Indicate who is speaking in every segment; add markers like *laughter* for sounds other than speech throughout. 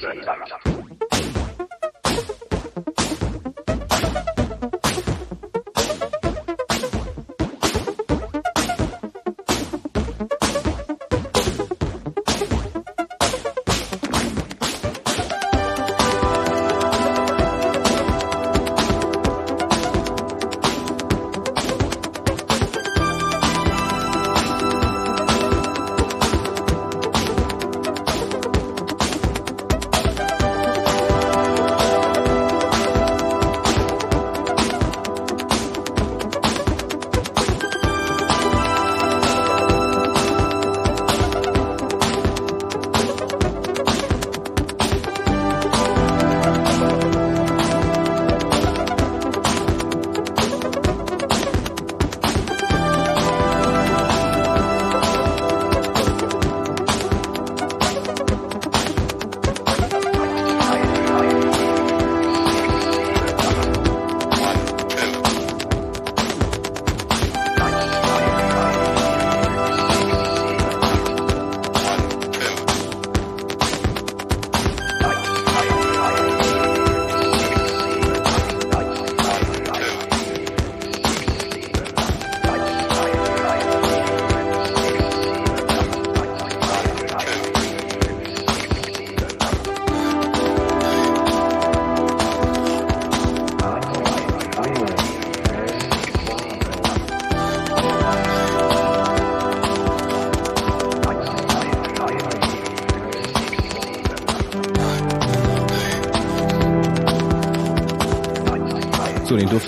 Speaker 1: So, den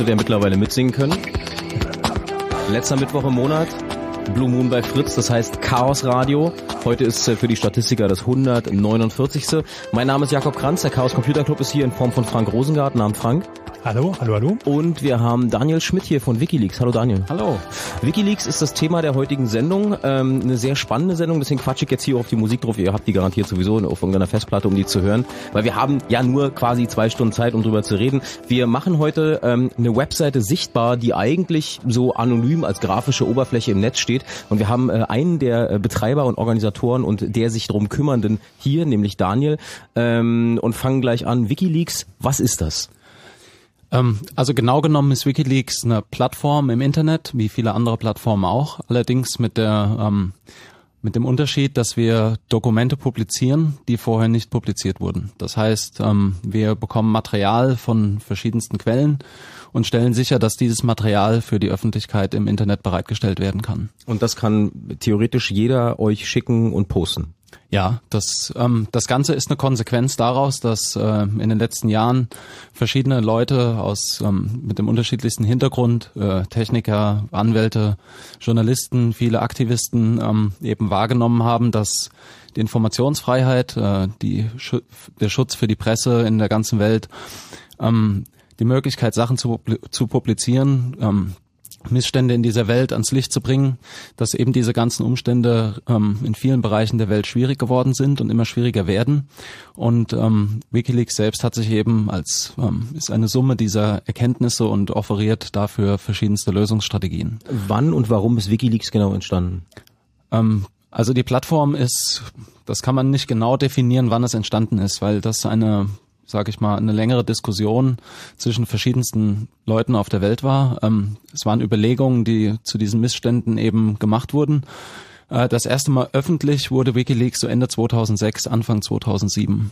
Speaker 1: ihr mittlerweile mitsingen können. Letzter Mittwoch im Monat, Blue Moon bei Fritz, das heißt Chaos Radio. Heute ist äh, für die Statistiker das 149. Mein Name ist Jakob Kranz, der Chaos Computer Club ist hier in Form von Frank Rosengarten. Abend Frank.
Speaker 2: Hallo, hallo, hallo.
Speaker 1: Und wir haben Daniel Schmidt hier von Wikileaks. Hallo Daniel.
Speaker 3: Hallo.
Speaker 1: Wikileaks ist das Thema der heutigen Sendung. Ähm, eine sehr spannende Sendung, deswegen quatsche ich jetzt hier auf die Musik drauf. Ihr habt die garantiert sowieso auf irgendeiner Festplatte, um die zu hören. Weil wir haben ja nur quasi zwei Stunden Zeit, um drüber zu reden. Wir machen heute ähm, eine Webseite sichtbar, die eigentlich so anonym als grafische Oberfläche im Netz steht. Und wir haben äh, einen der äh, Betreiber und Organisatoren und der sich darum kümmernden hier, nämlich Daniel. Ähm, und fangen gleich an. Wikileaks, was ist das?
Speaker 3: Ähm, also genau genommen ist WikiLeaks eine Plattform im Internet, wie viele andere Plattformen auch. Allerdings mit der ähm, mit dem Unterschied, dass wir Dokumente publizieren, die vorher nicht publiziert wurden. Das heißt, ähm, wir bekommen Material von verschiedensten Quellen und stellen sicher, dass dieses Material für die Öffentlichkeit im Internet bereitgestellt werden kann.
Speaker 1: Und das kann theoretisch jeder euch schicken und posten.
Speaker 3: Ja, das, ähm, das Ganze ist eine Konsequenz daraus, dass äh, in den letzten Jahren verschiedene Leute aus ähm, mit dem unterschiedlichsten Hintergrund, äh, Techniker, Anwälte, Journalisten, viele Aktivisten ähm, eben wahrgenommen haben, dass die Informationsfreiheit, äh, die, der Schutz für die Presse in der ganzen Welt, ähm, die Möglichkeit, Sachen zu, zu publizieren, ähm, Missstände in dieser Welt ans Licht zu bringen, dass eben diese ganzen Umstände ähm, in vielen Bereichen der Welt schwierig geworden sind und immer schwieriger werden. Und ähm, WikiLeaks selbst hat sich eben als ähm, ist eine Summe dieser Erkenntnisse und offeriert dafür verschiedenste Lösungsstrategien.
Speaker 1: Wann und warum ist WikiLeaks genau entstanden?
Speaker 3: Ähm, also die Plattform ist, das kann man nicht genau definieren, wann es entstanden ist, weil das eine sage ich mal, eine längere Diskussion zwischen verschiedensten Leuten auf der Welt war. Ähm, es waren Überlegungen, die zu diesen Missständen eben gemacht wurden. Äh, das erste Mal öffentlich wurde WikiLeaks so Ende 2006, Anfang 2007.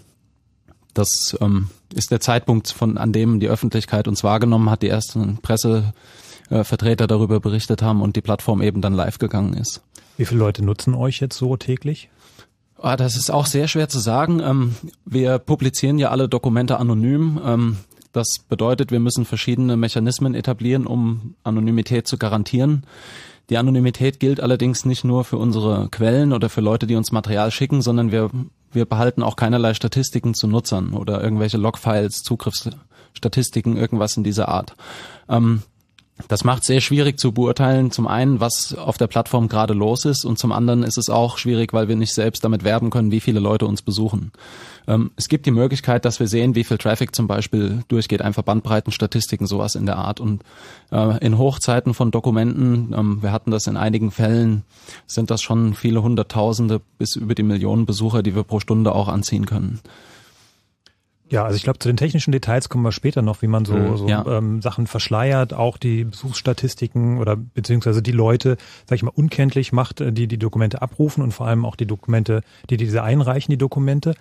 Speaker 3: das ähm, ist der Zeitpunkt, von an dem die Öffentlichkeit uns wahrgenommen hat, die ersten Pressevertreter darüber berichtet haben und die Plattform eben dann live gegangen ist.
Speaker 2: Wie viele Leute nutzen euch jetzt so täglich?
Speaker 3: Ah, das ist auch sehr schwer zu sagen. Ähm, wir publizieren ja alle Dokumente anonym. Ähm, das bedeutet, wir müssen verschiedene Mechanismen etablieren, um Anonymität zu garantieren. Die Anonymität gilt allerdings nicht nur für unsere Quellen oder für Leute, die uns Material schicken, sondern wir, wir behalten auch keinerlei Statistiken zu Nutzern oder irgendwelche Logfiles, Zugriffsstatistiken, irgendwas in dieser Art. Ähm, das macht sehr schwierig zu beurteilen, zum einen, was auf der Plattform gerade los ist und zum anderen ist es auch schwierig, weil wir nicht selbst damit werben können, wie viele Leute uns besuchen. Ähm, es gibt die Möglichkeit, dass wir sehen, wie viel Traffic zum Beispiel durchgeht, einfach Bandbreitenstatistiken, sowas in der Art. Und äh, in Hochzeiten von Dokumenten, ähm, wir hatten das in einigen Fällen, sind das schon viele Hunderttausende bis über die Millionen Besucher, die wir pro Stunde auch anziehen können.
Speaker 2: Ja, also ich glaube, zu den technischen Details kommen wir später noch, wie man so, mhm, so ja. ähm, Sachen verschleiert, auch die Besuchsstatistiken oder beziehungsweise die Leute, sag ich mal, unkenntlich macht, äh, die die Dokumente abrufen und vor allem auch die Dokumente, die diese einreichen, die Dokumente.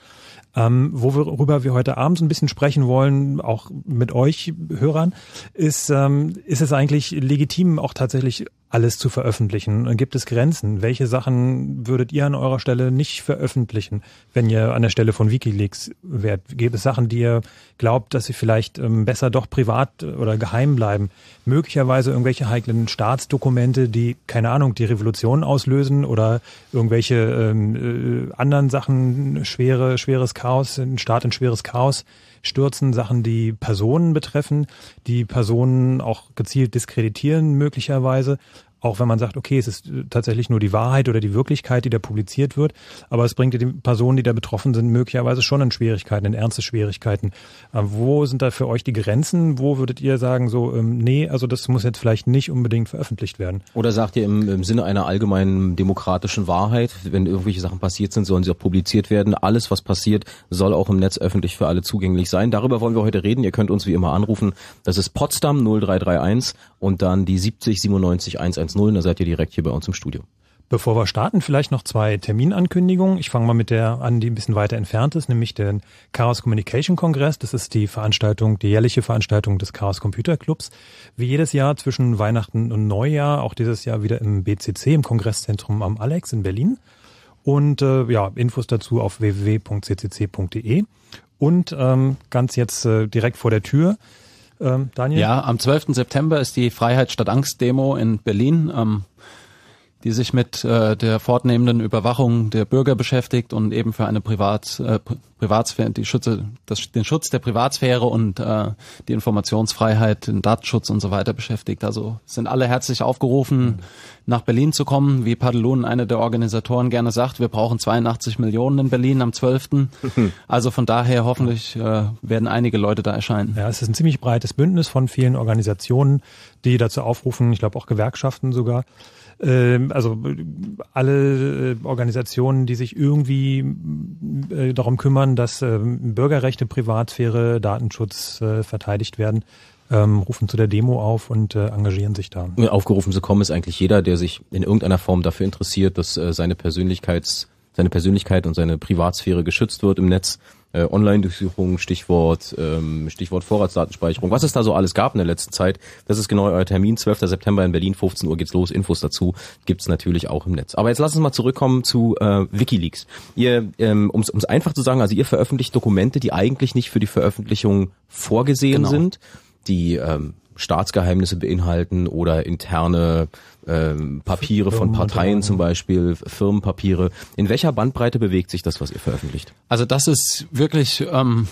Speaker 2: Ähm, worüber wir heute Abend so ein bisschen sprechen wollen, auch mit euch Hörern, ist, ähm, ist es eigentlich legitim, auch tatsächlich alles zu veröffentlichen? Gibt es Grenzen? Welche Sachen würdet ihr an eurer Stelle nicht veröffentlichen, wenn ihr an der Stelle von Wikileaks wärt? Gibt es Sachen, die ihr glaubt, dass sie vielleicht ähm, besser doch privat oder geheim bleiben? Möglicherweise irgendwelche heiklen Staatsdokumente, die, keine Ahnung, die Revolution auslösen oder irgendwelche ähm, äh, anderen Sachen, schwere, schweres Chaos, ein Staat in schweres Chaos stürzen, Sachen, die Personen betreffen, die Personen auch gezielt diskreditieren möglicherweise auch wenn man sagt, okay, es ist äh, tatsächlich nur die Wahrheit oder die Wirklichkeit, die da publiziert wird, aber es bringt die Personen, die da betroffen sind, möglicherweise schon in Schwierigkeiten, in ernste Schwierigkeiten. Äh, wo sind da für euch die Grenzen? Wo würdet ihr sagen, so, ähm, nee, also das muss jetzt vielleicht nicht unbedingt veröffentlicht werden?
Speaker 1: Oder sagt ihr im, im Sinne einer allgemeinen demokratischen Wahrheit, wenn irgendwelche Sachen passiert sind, sollen sie auch publiziert werden. Alles, was passiert, soll auch im Netz öffentlich für alle zugänglich sein. Darüber wollen wir heute reden. Ihr könnt uns wie immer anrufen. Das ist Potsdam 0331 und dann die 70 97 110 110, da seid ihr direkt hier bei uns im Studio.
Speaker 2: Bevor wir starten, vielleicht noch zwei Terminankündigungen. Ich fange mal mit der an, die ein bisschen weiter entfernt ist, nämlich den Chaos Communication Kongress. Das ist die Veranstaltung, die jährliche Veranstaltung des Chaos Computer Clubs. Wie jedes Jahr zwischen Weihnachten und Neujahr, auch dieses Jahr wieder im BCC, im Kongresszentrum am Alex in Berlin. Und äh, ja, Infos dazu auf www.ccc.de. Und ähm, ganz jetzt äh, direkt vor der Tür
Speaker 3: ähm, Daniel? Ja, am 12. September ist die Freiheit statt Angst Demo in Berlin. Ähm, die sich mit äh, der fortnehmenden Überwachung der Bürger beschäftigt und eben für eine Privat, äh, Privatsphäre, die Schütze, das, den Schutz der Privatsphäre und äh, die Informationsfreiheit, den Datenschutz und so weiter beschäftigt. Also sind alle herzlich aufgerufen, nach Berlin zu kommen. Wie Padelun, einer der Organisatoren, gerne sagt, wir brauchen 82 Millionen in Berlin am 12. *laughs* Also von daher hoffentlich äh, werden einige Leute da erscheinen.
Speaker 2: Ja, es ist ein ziemlich breites Bündnis von vielen Organisationen, die dazu aufrufen, ich glaube auch Gewerkschaften sogar, also alle äh, Organisationen, die sich irgendwie äh, darum kümmern, dass ähm, Bürgerrechte, Privatsphäre, Datenschutz äh, verteidigt werden, ähm, rufen zu der Demo auf und engagieren sich da.
Speaker 1: Aufgerufen zu kommen ist eigentlich jeder, der sich in irgendeiner Form dafür interessiert, dass seine Persönlichkeits seine Persönlichkeit und seine Privatsphäre geschützt wird im Netz äh, Online-Durchsuchung, Stichwort, ähm, Stichwort Vorratsdatenspeicherung, was es da so alles gab in der letzten Zeit. Das ist genau euer Termin, 12. September in Berlin, 15 Uhr geht's los. Infos dazu gibt's natürlich auch im Netz. Aber jetzt lass uns mal zurückkommen zu äh, WikiLeaks. Ihr, ähm, um es einfach zu sagen, also ihr veröffentlicht Dokumente, die eigentlich nicht für die Veröffentlichung vorgesehen genau. sind, die ähm, Staatsgeheimnisse beinhalten oder interne ähm, Papiere von Parteien zum Beispiel, Firmenpapiere. In welcher Bandbreite bewegt sich das, was ihr veröffentlicht?
Speaker 3: Also das ist wirklich, ähm,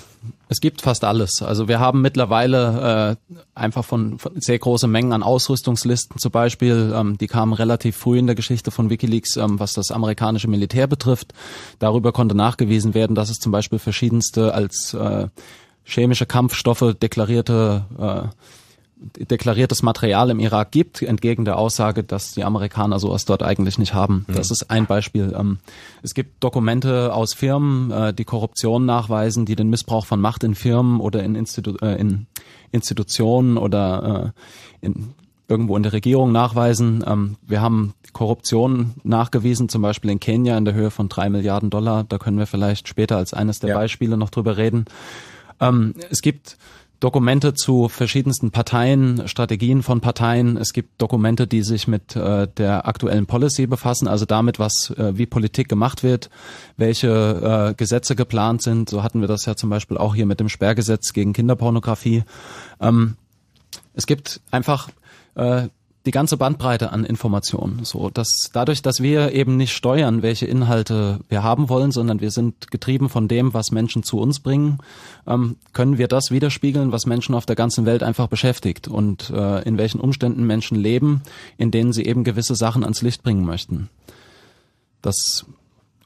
Speaker 3: es gibt fast alles. Also wir haben mittlerweile äh, einfach von, von sehr große Mengen an Ausrüstungslisten zum Beispiel, ähm, die kamen relativ früh in der Geschichte von WikiLeaks, ähm, was das amerikanische Militär betrifft. Darüber konnte nachgewiesen werden, dass es zum Beispiel verschiedenste als äh, chemische Kampfstoffe deklarierte äh, deklariertes Material im Irak gibt, entgegen der Aussage, dass die Amerikaner sowas dort eigentlich nicht haben. Mhm. Das ist ein Beispiel. Ähm, es gibt Dokumente aus Firmen, äh, die Korruption nachweisen, die den Missbrauch von Macht in Firmen oder in, Institu äh, in Institutionen oder äh, in irgendwo in der Regierung nachweisen. Ähm, wir haben Korruption nachgewiesen, zum Beispiel in Kenia in der Höhe von drei Milliarden Dollar. Da können wir vielleicht später als eines der ja. Beispiele noch drüber reden. Ähm, es gibt Dokumente zu verschiedensten Parteien, Strategien von Parteien. Es gibt Dokumente, die sich mit äh, der aktuellen Policy befassen, also damit, was äh, wie Politik gemacht wird, welche äh, Gesetze geplant sind. So hatten wir das ja zum Beispiel auch hier mit dem Sperrgesetz gegen Kinderpornografie. Ähm, es gibt einfach äh, die ganze Bandbreite an Informationen. So, dass dadurch, dass wir eben nicht steuern, welche Inhalte wir haben wollen, sondern wir sind getrieben von dem, was Menschen zu uns bringen, ähm, können wir das widerspiegeln, was Menschen auf der ganzen Welt einfach beschäftigt und äh, in welchen Umständen Menschen leben, in denen sie eben gewisse Sachen ans Licht bringen möchten. Das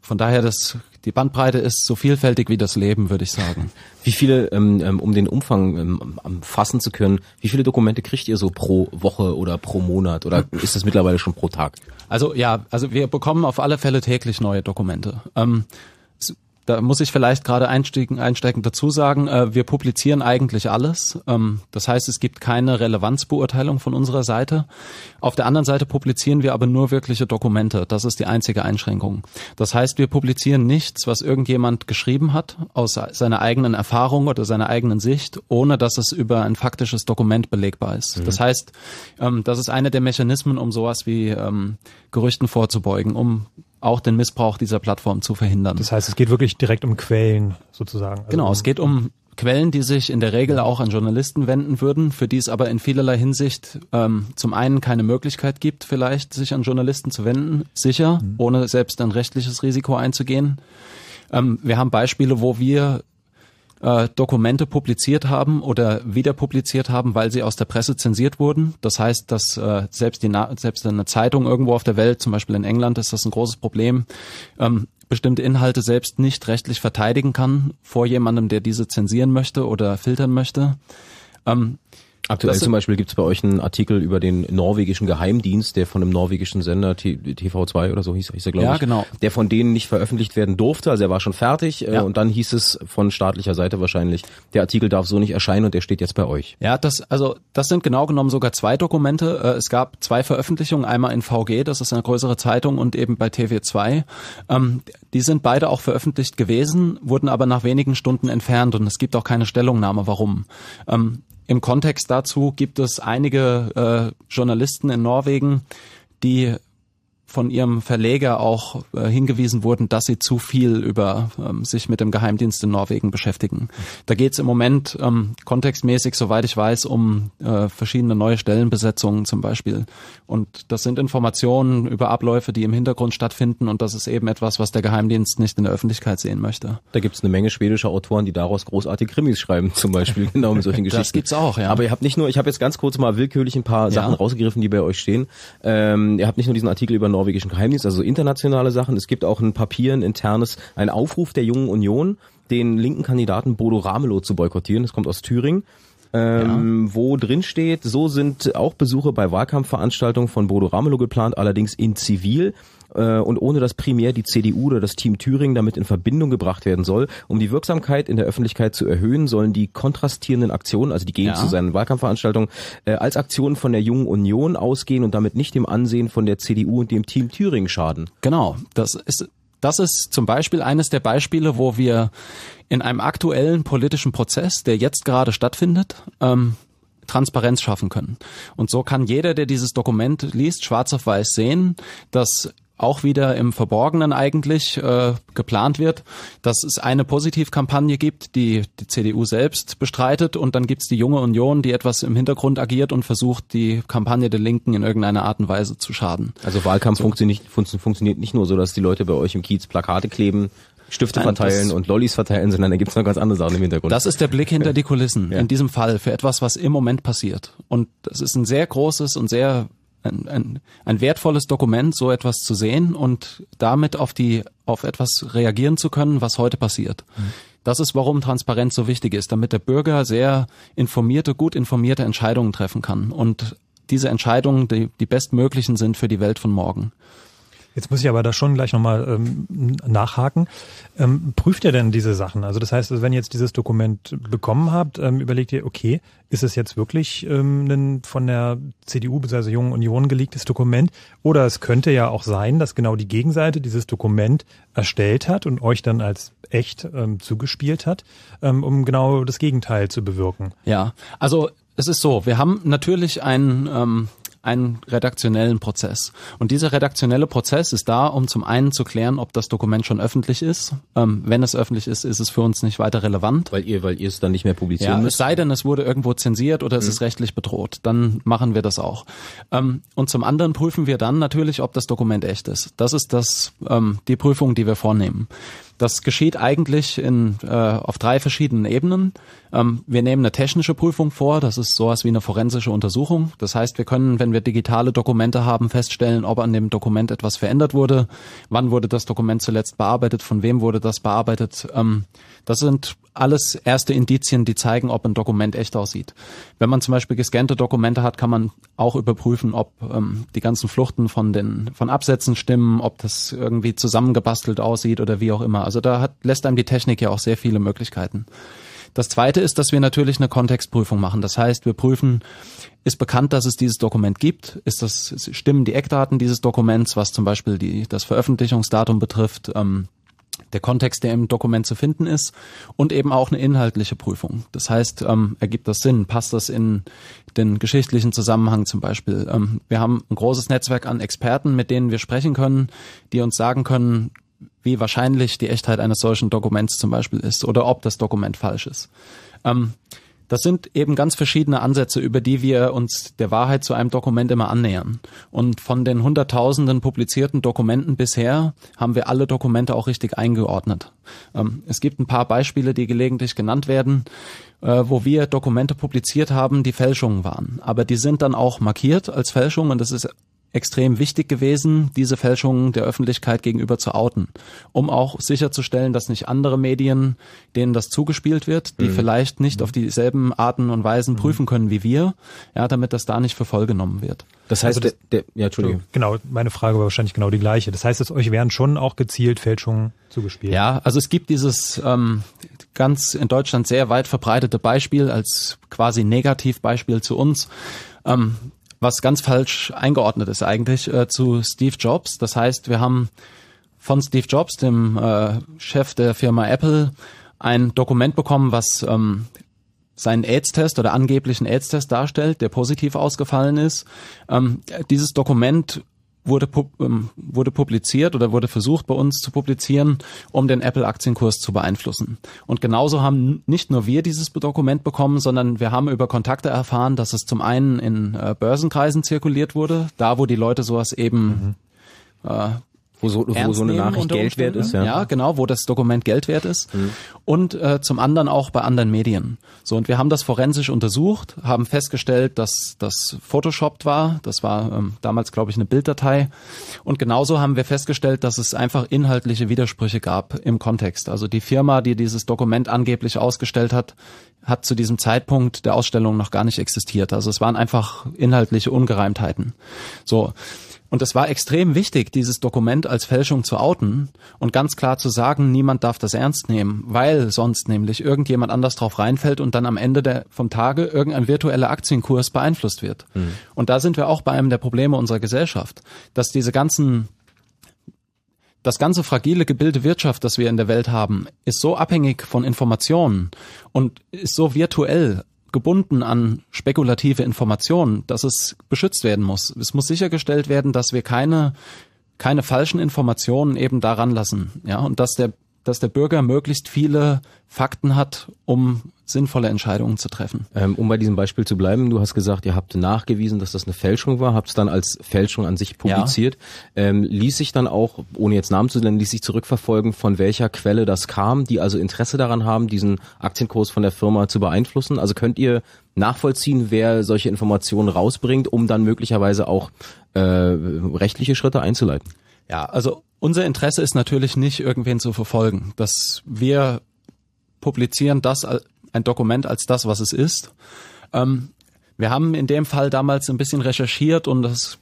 Speaker 3: von daher, das, die Bandbreite ist so vielfältig wie das Leben, würde ich sagen.
Speaker 1: Wie viele, ähm, ähm um den Umfang ähm, fassen zu können, wie viele Dokumente kriegt ihr so pro Woche oder pro Monat oder ist das mittlerweile schon pro Tag?
Speaker 3: Also ja, also wir bekommen auf alle Fälle täglich neue Dokumente. Ähm, da muss ich vielleicht gerade einsteigen, einsteigend dazu sagen, äh, wir publizieren eigentlich alles. Ähm, das heißt, es gibt keine Relevanzbeurteilung von unserer Seite. Auf der anderen Seite publizieren wir aber nur wirkliche Dokumente. Das ist die einzige Einschränkung. Das heißt, wir publizieren nichts, was irgendjemand geschrieben hat aus seiner eigenen Erfahrung oder seiner eigenen Sicht, ohne dass es über ein faktisches Dokument belegbar ist. Mhm. Das heißt, ähm, das ist einer der Mechanismen, um sowas wie ähm, Gerüchten vorzubeugen, um auch den Missbrauch dieser Plattform zu verhindern.
Speaker 2: Das heißt, es geht wirklich direkt um Quellen sozusagen.
Speaker 3: Also genau, es geht um Quellen, die sich in der Regel auch an Journalisten wenden würden, für die es aber in vielerlei Hinsicht ähm, zum einen keine Möglichkeit gibt, vielleicht sich an Journalisten zu wenden, sicher, mhm. ohne selbst ein rechtliches Risiko einzugehen. Ähm, wir haben Beispiele, wo wir äh, Dokumente publiziert haben oder wieder publiziert haben, weil sie aus der Presse zensiert wurden. Das heißt, dass äh, selbst, die selbst eine Zeitung irgendwo auf der Welt, zum Beispiel in England, ist das ein großes Problem, ähm, bestimmte Inhalte selbst nicht rechtlich verteidigen kann vor jemandem, der diese zensieren möchte oder filtern möchte.
Speaker 1: Ähm, Aktuell zum Beispiel gibt es bei euch einen Artikel über den norwegischen Geheimdienst, der von einem norwegischen Sender TV2 oder so hieß, hieß er, glaube
Speaker 3: ja,
Speaker 1: ich,
Speaker 3: genau.
Speaker 1: der von denen nicht veröffentlicht werden durfte. Also er war schon fertig äh, ja. und dann hieß es von staatlicher Seite wahrscheinlich, der Artikel darf so nicht erscheinen und der steht jetzt bei euch.
Speaker 3: Ja, das also das sind genau genommen sogar zwei Dokumente. Äh, es gab zwei Veröffentlichungen, einmal in VG, das ist eine größere Zeitung, und eben bei TV2. Ähm, die sind beide auch veröffentlicht gewesen, wurden aber nach wenigen Stunden entfernt und es gibt auch keine Stellungnahme, warum. Im Kontext dazu gibt es einige äh, Journalisten in Norwegen, die von ihrem Verleger auch äh, hingewiesen wurden, dass sie zu viel über ähm, sich mit dem Geheimdienst in Norwegen beschäftigen. Da geht es im Moment ähm, kontextmäßig, soweit ich weiß, um äh, verschiedene neue Stellenbesetzungen zum Beispiel. Und das sind Informationen über Abläufe, die im Hintergrund stattfinden und das ist eben etwas, was der Geheimdienst nicht in der Öffentlichkeit sehen möchte.
Speaker 1: Da gibt es eine Menge schwedischer Autoren, die daraus großartige Krimis schreiben, *laughs* zum Beispiel, genau mit solchen Geschichten. Das
Speaker 3: gibt's auch, ja.
Speaker 1: Aber ihr habt nicht nur, ich habe jetzt ganz kurz mal willkürlich ein paar Sachen ja. rausgegriffen, die bei euch stehen. Ähm, ihr habt nicht nur diesen Artikel über norwegischen Geheimdienst, also internationale Sachen. Es gibt auch ein Papier, ein internes, ein Aufruf der Jungen Union, den linken Kandidaten Bodo Ramelow zu boykottieren. Das kommt aus Thüringen. Ähm, ja. wo drin steht, so sind auch Besuche bei Wahlkampfveranstaltungen von Bodo Ramelow geplant, allerdings in Zivil äh, und ohne dass primär die CDU oder das Team Thüringen damit in Verbindung gebracht werden soll. Um die Wirksamkeit in der Öffentlichkeit zu erhöhen, sollen die kontrastierenden Aktionen, also die gehen ja. zu seinen Wahlkampfveranstaltungen, äh, als Aktionen von der Jungen Union ausgehen und damit nicht dem Ansehen von der CDU und dem Team Thüringen schaden.
Speaker 3: Genau, das ist das ist zum Beispiel eines der Beispiele, wo wir in einem aktuellen politischen Prozess, der jetzt gerade stattfindet, ähm, Transparenz schaffen können. Und so kann jeder, der dieses Dokument liest, schwarz auf weiß sehen, dass auch wieder im Verborgenen eigentlich äh, geplant wird, dass es eine Positivkampagne gibt, die die CDU selbst bestreitet und dann gibt's die junge Union, die etwas im Hintergrund agiert und versucht, die Kampagne der Linken in irgendeiner Art und Weise zu schaden.
Speaker 1: Also Wahlkampf so. funktioniert, funktioniert nicht nur so, dass die Leute bei euch im Kiez Plakate kleben, Stifte Nein, verteilen und Lollis verteilen, sondern da gibt's noch ganz andere Sachen im Hintergrund.
Speaker 3: Das ist der Blick hinter die *laughs* Kulissen ja. in diesem Fall für etwas, was im Moment passiert. Und das ist ein sehr großes und sehr ein, ein, ein wertvolles Dokument, so etwas zu sehen und damit auf die auf etwas reagieren zu können, was heute passiert. Mhm. Das ist, warum Transparenz so wichtig ist, damit der Bürger sehr informierte, gut informierte Entscheidungen treffen kann und diese Entscheidungen die, die bestmöglichen sind für die Welt von morgen.
Speaker 2: Jetzt muss ich aber da schon gleich nochmal ähm, nachhaken. Ähm, prüft ihr denn diese Sachen? Also das heißt, wenn ihr jetzt dieses Dokument bekommen habt, ähm, überlegt ihr, okay, ist es jetzt wirklich ähm, ein von der CDU bzw. Jungen Union geleaktes Dokument? Oder es könnte ja auch sein, dass genau die Gegenseite dieses Dokument erstellt hat und euch dann als echt ähm, zugespielt hat, ähm, um genau das Gegenteil zu bewirken.
Speaker 3: Ja, also es ist so, wir haben natürlich ein ähm, einen redaktionellen Prozess. Und dieser redaktionelle Prozess ist da, um zum einen zu klären, ob das Dokument schon öffentlich ist. Ähm, wenn es öffentlich ist, ist es für uns nicht weiter relevant.
Speaker 1: Weil ihr, weil ihr es dann nicht mehr publizieren ja, müsst.
Speaker 3: Es sei denn, es wurde irgendwo zensiert oder es mhm. ist rechtlich bedroht. Dann machen wir das auch. Ähm, und zum anderen prüfen wir dann natürlich, ob das Dokument echt ist. Das ist das, ähm, die Prüfung, die wir vornehmen. Das geschieht eigentlich in, äh, auf drei verschiedenen Ebenen. Ähm, wir nehmen eine technische Prüfung vor, das ist sowas wie eine forensische Untersuchung. Das heißt, wir können, wenn wir digitale Dokumente haben, feststellen, ob an dem Dokument etwas verändert wurde, wann wurde das Dokument zuletzt bearbeitet, von wem wurde das bearbeitet. Ähm, das sind alles erste Indizien, die zeigen, ob ein Dokument echt aussieht. Wenn man zum Beispiel gescannte Dokumente hat, kann man auch überprüfen, ob ähm, die ganzen Fluchten von den von Absätzen stimmen, ob das irgendwie zusammengebastelt aussieht oder wie auch immer. Also da hat, lässt einem die Technik ja auch sehr viele Möglichkeiten. Das zweite ist, dass wir natürlich eine Kontextprüfung machen. Das heißt, wir prüfen, ist bekannt, dass es dieses Dokument gibt? Ist das, stimmen die Eckdaten dieses Dokuments, was zum Beispiel die, das Veröffentlichungsdatum betrifft? Ähm, der Kontext, der im Dokument zu finden ist und eben auch eine inhaltliche Prüfung. Das heißt, ähm, ergibt das Sinn? Passt das in den geschichtlichen Zusammenhang zum Beispiel? Ähm, wir haben ein großes Netzwerk an Experten, mit denen wir sprechen können, die uns sagen können, wie wahrscheinlich die Echtheit eines solchen Dokuments zum Beispiel ist oder ob das Dokument falsch ist. Ähm, das sind eben ganz verschiedene Ansätze, über die wir uns der Wahrheit zu einem Dokument immer annähern. Und von den Hunderttausenden publizierten Dokumenten bisher haben wir alle Dokumente auch richtig eingeordnet. Ähm, es gibt ein paar Beispiele, die gelegentlich genannt werden, äh, wo wir Dokumente publiziert haben, die Fälschungen waren. Aber die sind dann auch markiert als Fälschung und das ist extrem wichtig gewesen, diese Fälschungen der Öffentlichkeit gegenüber zu outen, um auch sicherzustellen, dass nicht andere Medien, denen das zugespielt wird, die mhm. vielleicht nicht mhm. auf dieselben Arten und Weisen mhm. prüfen können wie wir, ja, damit das da nicht für voll genommen wird.
Speaker 2: Das heißt, also das, der, der, ja, Entschuldigung. Genau, meine Frage war wahrscheinlich genau die gleiche. Das heißt, dass euch werden schon auch gezielt Fälschungen zugespielt.
Speaker 3: Ja, also es gibt dieses ähm, ganz in Deutschland sehr weit verbreitete Beispiel als quasi Negativbeispiel zu uns. Ähm, was ganz falsch eingeordnet ist eigentlich äh, zu Steve Jobs. Das heißt, wir haben von Steve Jobs, dem äh, Chef der Firma Apple, ein Dokument bekommen, was ähm, seinen AIDS-Test oder angeblichen AIDS-Test darstellt, der positiv ausgefallen ist. Ähm, dieses Dokument wurde, ähm, wurde publiziert oder wurde versucht bei uns zu publizieren, um den Apple-Aktienkurs zu beeinflussen. Und genauso haben nicht nur wir dieses Dokument bekommen, sondern wir haben über Kontakte erfahren, dass es zum einen in äh, Börsenkreisen zirkuliert wurde, da wo die Leute sowas eben mhm. äh,
Speaker 1: wo so, wo so eine Nachricht Geld wert ist,
Speaker 3: ja. Ja, genau, wo das Dokument Geld wert ist. Mhm. Und äh, zum anderen auch bei anderen Medien. So, und wir haben das forensisch untersucht, haben festgestellt, dass das Photoshoppt war. Das war ähm, damals, glaube ich, eine Bilddatei. Und genauso haben wir festgestellt, dass es einfach inhaltliche Widersprüche gab im Kontext. Also die Firma, die dieses Dokument angeblich ausgestellt hat, hat zu diesem Zeitpunkt der Ausstellung noch gar nicht existiert. Also es waren einfach inhaltliche Ungereimtheiten. So. Und es war extrem wichtig, dieses Dokument als Fälschung zu outen und ganz klar zu sagen, niemand darf das ernst nehmen, weil sonst nämlich irgendjemand anders drauf reinfällt und dann am Ende der, vom Tage irgendein virtueller Aktienkurs beeinflusst wird. Mhm. Und da sind wir auch bei einem der Probleme unserer Gesellschaft, dass diese ganzen das ganze fragile Gebilde Wirtschaft, das wir in der Welt haben, ist so abhängig von Informationen und ist so virtuell gebunden an spekulative Informationen, dass es beschützt werden muss. Es muss sichergestellt werden, dass wir keine keine falschen Informationen eben daran lassen, ja, und dass der dass der Bürger möglichst viele Fakten hat, um sinnvolle Entscheidungen zu treffen.
Speaker 1: Ähm, um bei diesem Beispiel zu bleiben, du hast gesagt, ihr habt nachgewiesen, dass das eine Fälschung war, habt es dann als Fälschung an sich publiziert. Ja. Ähm, ließ sich dann auch, ohne jetzt Namen zu nennen, ließ sich zurückverfolgen, von welcher Quelle das kam, die also Interesse daran haben, diesen Aktienkurs von der Firma zu beeinflussen. Also könnt ihr nachvollziehen, wer solche Informationen rausbringt, um dann möglicherweise auch äh, rechtliche Schritte einzuleiten?
Speaker 3: Ja, also unser Interesse ist natürlich nicht, irgendwen zu verfolgen. Dass wir publizieren das ein Dokument als das, was es ist. Ähm, wir haben in dem Fall damals ein bisschen recherchiert und das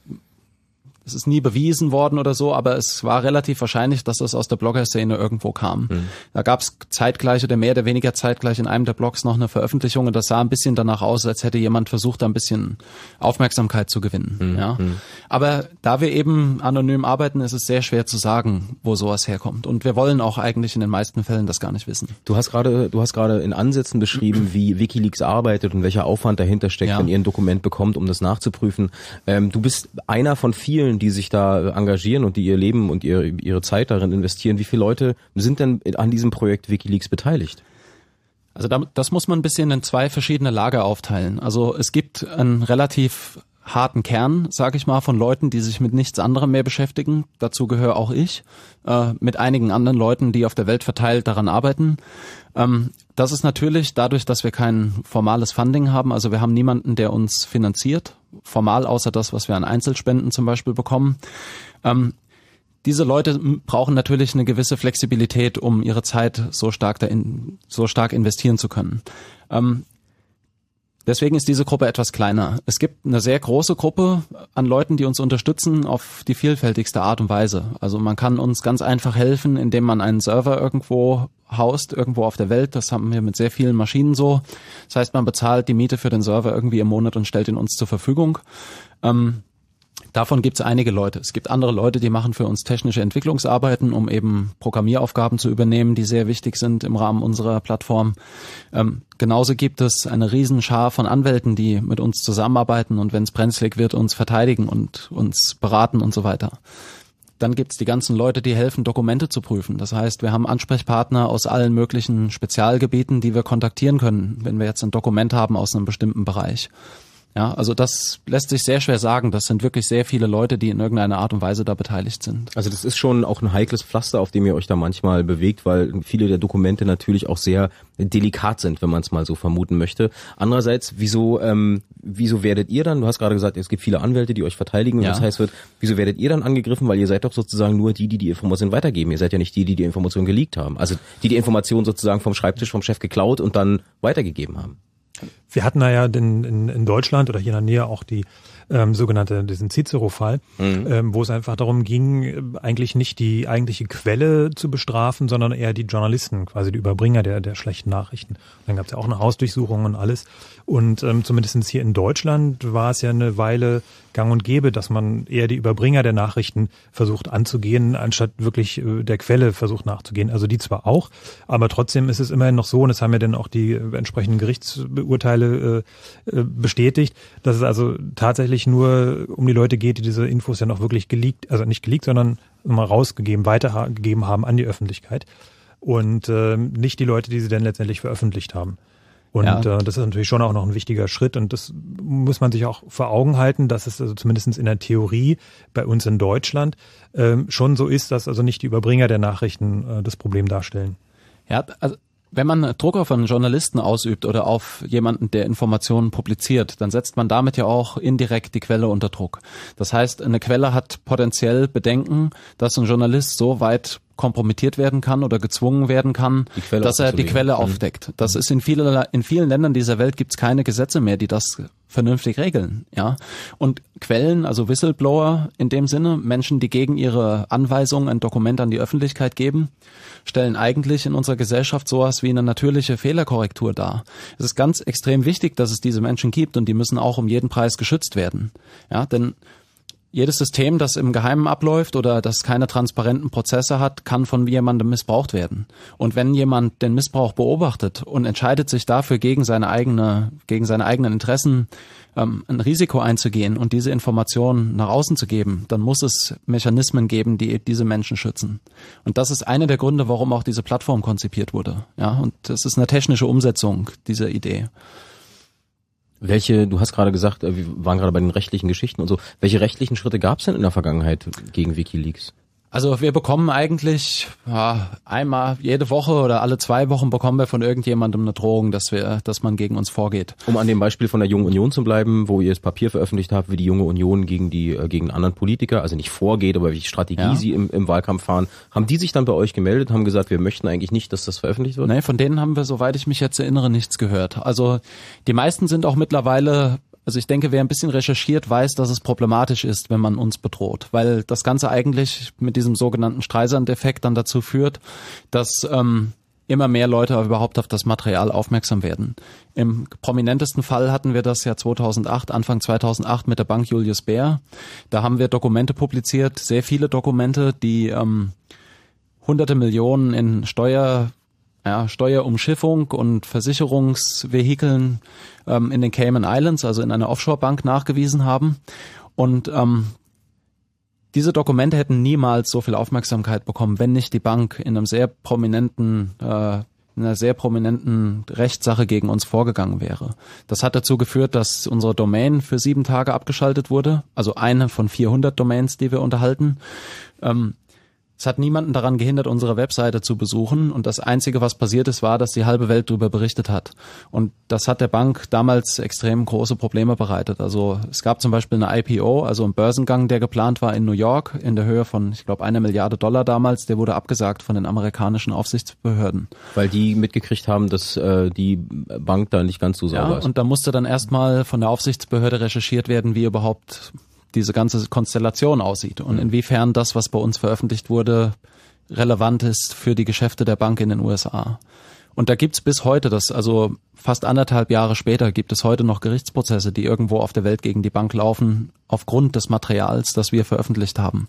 Speaker 3: es ist nie bewiesen worden oder so, aber es war relativ wahrscheinlich, dass das aus der Blogger-Szene irgendwo kam. Mhm. Da gab es zeitgleich oder mehr oder weniger zeitgleich in einem der Blogs noch eine Veröffentlichung und das sah ein bisschen danach aus, als hätte jemand versucht, da ein bisschen Aufmerksamkeit zu gewinnen. Mhm. Ja? Mhm. Aber da wir eben anonym arbeiten, ist es sehr schwer zu sagen, wo sowas herkommt. Und wir wollen auch eigentlich in den meisten Fällen das gar nicht wissen.
Speaker 1: Du hast gerade, du hast gerade in Ansätzen beschrieben, *clears throat* wie WikiLeaks arbeitet und welcher Aufwand dahinter steckt, ja. wenn ihr ein Dokument bekommt, um das nachzuprüfen. Ähm, du bist einer von vielen die sich da engagieren und die ihr Leben und ihre, ihre Zeit darin investieren. Wie viele Leute sind denn an diesem Projekt WikiLeaks beteiligt?
Speaker 3: Also das muss man ein bisschen in zwei verschiedene Lager aufteilen. Also es gibt einen relativ harten Kern, sage ich mal, von Leuten, die sich mit nichts anderem mehr beschäftigen. Dazu gehöre auch ich, äh, mit einigen anderen Leuten, die auf der Welt verteilt daran arbeiten. Ähm, das ist natürlich dadurch, dass wir kein formales Funding haben, also wir haben niemanden, der uns finanziert, formal außer das, was wir an Einzelspenden zum Beispiel bekommen. Ähm, diese Leute brauchen natürlich eine gewisse Flexibilität, um ihre Zeit so stark, dahin, so stark investieren zu können. Ähm, Deswegen ist diese Gruppe etwas kleiner. Es gibt eine sehr große Gruppe an Leuten, die uns unterstützen auf die vielfältigste Art und Weise. Also man kann uns ganz einfach helfen, indem man einen Server irgendwo haust, irgendwo auf der Welt. Das haben wir mit sehr vielen Maschinen so. Das heißt, man bezahlt die Miete für den Server irgendwie im Monat und stellt ihn uns zur Verfügung. Ähm, Davon gibt es einige Leute. Es gibt andere Leute, die machen für uns technische Entwicklungsarbeiten, um eben Programmieraufgaben zu übernehmen, die sehr wichtig sind im Rahmen unserer Plattform. Ähm, genauso gibt es eine Riesenschar von Anwälten, die mit uns zusammenarbeiten und wenn es brenzlig wird, uns verteidigen und uns beraten und so weiter. Dann gibt's die ganzen Leute, die helfen, Dokumente zu prüfen. Das heißt, wir haben Ansprechpartner aus allen möglichen Spezialgebieten, die wir kontaktieren können, wenn wir jetzt ein Dokument haben aus einem bestimmten Bereich. Ja, also das lässt sich sehr schwer sagen. Das sind wirklich sehr viele Leute, die in irgendeiner Art und Weise da beteiligt sind.
Speaker 1: Also das ist schon auch ein heikles Pflaster, auf dem ihr euch da manchmal bewegt, weil viele der Dokumente natürlich auch sehr delikat sind, wenn man es mal so vermuten möchte. Andererseits, wieso, ähm, wieso werdet ihr dann, du hast gerade gesagt, es gibt viele Anwälte, die euch verteidigen, ja. das heißt wird, wieso werdet ihr dann angegriffen, weil ihr seid doch sozusagen nur die, die die Information weitergeben. Ihr seid ja nicht die, die die Information geleakt haben. Also die die Information sozusagen vom Schreibtisch vom Chef geklaut und dann weitergegeben haben.
Speaker 2: Wir hatten da ja in, in, in Deutschland oder hier in der Nähe auch die ähm, sogenannte, diesen Cicero-Fall, mhm. ähm, wo es einfach darum ging, eigentlich nicht die eigentliche Quelle zu bestrafen, sondern eher die Journalisten, quasi die Überbringer der, der schlechten Nachrichten. Und dann gab es ja auch eine Hausdurchsuchung und alles. Und ähm, zumindest hier in Deutschland war es ja eine Weile gang und gäbe, dass man eher die Überbringer der Nachrichten versucht anzugehen, anstatt wirklich äh, der Quelle versucht nachzugehen. Also die zwar auch, aber trotzdem ist es immerhin noch so, und das haben ja dann auch die äh, entsprechenden Gerichtsurteile äh, bestätigt, dass es also tatsächlich nur um die Leute geht, die diese Infos ja noch wirklich geleakt, also nicht geleakt, sondern mal rausgegeben, weitergegeben haben an die Öffentlichkeit. Und äh, nicht die Leute, die sie dann letztendlich veröffentlicht haben. Und ja. äh, das ist natürlich schon auch noch ein wichtiger Schritt und das muss man sich auch vor Augen halten, dass es also zumindest in der Theorie bei uns in Deutschland ähm, schon so ist, dass also nicht die Überbringer der Nachrichten äh, das Problem darstellen.
Speaker 3: Ja, also wenn man Druck auf einen Journalisten ausübt oder auf jemanden, der Informationen publiziert, dann setzt man damit ja auch indirekt die Quelle unter Druck. Das heißt, eine Quelle hat potenziell Bedenken, dass ein Journalist so weit kompromittiert werden kann oder gezwungen werden kann, dass er die Quelle mhm. aufdeckt. Das ist in, viele, in vielen Ländern dieser Welt gibt es keine Gesetze mehr, die das vernünftig regeln. Ja, und Quellen, also Whistleblower in dem Sinne, Menschen, die gegen ihre Anweisungen ein Dokument an die Öffentlichkeit geben, stellen eigentlich in unserer Gesellschaft sowas wie eine natürliche Fehlerkorrektur dar. Es ist ganz extrem wichtig, dass es diese Menschen gibt und die müssen auch um jeden Preis geschützt werden. Ja, denn jedes System, das im Geheimen abläuft oder das keine transparenten Prozesse hat, kann von jemandem missbraucht werden. Und wenn jemand den Missbrauch beobachtet und entscheidet sich dafür gegen seine eigene, gegen seine eigenen Interessen ähm, ein Risiko einzugehen und diese Informationen nach außen zu geben, dann muss es Mechanismen geben, die diese Menschen schützen. Und das ist einer der Gründe, warum auch diese Plattform konzipiert wurde. Ja, und das ist eine technische Umsetzung dieser Idee.
Speaker 1: Welche, du hast gerade gesagt, äh, wir waren gerade bei den rechtlichen Geschichten und so. Welche rechtlichen Schritte gab es denn in der Vergangenheit gegen WikiLeaks?
Speaker 3: Also wir bekommen eigentlich ja, einmal jede Woche oder alle zwei Wochen bekommen wir von irgendjemandem eine Drohung, dass wir, dass man gegen uns vorgeht.
Speaker 1: Um an dem Beispiel von der Jungen Union zu bleiben, wo ihr das Papier veröffentlicht habt, wie die Junge Union gegen die äh, gegen anderen Politiker, also nicht vorgeht, aber welche Strategie ja. sie im, im Wahlkampf fahren, haben die sich dann bei euch gemeldet, haben gesagt, wir möchten eigentlich nicht, dass das veröffentlicht wird?
Speaker 3: Nee, von denen haben wir, soweit ich mich jetzt erinnere, nichts gehört. Also die meisten sind auch mittlerweile also ich denke, wer ein bisschen recherchiert, weiß, dass es problematisch ist, wenn man uns bedroht, weil das Ganze eigentlich mit diesem sogenannten Streisand-Effekt dann dazu führt, dass ähm, immer mehr Leute überhaupt auf das Material aufmerksam werden. Im prominentesten Fall hatten wir das ja 2008, Anfang 2008 mit der Bank Julius Baer. Da haben wir Dokumente publiziert, sehr viele Dokumente, die ähm, hunderte Millionen in Steuer ja, Steuerumschiffung und Versicherungsvehikeln ähm, in den Cayman Islands, also in einer Offshore-Bank nachgewiesen haben. Und ähm, diese Dokumente hätten niemals so viel Aufmerksamkeit bekommen, wenn nicht die Bank in einem sehr prominenten äh, in einer sehr prominenten Rechtssache gegen uns vorgegangen wäre. Das hat dazu geführt, dass unsere Domain für sieben Tage abgeschaltet wurde, also eine von 400 Domains, die wir unterhalten. Ähm, es hat niemanden daran gehindert, unsere Webseite zu besuchen und das Einzige, was passiert ist, war, dass die halbe Welt darüber berichtet hat. Und das hat der Bank damals extrem große Probleme bereitet. Also es gab zum Beispiel eine IPO, also ein Börsengang, der geplant war in New York in der Höhe von, ich glaube, einer Milliarde Dollar damals, der wurde abgesagt von den amerikanischen Aufsichtsbehörden.
Speaker 1: Weil die mitgekriegt haben, dass äh, die Bank da nicht ganz so sauber
Speaker 3: ja,
Speaker 1: ist.
Speaker 3: Und da musste dann erstmal von der Aufsichtsbehörde recherchiert werden, wie überhaupt diese ganze Konstellation aussieht und inwiefern das, was bei uns veröffentlicht wurde, relevant ist für die Geschäfte der Bank in den USA. Und da gibt's bis heute, das also fast anderthalb Jahre später, gibt es heute noch Gerichtsprozesse, die irgendwo auf der Welt gegen die Bank laufen, aufgrund des Materials, das wir veröffentlicht haben.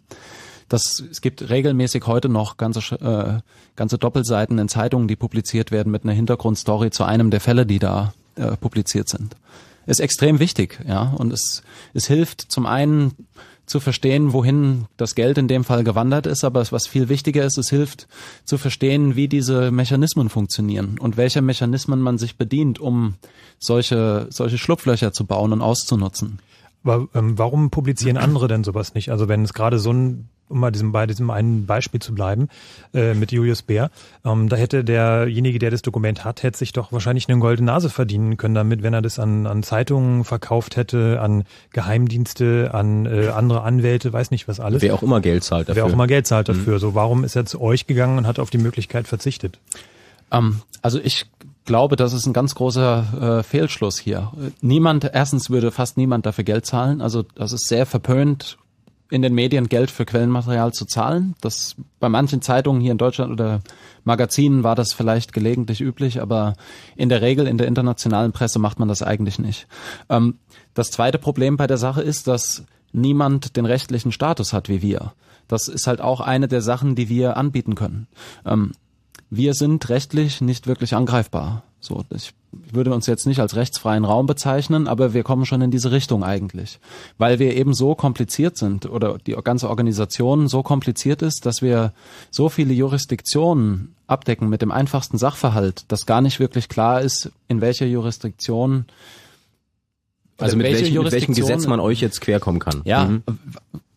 Speaker 3: Das, es gibt regelmäßig heute noch ganze, äh, ganze Doppelseiten in Zeitungen, die publiziert werden mit einer Hintergrundstory zu einem der Fälle, die da äh, publiziert sind ist extrem wichtig, ja. Und es, es hilft zum einen zu verstehen, wohin das Geld in dem Fall gewandert ist, aber was viel wichtiger ist, es hilft zu verstehen, wie diese Mechanismen funktionieren und welche Mechanismen man sich bedient, um solche, solche Schlupflöcher zu bauen und auszunutzen.
Speaker 2: Aber ähm, warum publizieren andere denn sowas nicht? Also wenn es gerade so ein um mal diesem, bei diesem einen Beispiel zu bleiben, äh, mit Julius Bär, ähm, da hätte derjenige, der das Dokument hat, hätte sich doch wahrscheinlich eine goldene Nase verdienen können damit, wenn er das an, an Zeitungen verkauft hätte, an Geheimdienste, an äh, andere Anwälte, weiß nicht was alles.
Speaker 1: Wer auch immer Geld zahlt
Speaker 2: dafür. Wer auch immer Geld zahlt dafür. Mhm. So, warum ist er zu euch gegangen und hat auf die Möglichkeit verzichtet?
Speaker 3: Ähm, also ich glaube, das ist ein ganz großer äh, Fehlschluss hier. Niemand, erstens würde fast niemand dafür Geld zahlen. Also das ist sehr verpönt in den Medien Geld für Quellenmaterial zu zahlen. Das bei manchen Zeitungen hier in Deutschland oder Magazinen war das vielleicht gelegentlich üblich, aber in der Regel in der internationalen Presse macht man das eigentlich nicht. Ähm, das zweite Problem bei der Sache ist, dass niemand den rechtlichen Status hat wie wir. Das ist halt auch eine der Sachen, die wir anbieten können. Ähm, wir sind rechtlich nicht wirklich angreifbar. So, ich würde uns jetzt nicht als rechtsfreien Raum bezeichnen, aber wir kommen schon in diese Richtung eigentlich, weil wir eben so kompliziert sind oder die ganze Organisation so kompliziert ist, dass wir so viele Jurisdiktionen abdecken mit dem einfachsten Sachverhalt, dass gar nicht wirklich klar ist, in welcher Jurisdiktion
Speaker 1: also mit, welche welchen, mit welchem Gesetz man euch jetzt querkommen kann.
Speaker 3: Ja, mhm.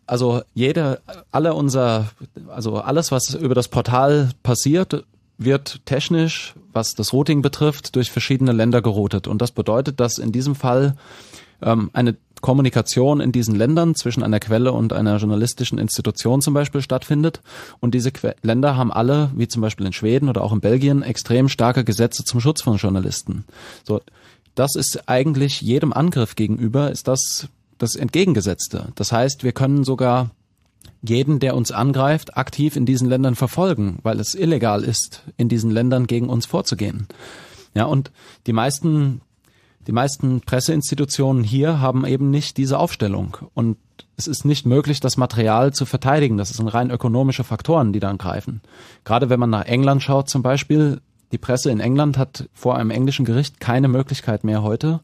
Speaker 3: also jede, alle unser, also alles, was über das Portal passiert, wird technisch, was das Routing betrifft, durch verschiedene Länder geroutet. Und das bedeutet, dass in diesem Fall ähm, eine Kommunikation in diesen Ländern zwischen einer Quelle und einer journalistischen Institution zum Beispiel stattfindet. Und diese que Länder haben alle, wie zum Beispiel in Schweden oder auch in Belgien, extrem starke Gesetze zum Schutz von Journalisten. So, das ist eigentlich jedem Angriff gegenüber, ist das das Entgegengesetzte. Das heißt, wir können sogar jeden, der uns angreift, aktiv in diesen Ländern verfolgen, weil es illegal ist, in diesen Ländern gegen uns vorzugehen. Ja, und die meisten, die meisten Presseinstitutionen hier haben eben nicht diese Aufstellung. Und es ist nicht möglich, das Material zu verteidigen. Das sind rein ökonomische Faktoren, die dann greifen. Gerade wenn man nach England schaut zum Beispiel, die Presse in England hat vor einem englischen Gericht keine Möglichkeit mehr heute,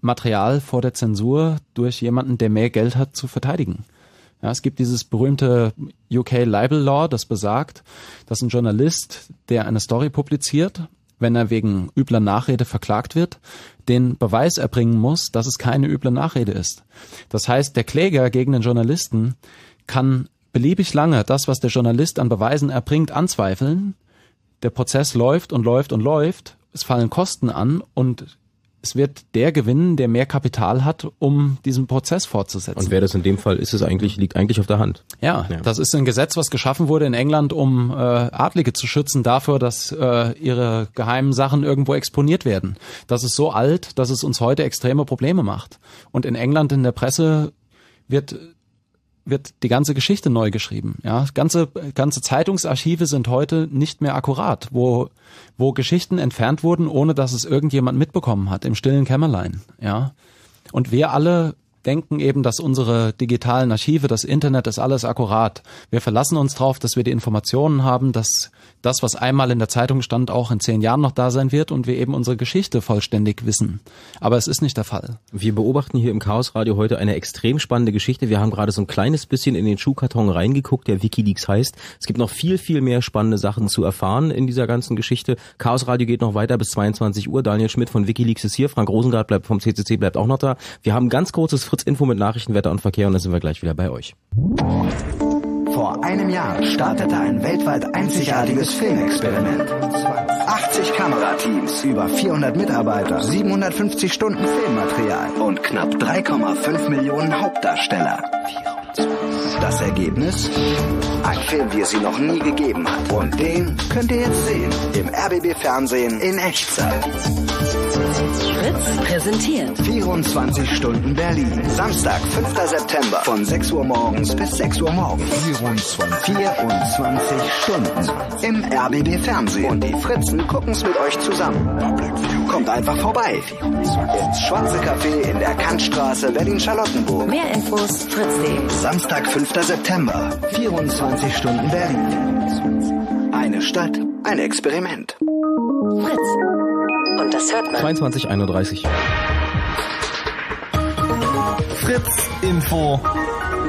Speaker 3: Material vor der Zensur durch jemanden, der mehr Geld hat, zu verteidigen. Ja, es gibt dieses berühmte UK Libel Law, das besagt, dass ein Journalist, der eine Story publiziert, wenn er wegen übler Nachrede verklagt wird, den Beweis erbringen muss, dass es keine üble Nachrede ist. Das heißt, der Kläger gegen den Journalisten kann beliebig lange das, was der Journalist an Beweisen erbringt, anzweifeln. Der Prozess läuft und läuft und läuft. Es fallen Kosten an und es wird der gewinnen, der mehr Kapital hat, um diesen Prozess fortzusetzen.
Speaker 1: Und wer das in dem Fall ist, es eigentlich liegt eigentlich auf der Hand.
Speaker 3: Ja, ja, das ist ein Gesetz, was geschaffen wurde in England, um äh, Adlige zu schützen dafür, dass äh, ihre geheimen Sachen irgendwo exponiert werden. Das ist so alt, dass es uns heute extreme Probleme macht. Und in England in der Presse wird wird die ganze Geschichte neu geschrieben. Ja, ganze ganze Zeitungsarchive sind heute nicht mehr akkurat, wo wo Geschichten entfernt wurden, ohne dass es irgendjemand mitbekommen hat im stillen Kämmerlein. Ja, und wir alle denken eben, dass unsere digitalen Archive, das Internet ist alles akkurat. Wir verlassen uns darauf, dass wir die Informationen haben, dass das, was einmal in der Zeitung stand, auch in zehn Jahren noch da sein wird und wir eben unsere Geschichte vollständig wissen. Aber es ist nicht der Fall.
Speaker 1: Wir beobachten hier im Chaos Radio heute eine extrem spannende Geschichte. Wir haben gerade so ein kleines bisschen in den Schuhkarton reingeguckt, der Wikileaks heißt. Es gibt noch viel, viel mehr spannende Sachen zu erfahren in dieser ganzen Geschichte. Chaos Radio geht noch weiter bis 22 Uhr. Daniel Schmidt von Wikileaks ist hier. Frank Rosengart bleibt vom CCC bleibt auch noch da. Wir haben ganz kurzes Fritz Info mit Nachrichten, Wetter und Verkehr und dann sind wir gleich wieder bei euch.
Speaker 4: Vor einem Jahr startete ein weltweit einzigartiges Filmexperiment. 80 Kamerateams, über 400 Mitarbeiter, 750 Stunden Filmmaterial und knapp 3,5 Millionen Hauptdarsteller. Das Ergebnis? Ein Film, wie es sie noch nie gegeben hat. Und den könnt ihr jetzt sehen. Im RBB Fernsehen in Echtzeit.
Speaker 5: Fritz präsentiert
Speaker 4: 24 Stunden Berlin. Samstag, 5. September von 6 Uhr morgens bis 6 Uhr morgens. 24, 24 Stunden im RBB Fernsehen. Und die Fritzen gucken's mit euch zusammen. Kommt einfach vorbei. Ins Schwarze Café in der Kantstraße Berlin-Charlottenburg.
Speaker 5: Mehr Infos fritz.de.
Speaker 4: Samstag, 5. September. 24 Stunden Berlin. Eine Stadt, ein Experiment.
Speaker 5: Fritz. Und das hört man.
Speaker 1: 2231.
Speaker 4: Fritz Info.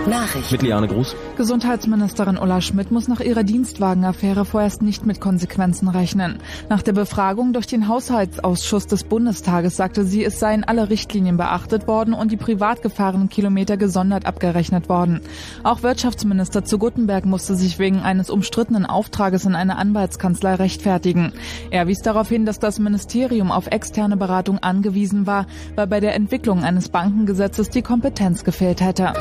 Speaker 5: Nachricht.
Speaker 1: Mit Liane Gruß.
Speaker 6: Gesundheitsministerin Ulla Schmidt muss nach ihrer Dienstwagenaffäre vorerst nicht mit Konsequenzen rechnen. Nach der Befragung durch den Haushaltsausschuss des Bundestages sagte sie, es seien alle Richtlinien beachtet worden und die privat gefahrenen Kilometer gesondert abgerechnet worden. Auch Wirtschaftsminister zu Guttenberg musste sich wegen eines umstrittenen Auftrages in einer Anwaltskanzlei rechtfertigen. Er wies darauf hin, dass das Ministerium auf externe Beratung angewiesen war, weil bei der Entwicklung eines Bankengesetzes die Kompetenz gefehlt hätte.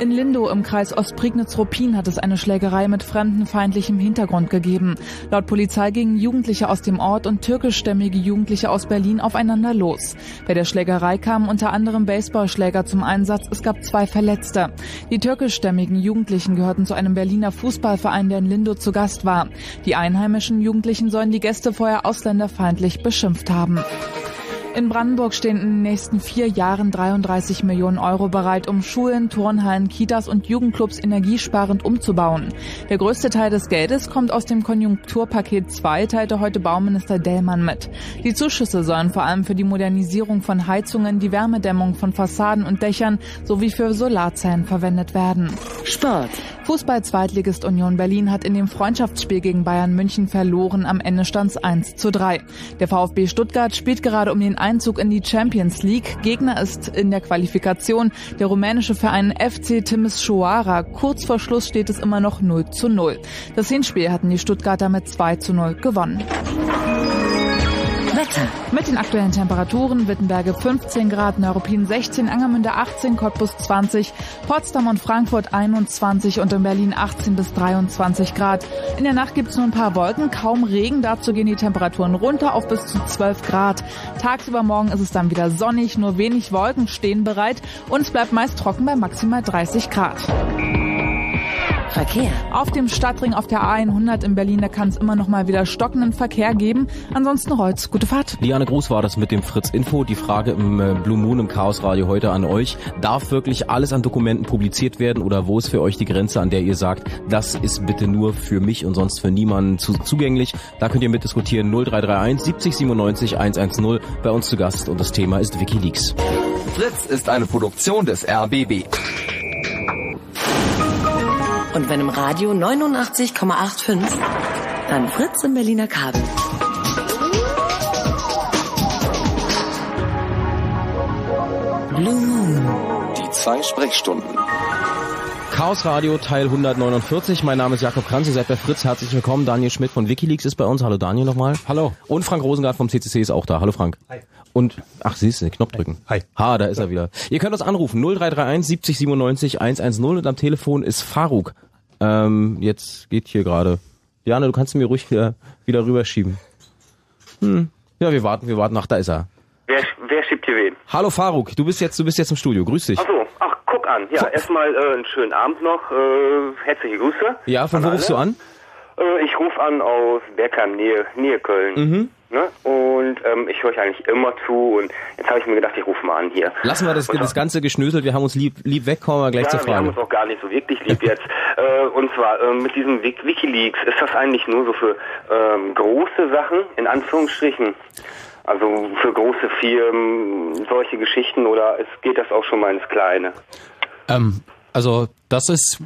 Speaker 6: In Lindow im Kreis Ostprignitz-Ruppin hat es eine Schlägerei mit fremdenfeindlichem Hintergrund gegeben. Laut Polizei gingen Jugendliche aus dem Ort und türkischstämmige Jugendliche aus Berlin aufeinander los. Bei der Schlägerei kamen unter anderem Baseballschläger zum Einsatz. Es gab zwei Verletzte. Die türkischstämmigen Jugendlichen gehörten zu einem Berliner Fußballverein, der in Lindow zu Gast war. Die einheimischen Jugendlichen sollen die Gäste vorher ausländerfeindlich beschimpft haben. In Brandenburg stehen in den nächsten vier Jahren 33 Millionen Euro bereit, um Schulen, Turnhallen, Kitas und Jugendclubs energiesparend umzubauen. Der größte Teil des Geldes kommt aus dem Konjunkturpaket 2, teilte heute Bauminister Dellmann mit. Die Zuschüsse sollen vor allem für die Modernisierung von Heizungen, die Wärmedämmung von Fassaden und Dächern sowie für Solarzellen verwendet werden.
Speaker 5: Sport.
Speaker 6: Fußball-Zweitligist Union Berlin hat in dem Freundschaftsspiel gegen Bayern München verloren. Am Ende stand es 1 zu 3. Der VfB Stuttgart spielt gerade um den Einzug in die Champions League. Gegner ist in der Qualifikation der rumänische Verein FC Timisoara. Kurz vor Schluss steht es immer noch 0 zu 0. Das Hinspiel hatten die Stuttgarter mit 2 zu 0 gewonnen.
Speaker 5: Wetter.
Speaker 6: Mit den aktuellen Temperaturen Wittenberge 15 Grad, Neuruppin 16, Angermünde 18, Cottbus 20, Potsdam und Frankfurt 21 und in Berlin 18 bis 23 Grad. In der Nacht gibt es nur ein paar Wolken, kaum Regen, dazu gehen die Temperaturen runter auf bis zu 12 Grad. Tagsüber morgen ist es dann wieder sonnig, nur wenig Wolken stehen bereit und es bleibt meist trocken bei maximal 30 Grad.
Speaker 5: Verkehr.
Speaker 6: Auf dem Stadtring auf der A100 in Berlin, da kann es immer noch mal wieder stockenden Verkehr geben. Ansonsten Reutz, gute Fahrt.
Speaker 1: Liane Gruß war das mit dem Fritz Info. Die Frage im äh, Blue Moon im Chaos Radio heute an euch. Darf wirklich alles an Dokumenten publiziert werden oder wo ist für euch die Grenze, an der ihr sagt, das ist bitte nur für mich und sonst für niemanden zu, zugänglich? Da könnt ihr mitdiskutieren 0331 70 97 110 bei uns zu Gast und das Thema ist Wikileaks.
Speaker 7: Fritz ist eine Produktion des RBB.
Speaker 5: Und wenn im Radio 89,85, dann Fritz im Berliner Kabel. Blue Moon.
Speaker 7: Die zwei Sprechstunden.
Speaker 1: Chaos Radio Teil 149. Mein Name ist Jakob Kranz, ihr seid bei Fritz. Herzlich willkommen. Daniel Schmidt von Wikileaks ist bei uns. Hallo Daniel nochmal.
Speaker 3: Hallo.
Speaker 1: Und Frank Rosengart vom CCC ist auch da. Hallo Frank.
Speaker 2: Hi.
Speaker 1: Und, ach, siehst du, Knopf drücken.
Speaker 2: Hi.
Speaker 1: Ha, da ist er wieder. Ihr könnt uns anrufen, 0331 70 97 110 und am Telefon ist Faruk. Ähm, jetzt geht hier gerade. Jana, du kannst mir ruhig wieder, wieder rüberschieben. Hm. Ja, wir warten, wir warten. Ach, da ist er.
Speaker 8: Wer, wer schiebt hier wen?
Speaker 1: Hallo Faruk, du bist jetzt, du bist jetzt im Studio. Grüß dich.
Speaker 8: Ach so, ach, guck an. Ja, erstmal äh, einen schönen Abend noch. Äh, herzliche Grüße.
Speaker 1: Ja, von wo
Speaker 8: an
Speaker 1: rufst du an?
Speaker 8: Äh, ich rufe an aus Bergheim, Nähe, Nähe Köln.
Speaker 1: Mhm.
Speaker 8: Ne? Und ähm, ich höre euch eigentlich immer zu und jetzt habe ich mir gedacht, ich rufe mal an hier.
Speaker 1: Lassen wir das,
Speaker 8: Und
Speaker 1: das ganze Geschnösel, wir haben uns lieb, lieb weg, kommen wir gleich
Speaker 8: ja,
Speaker 1: zur
Speaker 8: wir haben
Speaker 1: Frage.
Speaker 8: uns auch gar nicht so wirklich lieb jetzt. *laughs* äh, und zwar äh, mit diesem Wik Wikileaks, ist das eigentlich nur so für ähm, große Sachen, in Anführungsstrichen? Also für große Firmen, solche Geschichten oder es geht das auch schon mal ins Kleine?
Speaker 3: Ähm, also das ist,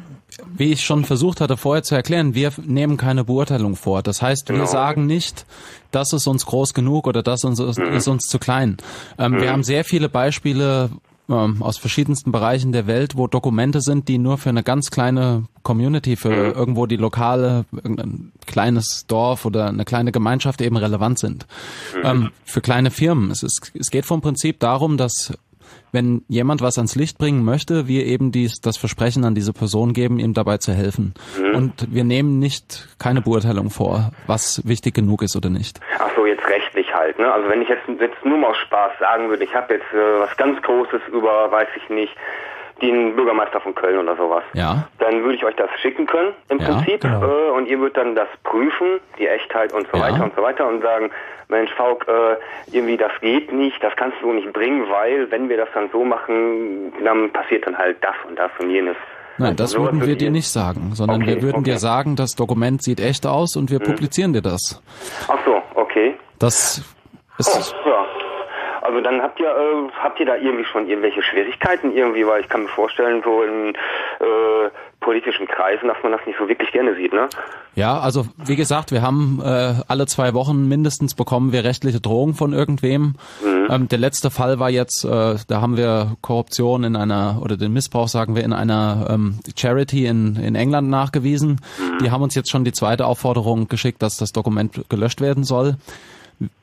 Speaker 3: wie ich schon versucht hatte vorher zu erklären, wir nehmen keine Beurteilung vor. Das heißt, wir
Speaker 8: Genau.
Speaker 3: sagen nicht, das ist uns groß genug oder das ist, ist uns zu klein. Ähm, Wir haben sehr viele Beispiele ähm, aus verschiedensten Bereichen der Welt, wo Dokumente sind, die nur für eine ganz kleine Community, für irgendwo die lokale, irgendein kleines Dorf oder eine kleine Gemeinschaft eben relevant sind. Ähm, für kleine Firmen. Es, ist, es geht vom Prinzip darum, dass wenn jemand was ans Licht bringen möchte, wir eben dies, das Versprechen an diese Person geben, ihm dabei zu helfen. Und wir nehmen nicht keine Beurteilung vor, was wichtig genug ist oder nicht.
Speaker 8: Ach so, jetzt rechtlich halt, ne? Also wenn ich jetzt, jetzt nur mal Spaß sagen würde, ich habe jetzt äh, was ganz Großes über, weiß ich nicht, den Bürgermeister von Köln oder sowas.
Speaker 3: Ja.
Speaker 8: Dann würde ich euch das schicken können, im
Speaker 3: Ja,
Speaker 8: Prinzip.
Speaker 2: genau.
Speaker 8: Äh, und ihr würdet dann das prüfen, die Echtheit und so
Speaker 3: Ja.
Speaker 8: weiter und so weiter und sagen, Mensch, Fauk, äh, irgendwie das geht nicht, das kannst du nicht bringen, weil wenn wir das dann so machen, dann passiert dann halt das und das und jenes.
Speaker 3: Nein, das
Speaker 8: So
Speaker 3: würden wir dir nicht sagen, sondern
Speaker 8: Okay,
Speaker 3: wir würden dir
Speaker 8: okay.
Speaker 3: sagen, das Dokument sieht echt aus und wir publizieren dir das.
Speaker 8: Ach so, okay.
Speaker 3: Das
Speaker 8: Oh,
Speaker 3: ist,
Speaker 8: ja. Also dann habt ihr äh, habt ihr da irgendwie schon irgendwelche Schwierigkeiten irgendwie, weil ich kann mir vorstellen, so in äh, politischen Kreisen, dass man das nicht so wirklich gerne sieht, ne?
Speaker 3: ja, also wie gesagt, wir haben äh, alle zwei Wochen mindestens bekommen wir rechtliche Drohungen von irgendwem. Ähm, der letzte Fall war jetzt, äh, da haben wir Korruption in einer, oder den Missbrauch, sagen wir, in einer ähm, Charity in, in England nachgewiesen. Die haben uns jetzt schon die zweite Aufforderung geschickt, dass das Dokument gelöscht werden soll.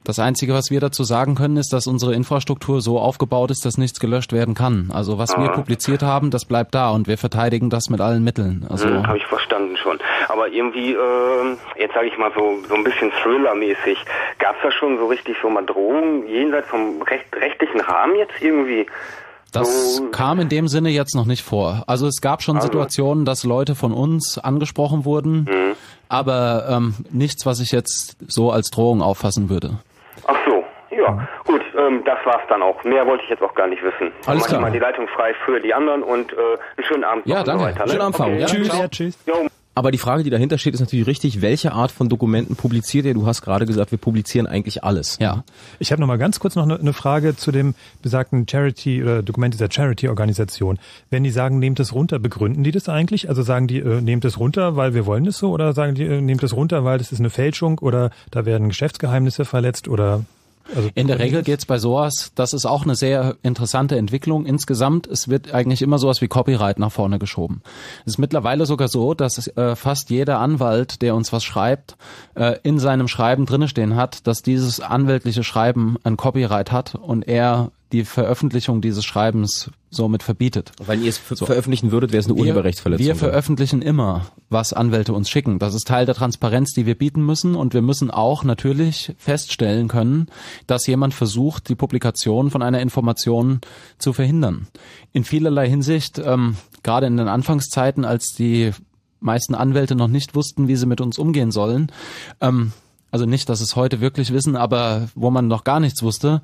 Speaker 3: Das Einzige, was wir dazu sagen können, ist, dass unsere Infrastruktur so aufgebaut ist, dass nichts gelöscht werden kann. Also was wir publiziert haben, das bleibt da und wir verteidigen das mit allen Mitteln. Also
Speaker 8: Hm, Habe ich verstanden schon. Aber irgendwie, äh, jetzt sage ich mal so so ein bisschen Thriller-mäßig, gab's da schon so richtig so mal Drohungen jenseits vom recht, rechtlichen Rahmen jetzt irgendwie?
Speaker 3: Das
Speaker 8: so,
Speaker 3: kam in dem Sinne jetzt noch nicht vor. Also es gab schon Situationen, dass Leute von uns angesprochen wurden, aber ähm, nichts, was ich jetzt so als Drohung auffassen würde.
Speaker 8: Ach so, ja, gut, ähm, das war's dann auch. Mehr wollte ich jetzt auch gar nicht wissen.
Speaker 1: Alles
Speaker 8: mach ich
Speaker 1: klar.
Speaker 8: mal die Leitung frei für die anderen und äh, einen schönen Abend
Speaker 3: Ja, danke.
Speaker 8: weiter. ne?
Speaker 1: Schönen Abend,
Speaker 8: Okay,
Speaker 1: tschüss.
Speaker 2: Ja, tschüss.
Speaker 8: Jo,
Speaker 1: Aber die Frage, die dahinter steht, ist natürlich richtig, welche Art von Dokumenten publiziert ihr? Du hast gerade gesagt, wir publizieren eigentlich alles.
Speaker 3: Ja.
Speaker 2: Ich habe noch mal ganz kurz noch eine, eine Frage zu dem besagten Charity oder Dokument dieser Charity-Organisation. Wenn die sagen, nehmt es runter, begründen die das eigentlich? Also sagen die, äh, nehmt es runter, weil wir wollen es so? Oder sagen die, äh, nehmt es runter, weil das ist eine Fälschung oder da werden Geschäftsgeheimnisse verletzt oder also
Speaker 3: In der Regel geht's bei sowas, das ist auch eine sehr interessante Entwicklung insgesamt. Es wird eigentlich immer sowas wie Copyright nach vorne geschoben. Es ist mittlerweile sogar so, dass äh, fast jeder Anwalt, der uns was schreibt, äh, in seinem Schreiben drinne stehen hat, dass dieses anwältliche Schreiben ein Copyright hat und er die Veröffentlichung dieses Schreibens somit verbietet.
Speaker 1: Weil ihr es ver- veröffentlichen würdet, wäre es eine Urheberrechtsverletzung.
Speaker 3: Wir veröffentlichen immer, was Anwälte uns schicken. Das ist Teil der Transparenz, die wir bieten müssen. Und wir müssen auch natürlich feststellen können, dass jemand versucht, die Publikation von einer Information zu verhindern. In vielerlei Hinsicht, ähm, gerade in den Anfangszeiten, als die meisten Anwälte noch nicht wussten, wie sie mit uns umgehen sollen, ähm, also nicht, dass es heute wirklich wissen, aber wo man noch gar nichts wusste,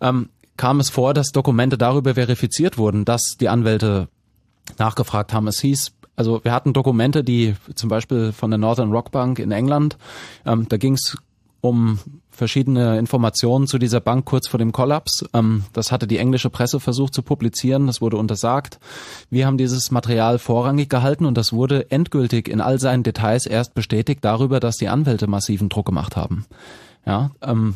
Speaker 3: ähm, kam es vor, dass Dokumente darüber verifiziert wurden, dass die Anwälte nachgefragt haben. Es hieß, also wir hatten Dokumente, die zum Beispiel von der Northern Rock Bank in England, ähm, da ging es um verschiedene Informationen zu dieser Bank kurz vor dem Kollaps. Ähm, das hatte die englische Presse versucht zu publizieren, das wurde untersagt. Wir haben dieses Material vorrangig gehalten und das wurde endgültig in all seinen Details erst bestätigt darüber, dass die Anwälte massiven Druck gemacht haben. Ja, ähm,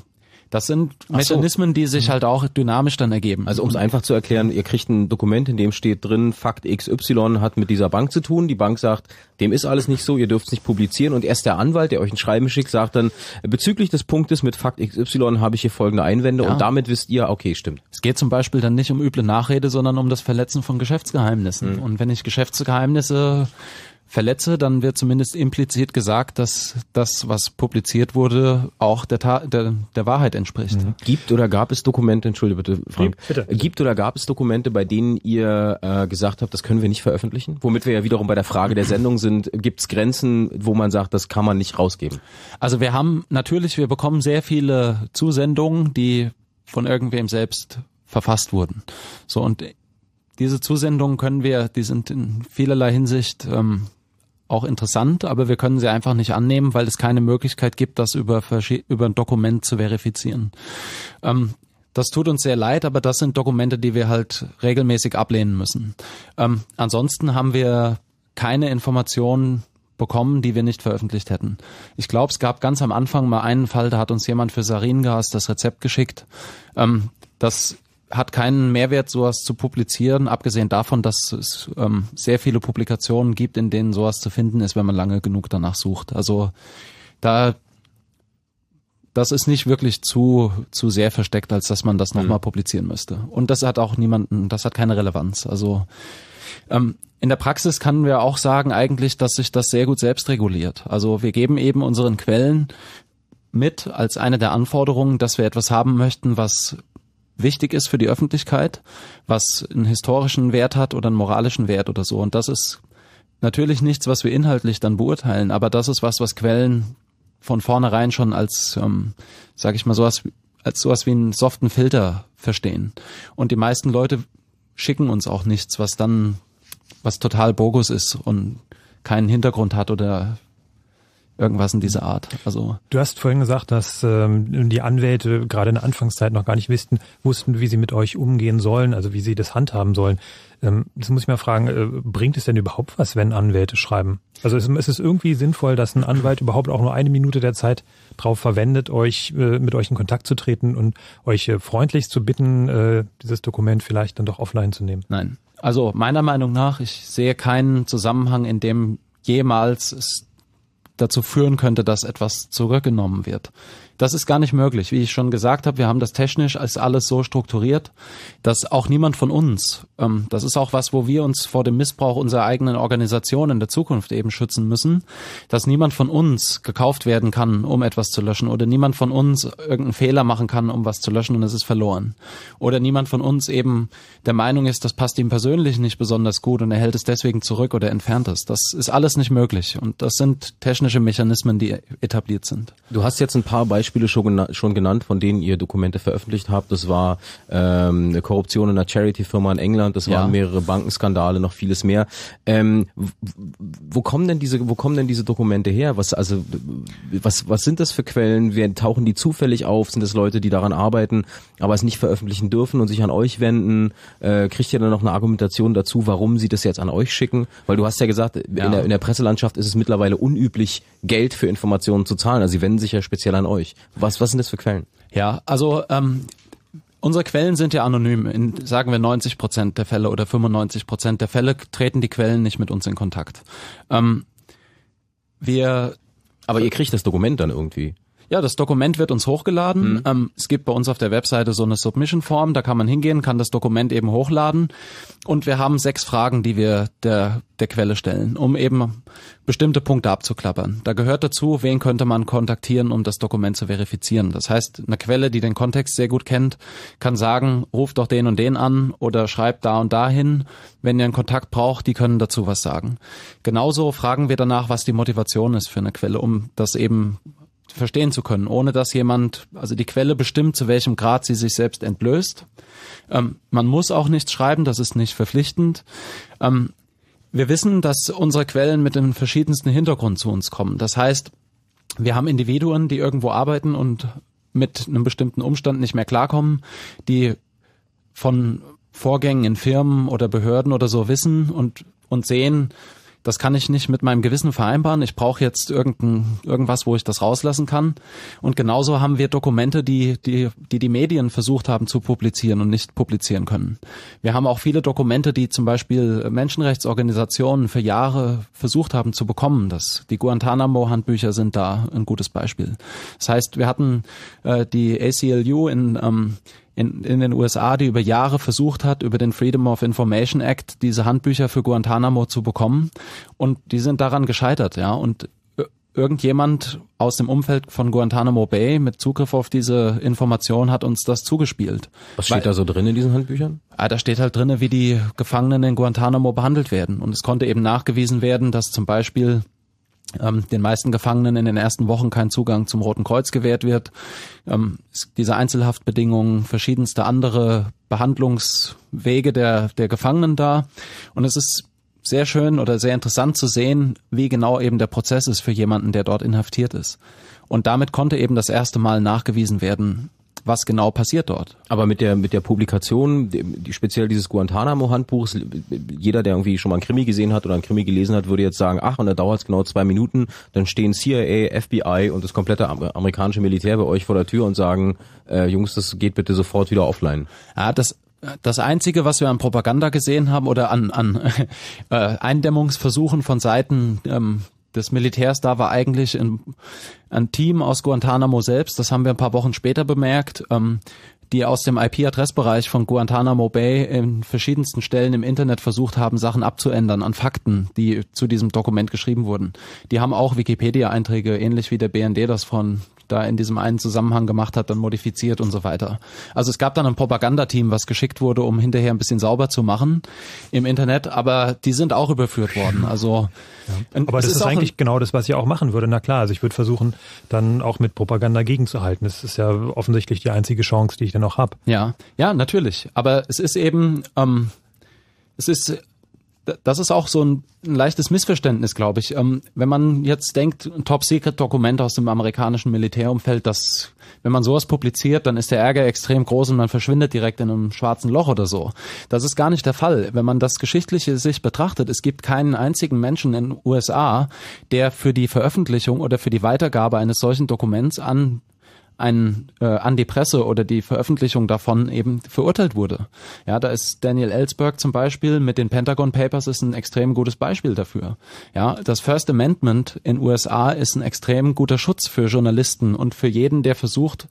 Speaker 3: Das sind Mechanismen, die sich halt auch dynamisch dann ergeben.
Speaker 1: Also um es einfach zu erklären, ihr kriegt ein Dokument, in dem steht drin, Fakt XY hat mit dieser Bank zu tun. Die Bank sagt, dem ist alles nicht so, ihr dürft es nicht publizieren. Und erst der Anwalt, der euch ein Schreiben schickt, sagt dann, bezüglich des Punktes mit Fakt XY habe ich hier folgende Einwände ja. und damit wisst ihr, okay, stimmt.
Speaker 3: Es geht zum Beispiel dann nicht um üble Nachrede, sondern um das Verletzen von Geschäftsgeheimnissen. Mhm. Und wenn ich Geschäftsgeheimnisse verletze, dann wird zumindest implizit gesagt, dass das, was publiziert wurde, auch der, Ta der, der Wahrheit entspricht. Mhm.
Speaker 1: Gibt oder gab es Dokumente, entschuldige bitte, Frank, bitte, bitte. gibt oder gab es Dokumente, bei denen ihr äh, gesagt habt, das können wir nicht veröffentlichen? Womit wir ja wiederum bei der Frage der Sendung sind, gibt es Grenzen, wo man sagt, das kann man nicht rausgeben?
Speaker 3: Also wir haben natürlich, wir bekommen sehr viele Zusendungen, die von irgendwem selbst verfasst wurden. So und diese Zusendungen können wir, die sind in vielerlei Hinsicht ähm, auch interessant, aber wir können sie einfach nicht annehmen, weil es keine Möglichkeit gibt, das über, über ein Dokument zu verifizieren. Ähm, das tut uns sehr leid, aber das sind Dokumente, die wir halt regelmäßig ablehnen müssen. Ähm, ansonsten haben wir keine Informationen bekommen, die wir nicht veröffentlicht hätten. Ich glaube, es gab ganz am Anfang mal einen Fall, da hat uns jemand für Saringas das Rezept geschickt. Ähm, das hat keinen Mehrwert, sowas zu publizieren, abgesehen davon, dass es ähm, sehr viele Publikationen gibt, in denen sowas zu finden ist, wenn man lange genug danach sucht. Also da das ist nicht wirklich zu zu sehr versteckt, als dass man das nochmal mhm. publizieren müsste. Und das hat auch niemanden, das hat keine Relevanz. Also ähm, in der Praxis können wir auch sagen eigentlich, dass sich das sehr gut selbst reguliert. Also wir geben eben unseren Quellen mit als eine der Anforderungen, dass wir etwas haben möchten, was wichtig ist für die Öffentlichkeit, was einen historischen Wert hat oder einen moralischen Wert oder so. Und das ist natürlich nichts, was wir inhaltlich dann beurteilen, aber das ist was, was Quellen von vornherein schon als, ähm, sag ich mal, sowas, als sowas wie einen soften Filter verstehen. Und die meisten Leute schicken uns auch nichts, was dann, was total bogus ist und keinen Hintergrund hat oder irgendwas in dieser Art. Also
Speaker 2: du hast vorhin gesagt, dass ähm, die Anwälte gerade in der Anfangszeit noch gar nicht wussten, wussten, wie sie mit euch umgehen sollen, also wie sie das handhaben sollen. Ähm, das muss ich mal fragen, äh, bringt es denn überhaupt was, wenn Anwälte schreiben? Also ist, ist es irgendwie sinnvoll, dass ein Anwalt überhaupt auch nur eine Minute der Zeit drauf verwendet, euch äh, mit euch in Kontakt zu treten und euch äh, freundlich zu bitten, äh, dieses Dokument vielleicht dann doch offline zu nehmen?
Speaker 3: Nein. Also meiner Meinung nach, ich sehe keinen Zusammenhang, in dem jemals es dazu führen könnte, dass etwas zurückgenommen wird. Das ist gar nicht möglich. Wie ich schon gesagt habe, wir haben das technisch als alles so strukturiert, dass auch niemand von uns, ähm, das ist auch was, wo wir uns vor dem Missbrauch unserer eigenen Organisation in der Zukunft eben schützen müssen, dass niemand von uns gekauft werden kann, um etwas zu löschen oder niemand von uns irgendeinen Fehler machen kann, um was zu löschen und es ist verloren. Oder niemand von uns eben der Meinung ist, das passt ihm persönlich nicht besonders gut und er hält es deswegen zurück oder entfernt es. Das ist alles nicht möglich und das sind technische Mechanismen, die etabliert sind.
Speaker 1: Du hast jetzt ein paar Beispiele Beispiele schon, schon genannt, von denen ihr Dokumente veröffentlicht habt. Das war ähm, eine Korruption in einer Charity-Firma in England, das waren ja. mehrere Bankenskandale, noch vieles mehr. Ähm, wo kommen denn diese, wo kommen denn diese Dokumente her? Was also, was was sind das für Quellen? Wer tauchen die zufällig auf? Sind das Leute, die daran arbeiten, aber es nicht veröffentlichen dürfen und sich an euch wenden? Äh, kriegt ihr dann noch eine Argumentation dazu, warum sie das jetzt an euch schicken? Weil du hast ja gesagt, ja. In, der, in der Presselandschaft ist es mittlerweile unüblich, Geld für Informationen zu zahlen. Also sie wenden sich ja speziell an euch. Was, was sind das für Quellen?
Speaker 3: Ja, also ähm, unsere Quellen sind ja anonym. In, sagen wir 90 Prozent der Fälle oder 95 Prozent der Fälle treten die Quellen nicht mit uns in Kontakt. Ähm, wir
Speaker 1: aber ihr kriegt das Dokument dann irgendwie.
Speaker 3: Ja, das Dokument wird uns hochgeladen. Mhm. Ähm, es gibt bei uns auf der Webseite so eine Submission-Form, da kann man hingehen, kann das Dokument eben hochladen. Und wir haben sechs Fragen, die wir der, der Quelle stellen, um eben bestimmte Punkte abzuklappern. Da gehört dazu, wen könnte man kontaktieren, um das Dokument zu verifizieren. Das heißt, eine Quelle, die den Kontext sehr gut kennt, kann sagen, ruft doch den und den an oder schreibt da und dahin. Wenn ihr einen Kontakt braucht, die können dazu was sagen. Genauso fragen wir danach, was die Motivation ist für eine Quelle, um das eben verstehen zu können, ohne dass jemand, also die Quelle bestimmt, zu welchem Grad sie sich selbst entblößt. Ähm, man muss auch nichts schreiben, das ist nicht verpflichtend. Ähm, wir wissen, dass unsere Quellen mit dem verschiedensten Hintergrund zu uns kommen. Das heißt, wir haben Individuen, die irgendwo arbeiten und mit einem bestimmten Umstand nicht mehr klarkommen, die von Vorgängen in Firmen oder Behörden oder so wissen und, und sehen, das kann ich nicht mit meinem Gewissen vereinbaren. Ich brauche jetzt irgendein, irgendwas, wo ich das rauslassen kann. Und genauso haben wir Dokumente, die, die, die die Medien versucht haben zu publizieren und nicht publizieren können. Wir haben auch viele Dokumente, die zum Beispiel Menschenrechtsorganisationen für Jahre versucht haben zu bekommen. Das, die Guantanamo-Handbücher sind da ein gutes Beispiel. Das heißt, wir hatten äh, die ACLU in ähm, in, in den USA, die über Jahre versucht hat, über den Freedom of Information Act diese Handbücher für Guantanamo zu bekommen. Und die sind daran gescheitert, ja. Und irgendjemand aus dem Umfeld von Guantanamo Bay mit Zugriff auf diese Information hat uns das zugespielt.
Speaker 1: Was steht Weil, da so drin in diesen Handbüchern?
Speaker 3: Ah, da steht halt drin, wie die Gefangenen in Guantanamo behandelt werden. Und es konnte eben nachgewiesen werden, dass zum Beispiel den meisten Gefangenen in den ersten Wochen kein Zugang zum Roten Kreuz gewährt wird. Ähm, diese Einzelhaftbedingungen, verschiedenste andere Behandlungswege der, der Gefangenen da. Und es ist sehr schön oder sehr interessant zu sehen, wie genau eben der Prozess ist für jemanden, der dort inhaftiert ist. Und damit konnte eben das erste Mal nachgewiesen werden, was genau passiert dort.
Speaker 1: Aber mit der mit der Publikation, die, speziell dieses Guantanamo-Handbuchs, jeder, der irgendwie schon mal ein Krimi gesehen hat oder ein Krimi gelesen hat, würde jetzt sagen, ach, und da dauert es genau zwei Minuten, dann stehen CIA, FBI und das komplette amerikanische Militär bei euch vor der Tür und sagen, äh, Jungs, das geht bitte sofort wieder offline.
Speaker 3: Ja, das das Einzige, was wir an Propaganda gesehen haben oder an, an *laughs* äh, Eindämmungsversuchen von Seiten ähm, des Militärs da war eigentlich ein, ein Team aus Guantanamo selbst, das haben wir ein paar Wochen später bemerkt, ähm, die aus dem IP-Adressbereich von Guantanamo Bay in verschiedensten Stellen im Internet versucht haben, Sachen abzuändern an Fakten, die zu diesem Dokument geschrieben wurden. Die haben auch Wikipedia-Einträge, ähnlich wie der BND das von da in diesem einen Zusammenhang gemacht hat, dann modifiziert und so weiter. Also es gab dann ein Propagandateam, was geschickt wurde, um hinterher ein bisschen sauber zu machen im Internet, aber die sind auch überführt worden. Also
Speaker 2: ja. Aber das ist, ist eigentlich genau das, was ich auch machen würde. Na klar, also ich würde versuchen, dann auch mit Propaganda gegenzuhalten. Das ist ja offensichtlich die einzige Chance, die ich dann auch habe.
Speaker 3: Ja, ja, natürlich. Aber es ist eben, ähm, es ist das ist auch so ein, ein leichtes Missverständnis, glaube ich. Ähm, wenn man jetzt denkt, ein Top-Secret-Dokument aus dem amerikanischen Militärumfeld, das, wenn man sowas publiziert, dann ist der Ärger extrem groß und man verschwindet direkt in einem schwarzen Loch oder so. Das ist gar nicht der Fall. Wenn man das Geschichtliche sich betrachtet, es gibt keinen einzigen Menschen in den USA, der für die Veröffentlichung oder für die Weitergabe eines solchen Dokuments an ein, äh, an die Presse oder die Veröffentlichung davon eben verurteilt wurde. Ja, da ist Daniel Ellsberg zum Beispiel mit den Pentagon Papers ist ein extrem gutes Beispiel dafür. Ja, das First Amendment in USA ist ein extrem guter Schutz für Journalisten und für jeden, der versucht,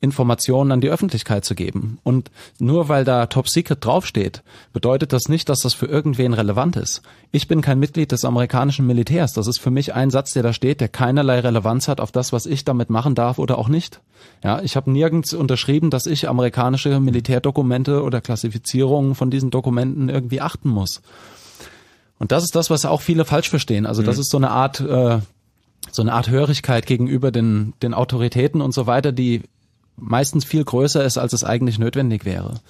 Speaker 3: Informationen an die Öffentlichkeit zu geben. Und nur weil da Top Secret draufsteht, bedeutet das nicht, dass das für irgendwen relevant ist. Ich bin kein Mitglied des amerikanischen Militärs. Das ist für mich ein Satz, der da steht, der keinerlei Relevanz hat auf das, was ich damit machen darf oder auch nicht. Ja, ich habe nirgends unterschrieben, dass ich amerikanische Militärdokumente oder Klassifizierungen von diesen Dokumenten irgendwie achten muss. Und das ist das, was auch viele falsch verstehen. Also das mhm. ist so eine Art äh, so eine Art Hörigkeit gegenüber den, den Autoritäten und so weiter, die meistens viel größer ist, als es eigentlich notwendig wäre.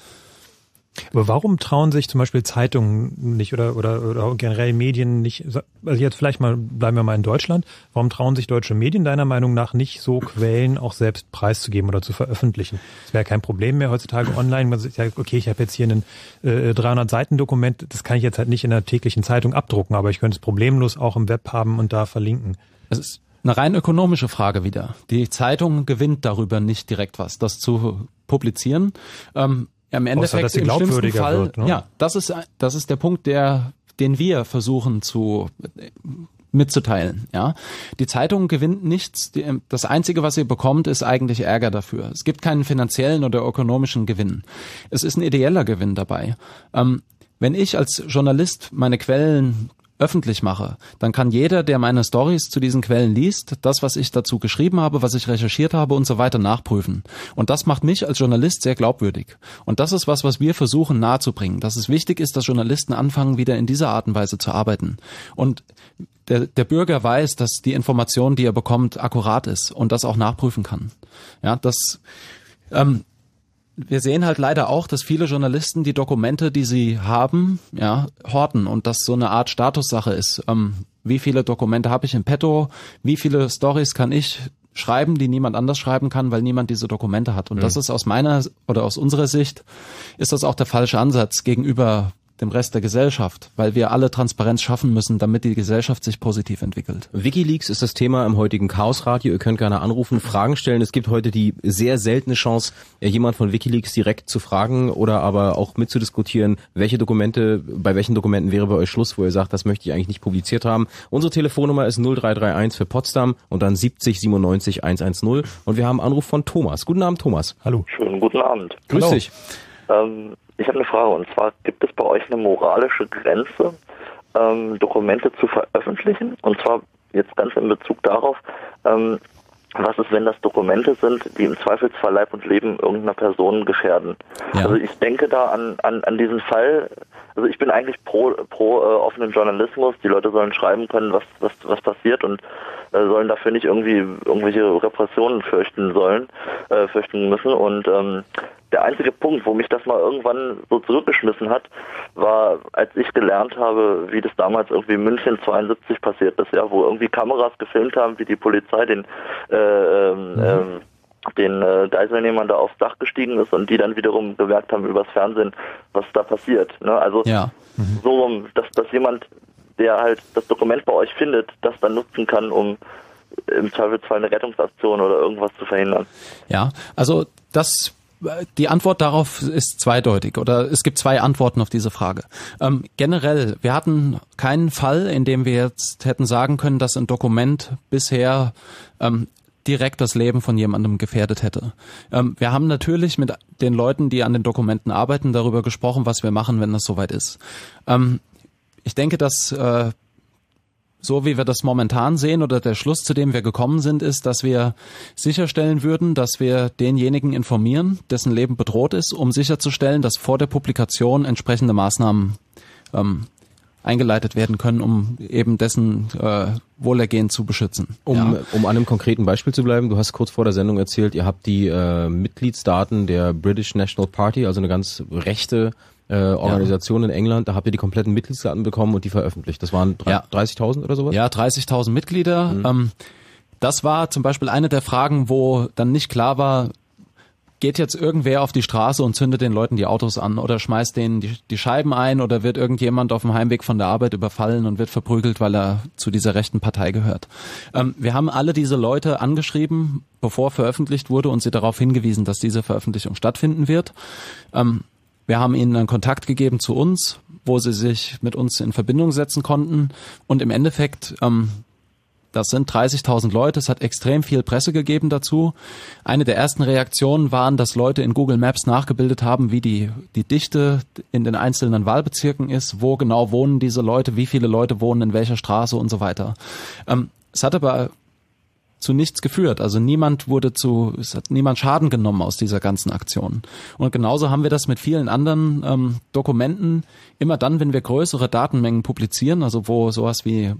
Speaker 2: Aber warum trauen sich zum Beispiel Zeitungen nicht oder, oder, oder generell Medien nicht, also jetzt vielleicht mal, bleiben wir mal in Deutschland, warum trauen sich deutsche Medien deiner Meinung nach nicht so Quellen auch selbst preiszugeben oder zu veröffentlichen? Es wäre kein Problem mehr heutzutage online, man sagt, okay, ich habe jetzt hier ein äh, 300 Seiten Dokument, das kann ich jetzt halt nicht in der täglichen Zeitung abdrucken, aber ich könnte es problemlos auch im Web haben und da verlinken.
Speaker 3: Ist eine rein ökonomische Frage wieder. Die Zeitung gewinnt darüber nicht direkt was, das zu publizieren. Ähm, Im Endeffekt
Speaker 2: Außer, im schlimmsten Fall, wird,
Speaker 3: ne? ja, das ist das ist der Punkt, der den wir versuchen zu mitzuteilen. Ja, die Zeitung gewinnt nichts. Das einzige, was sie bekommt, ist eigentlich Ärger dafür. Es gibt keinen finanziellen oder ökonomischen Gewinn. Es ist ein ideeller Gewinn dabei. Ähm, wenn ich als Journalist meine Quellen öffentlich mache, dann kann jeder, der meine Stories zu diesen Quellen liest, das, was ich dazu geschrieben habe, was ich recherchiert habe und so weiter nachprüfen. Und das macht mich als Journalist sehr glaubwürdig. Und das ist was, was wir versuchen nahezubringen, dass es wichtig ist, dass Journalisten anfangen, wieder in dieser Art und Weise zu arbeiten. Und der, der Bürger weiß, dass die Information, die er bekommt, akkurat ist und das auch nachprüfen kann. Ja, das ähm, wir sehen halt leider auch, dass viele Journalisten die Dokumente, die sie haben, ja, horten und das so eine Art Statussache ist. Ähm, wie viele Dokumente habe ich im Petto? Wie viele Stories kann ich schreiben, die niemand anders schreiben kann, weil niemand diese Dokumente hat? Und mhm. das ist aus meiner oder aus unserer Sicht ist das auch der falsche Ansatz gegenüber dem Rest der Gesellschaft, weil wir alle Transparenz schaffen müssen, damit die Gesellschaft sich positiv entwickelt.
Speaker 1: Wikileaks ist das Thema im heutigen Chaos Radio. Ihr könnt gerne anrufen, Fragen stellen. Es gibt heute die sehr seltene Chance, jemand von Wikileaks direkt zu fragen oder aber auch mitzudiskutieren, welche Dokumente, bei welchen Dokumenten wäre bei euch Schluss, wo ihr sagt, das möchte ich eigentlich nicht publiziert haben. Unsere Telefonnummer ist 0331 für Potsdam und dann 70 97 110 und wir haben Anruf von Thomas. Guten Abend, Thomas.
Speaker 9: Hallo. Schönen guten Abend.
Speaker 1: Grüß
Speaker 9: Hallo.
Speaker 1: dich.
Speaker 9: Ähm, ich habe eine Frage und zwar gibt es bei euch eine moralische Grenze, ähm, Dokumente zu veröffentlichen? Und zwar jetzt ganz in Bezug darauf, ähm, was ist, wenn das Dokumente sind, die im Zweifelsfall Leib und Leben irgendeiner Person gefährden? Ja. Also ich denke da an, an, an diesen Fall, also ich bin eigentlich pro, pro äh, offenen Journalismus, die Leute sollen schreiben können, was, was, was passiert und äh, sollen dafür nicht irgendwie irgendwelche Repressionen fürchten sollen, äh, fürchten müssen. Und ähm, der einzige Punkt, wo mich das mal irgendwann so zurückgeschmissen hat, war, als ich gelernt habe, wie das damals irgendwie München 72 passiert ist, ja, wo irgendwie Kameras gefilmt haben, wie die Polizei den äh, ähm, mhm. ähm, den äh, Geiselnehmern da aufs Dach gestiegen ist und die dann wiederum bemerkt haben übers Fernsehen, was da passiert. Ne? Also
Speaker 3: ja.
Speaker 9: mhm. so, dass, dass jemand, der halt das Dokument bei euch findet, das dann nutzen kann, um im Zweifelsfall eine Rettungsaktion oder irgendwas zu verhindern.
Speaker 3: Ja, also das die Antwort darauf ist zweideutig oder es gibt zwei Antworten auf diese Frage. Ähm, generell, wir hatten keinen Fall, in dem wir jetzt hätten sagen können, dass ein Dokument bisher ähm, direkt das Leben von jemandem gefährdet hätte. Ähm, wir haben natürlich mit den Leuten, die an den Dokumenten arbeiten, darüber gesprochen, was wir machen, wenn das soweit ist. Ähm, ich denke, dass äh, so wie wir das momentan sehen oder der Schluss, zu dem wir gekommen sind, ist, dass wir sicherstellen würden, dass wir denjenigen informieren, dessen Leben bedroht ist, um sicherzustellen, dass vor der Publikation entsprechende Maßnahmen ähm, eingeleitet werden können, um eben dessen äh, Wohlergehen zu beschützen.
Speaker 1: Um, ja. um an einem konkreten Beispiel zu bleiben, du hast kurz vor der Sendung erzählt, ihr habt die äh, Mitgliedsdaten der British National Party, also eine ganz rechte äh, Organisation ja. in England, da habt ihr die kompletten Mitgliedsdaten bekommen und die veröffentlicht. Das waren ja. 30.000 oder sowas?
Speaker 3: Ja, 30.000 Mitglieder. Mhm. Ähm, das war zum Beispiel eine der Fragen, wo dann nicht klar war, geht jetzt irgendwer auf die Straße und zündet den Leuten die Autos an oder schmeißt denen die, die, Scheiben ein oder wird irgendjemand auf dem Heimweg von der Arbeit überfallen und wird verprügelt, weil er zu dieser rechten Partei gehört. Ähm, wir haben alle diese Leute angeschrieben, bevor veröffentlicht wurde und sie darauf hingewiesen, dass diese Veröffentlichung stattfinden wird. Ähm, wir haben ihnen einen Kontakt gegeben zu uns, wo sie sich mit uns in Verbindung setzen konnten. Und im Endeffekt, ähm, das sind 30.000 Leute, es hat extrem viel Presse gegeben dazu. Eine der ersten Reaktionen waren, dass Leute in Google Maps nachgebildet haben, wie die, die Dichte in den einzelnen Wahlbezirken ist, wo genau wohnen diese Leute, wie viele Leute wohnen in welcher Straße und so weiter. Ähm, es hat aber zu nichts geführt. Also niemand wurde zu, es hat niemand Schaden genommen aus dieser ganzen Aktion. Und genauso haben wir das mit vielen anderen ähm, Dokumenten. Immer dann, wenn wir größere Datenmengen publizieren, also wo sowas wie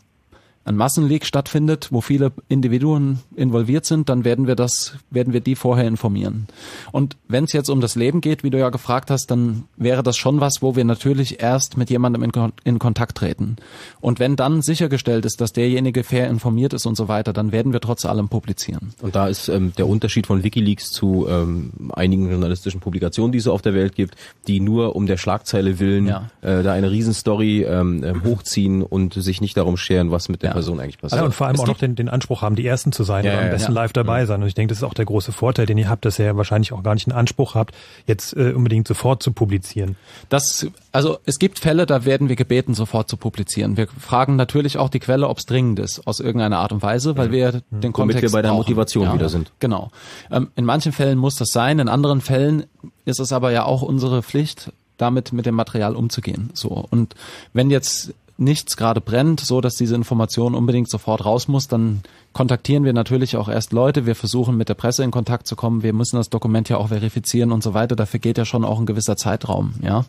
Speaker 3: ein Massenleak stattfindet, wo viele Individuen involviert sind, dann werden wir das, werden wir die vorher informieren. Und wenn es jetzt um das Leben geht, wie du ja gefragt hast, dann wäre das schon was, wo wir natürlich erst mit jemandem in, in Kontakt treten. Und wenn dann sichergestellt ist, dass derjenige fair informiert ist und so weiter, dann werden wir trotz allem publizieren.
Speaker 1: Und da ist ähm, der Unterschied von WikiLeaks zu ähm, einigen journalistischen Publikationen, die es auf der Welt gibt, die nur um der Schlagzeile willen ja. äh, da eine Riesenstory ähm, äh, hochziehen und sich nicht darum scheren, was mit der ja. Person eigentlich passiert.
Speaker 2: Ja, und vor allem es auch noch den, den Anspruch haben, die Ersten zu sein ja, oder am besten live dabei sein. Und ich denke, das ist auch der große Vorteil, den ihr habt, dass ihr ja wahrscheinlich auch gar nicht einen Anspruch habt, jetzt äh, unbedingt sofort zu publizieren.
Speaker 3: Das, also es gibt Fälle, da werden wir gebeten, sofort zu publizieren. Wir fragen natürlich auch die Quelle, ob es dringend ist, aus irgendeiner Art und Weise, weil wir den Womit Kontext
Speaker 1: wir bei der
Speaker 3: brauchen.
Speaker 1: Motivation
Speaker 3: ja,
Speaker 1: wieder sind.
Speaker 3: Genau. Ähm, in manchen Fällen muss das sein, in anderen Fällen ist es aber ja auch unsere Pflicht, damit mit dem Material umzugehen. So und wenn jetzt nichts gerade brennt, so dass diese Information unbedingt sofort raus muss, dann kontaktieren wir natürlich auch erst Leute. Wir versuchen mit der Presse in Kontakt zu kommen. Wir müssen das Dokument ja auch verifizieren und so weiter. Dafür geht ja schon auch ein gewisser Zeitraum, ja.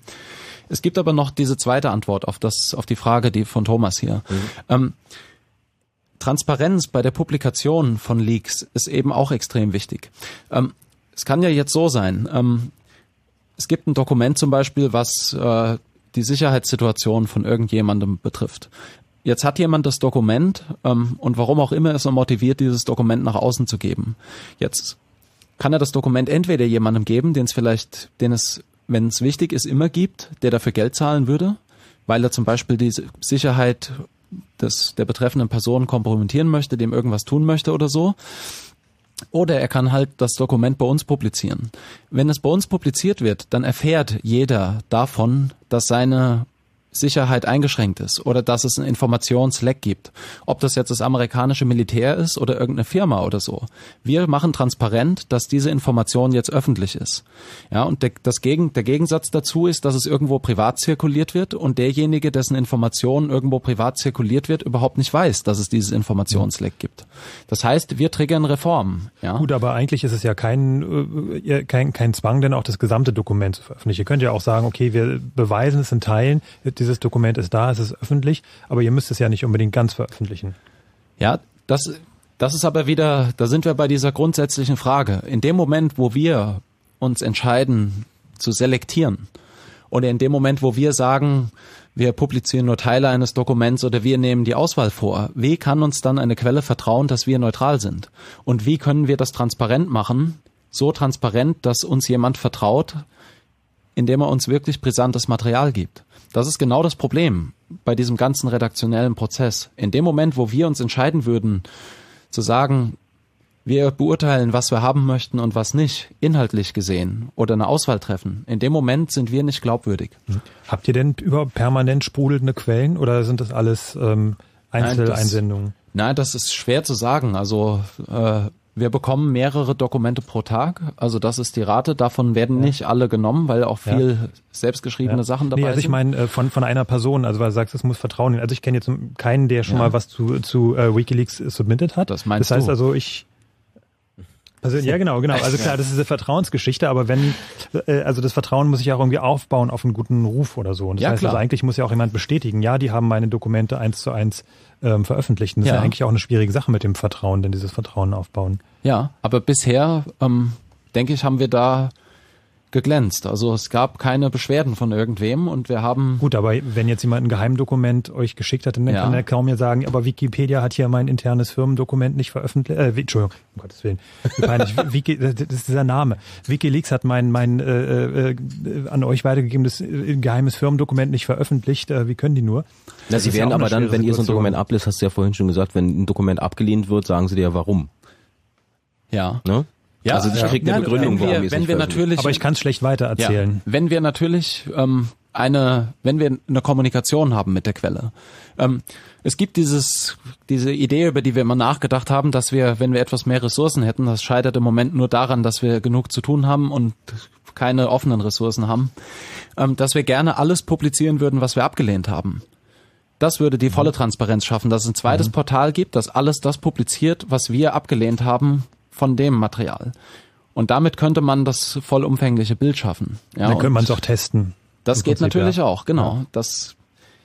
Speaker 3: Es gibt aber noch diese zweite Antwort auf das, auf die Frage, die von Thomas hier. Mhm. Ähm, Transparenz bei der Publikation von Leaks ist eben auch extrem wichtig. Ähm, es kann ja jetzt so sein. Ähm, es gibt ein Dokument zum Beispiel, was äh, die Sicherheitssituation von irgendjemandem betrifft. Jetzt hat jemand das Dokument ähm, und warum auch immer ist er motiviert, dieses Dokument nach außen zu geben. Jetzt kann er das Dokument entweder jemandem geben, den es vielleicht, den es wenn es wichtig ist, immer gibt, der dafür Geld zahlen würde, weil er zum Beispiel die Sicherheit des, der betreffenden Person kompromittieren möchte, dem irgendwas tun möchte oder so. Oder er kann halt das Dokument bei uns publizieren. Wenn es bei uns publiziert wird, dann erfährt jeder davon, dass seine Sicherheit eingeschränkt ist oder dass es einen Informationsleck gibt. Ob das jetzt das amerikanische Militär ist oder irgendeine Firma oder so. Wir machen transparent, dass diese Information jetzt öffentlich ist. Ja, und der, das Gegen, der Gegensatz dazu ist, dass es irgendwo privat zirkuliert wird und derjenige, dessen Information irgendwo privat zirkuliert wird, überhaupt nicht weiß, dass es dieses Informationsleck gibt. Das heißt, wir triggern Reformen. Ja?
Speaker 2: Gut, aber eigentlich ist es ja kein, äh, kein, kein Zwang, denn auch das gesamte Dokument zu veröffentlichen. Ihr könnt ja auch sagen, okay, wir beweisen es in Teilen, dieses Dokument ist da, es ist öffentlich, aber ihr müsst es ja nicht unbedingt ganz veröffentlichen.
Speaker 3: Ja, das, das ist aber wieder, da sind wir bei dieser grundsätzlichen Frage. In dem Moment, wo wir uns entscheiden zu selektieren oder in dem Moment, wo wir sagen, wir publizieren nur Teile eines Dokuments oder wir nehmen die Auswahl vor. Wie kann uns dann eine Quelle vertrauen, dass wir neutral sind? Und wie können wir das transparent machen? So transparent, dass uns jemand vertraut, indem er uns wirklich brisantes Material gibt. Das ist genau das Problem bei diesem ganzen redaktionellen Prozess. In dem Moment, wo wir uns entscheiden würden, zu sagen, wir beurteilen, was wir haben möchten und was nicht, inhaltlich gesehen oder eine Auswahl treffen. In dem Moment sind wir nicht glaubwürdig.
Speaker 2: Habt ihr denn über permanent sprudelnde Quellen oder sind das alles ähm, Einzeleinsendungen?
Speaker 3: Nein, nein, das ist schwer zu sagen. Also äh, wir bekommen mehrere Dokumente pro Tag, also das ist die Rate. Davon werden ja. nicht alle genommen, weil auch viel ja. selbstgeschriebene ja. Sachen dabei
Speaker 2: nee, also
Speaker 3: ich
Speaker 2: meine äh, von von einer Person, also weil du sagst, es muss Vertrauen. Also ich kenne jetzt keinen, der schon mal was zu zu uh, WikiLeaks submitted hat.
Speaker 3: Das meinst
Speaker 2: Das heißt
Speaker 3: du?
Speaker 2: also, ich also, ja, genau, genau. Also klar, das ist eine Vertrauensgeschichte, aber wenn, äh, also das Vertrauen muss sich auch irgendwie aufbauen auf einen guten Ruf oder so. Und das
Speaker 3: ja,
Speaker 2: heißt,
Speaker 3: klar.
Speaker 2: also eigentlich muss ja auch jemand bestätigen, ja, die haben meine Dokumente eins zu eins ähm, veröffentlicht. Und das
Speaker 3: Ja.
Speaker 2: ist ja eigentlich auch eine schwierige Sache mit dem Vertrauen, denn dieses Vertrauen aufbauen.
Speaker 3: Ja, aber bisher, ähm, denke ich, haben wir da geglänzt. Also es gab keine Beschwerden von irgendwem und wir haben
Speaker 2: Gut, aber wenn jetzt jemand ein Geheimdokument euch geschickt hat, dann
Speaker 3: Ja.
Speaker 2: kann er kaum mehr sagen, aber Wikipedia hat hier mein internes Firmendokument nicht veröffentlicht. Äh, Entschuldigung, um Gottes Willen. Wie peinlich. *laughs* Wiki, das ist dieser Name. WikiLeaks hat mein, mein äh, äh, an euch weitergegebenes äh, geheimes Firmendokument nicht veröffentlicht. Äh, wie können die nur?
Speaker 1: Na,
Speaker 2: Das
Speaker 1: sie
Speaker 2: ja
Speaker 1: werden
Speaker 2: auch
Speaker 1: aber dann, wenn ihr so ein
Speaker 2: Situation.
Speaker 1: Dokument ablässt, hast du ja vorhin schon gesagt, wenn ein Dokument abgelehnt wird, sagen sie dir warum.
Speaker 3: ja.
Speaker 1: Ne?
Speaker 3: Ja,
Speaker 1: also ich
Speaker 3: ja.
Speaker 1: krieg eine Begründung,
Speaker 3: wenn wir-
Speaker 1: warum es
Speaker 3: wenn
Speaker 1: nicht
Speaker 3: wir natürlich-
Speaker 2: Aber ich kann es schlecht weiter erzählen.
Speaker 3: Ja, wenn wir natürlich ähm, eine, wenn wir eine Kommunikation haben mit der Quelle. Ähm, es gibt dieses, diese Idee, über die wir immer nachgedacht haben, dass wir, wenn wir etwas mehr Ressourcen hätten, das scheitert im Moment nur daran, dass wir genug zu tun haben und keine offenen Ressourcen haben, ähm, dass wir gerne alles publizieren würden, was wir abgelehnt haben. Das würde die volle Transparenz schaffen, dass es ein zweites Portal gibt, das alles das publiziert, was wir abgelehnt haben von dem Material. Und damit könnte man das vollumfängliche Bild schaffen. Ja,
Speaker 2: dann könnte man es auch testen.
Speaker 3: das geht
Speaker 2: Prinzip,
Speaker 3: natürlich
Speaker 2: ja.
Speaker 3: auch, genau. Das,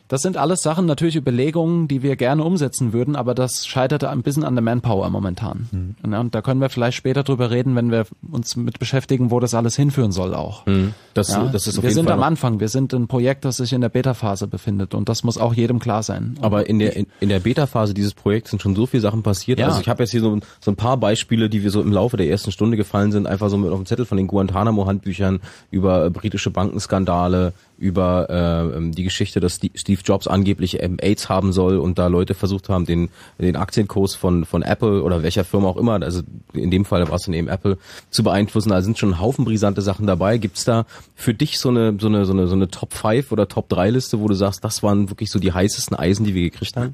Speaker 3: das sind alles Sachen, natürlich Überlegungen, die wir gerne umsetzen würden, aber das scheiterte ein bisschen an der Manpower momentan.
Speaker 2: Hm.
Speaker 3: Ja, und da können wir vielleicht später drüber reden, wenn wir uns mit beschäftigen, wo das alles hinführen soll auch.
Speaker 1: Mhm. Das,
Speaker 3: Ja,
Speaker 1: das ist auf
Speaker 3: wir
Speaker 1: jeden
Speaker 3: sind
Speaker 1: Fall
Speaker 3: am Anfang, wir sind ein Projekt, das sich in der Beta-Phase befindet und das muss auch jedem klar sein.
Speaker 1: Aber in der in, in der Beta-Phase dieses Projekts sind schon so viele Sachen passiert.
Speaker 3: Ja.
Speaker 1: Also ich habe jetzt hier so, so ein paar Beispiele, die wir so im Laufe der ersten Stunde gefallen sind, einfach so mit auf dem Zettel von den Guantanamo-Handbüchern über britische Bankenskandale, über äh, ähm, die Geschichte, dass Steve Jobs angeblich ähm, AIDS haben soll und da Leute versucht haben, den den Aktienkurs von von Apple oder welcher Firma auch immer, also in dem Fall war es dann eben Apple, zu beeinflussen. Da sind schon ein Haufen brisante Sachen dabei. Gibt's da für dich so eine so eine so eine so eine Top 5 oder Top 3 Liste, wo du sagst, das waren wirklich so die heißesten Eisen, die wir gekriegt haben?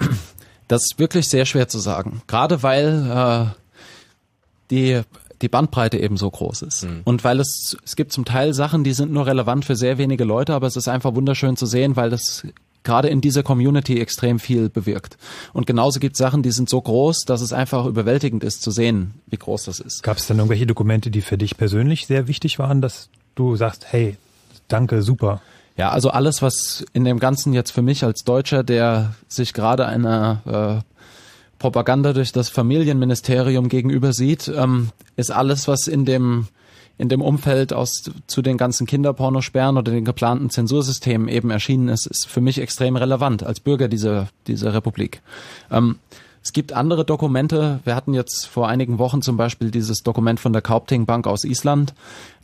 Speaker 3: Das ist wirklich sehr schwer zu sagen. Gerade weil äh, die, die Bandbreite eben so groß ist. Und weil es, es gibt zum Teil Sachen, die sind nur relevant für sehr wenige Leute, aber es ist einfach wunderschön zu sehen, weil das gerade in dieser Community extrem viel bewirkt. Und genauso gibt es Sachen, die sind so groß, dass es einfach überwältigend ist zu sehen, wie groß das ist.
Speaker 2: Gab es denn irgendwelche Dokumente, die für dich persönlich sehr wichtig waren, dass du sagst, hey, danke, super.
Speaker 3: Ja, also alles, was in dem Ganzen jetzt für mich als Deutscher, der sich gerade einer äh, Propaganda durch das Familienministerium gegenüber sieht, ähm, ist alles, was in dem in dem Umfeld aus zu den ganzen Kinderpornosperren oder den geplanten Zensursystemen eben erschienen ist, ist für mich extrem relevant als Bürger dieser dieser Republik. Ähm, es gibt andere Dokumente. Wir hatten jetzt vor einigen Wochen zum Beispiel dieses Dokument von der Kaupting Bank aus Island.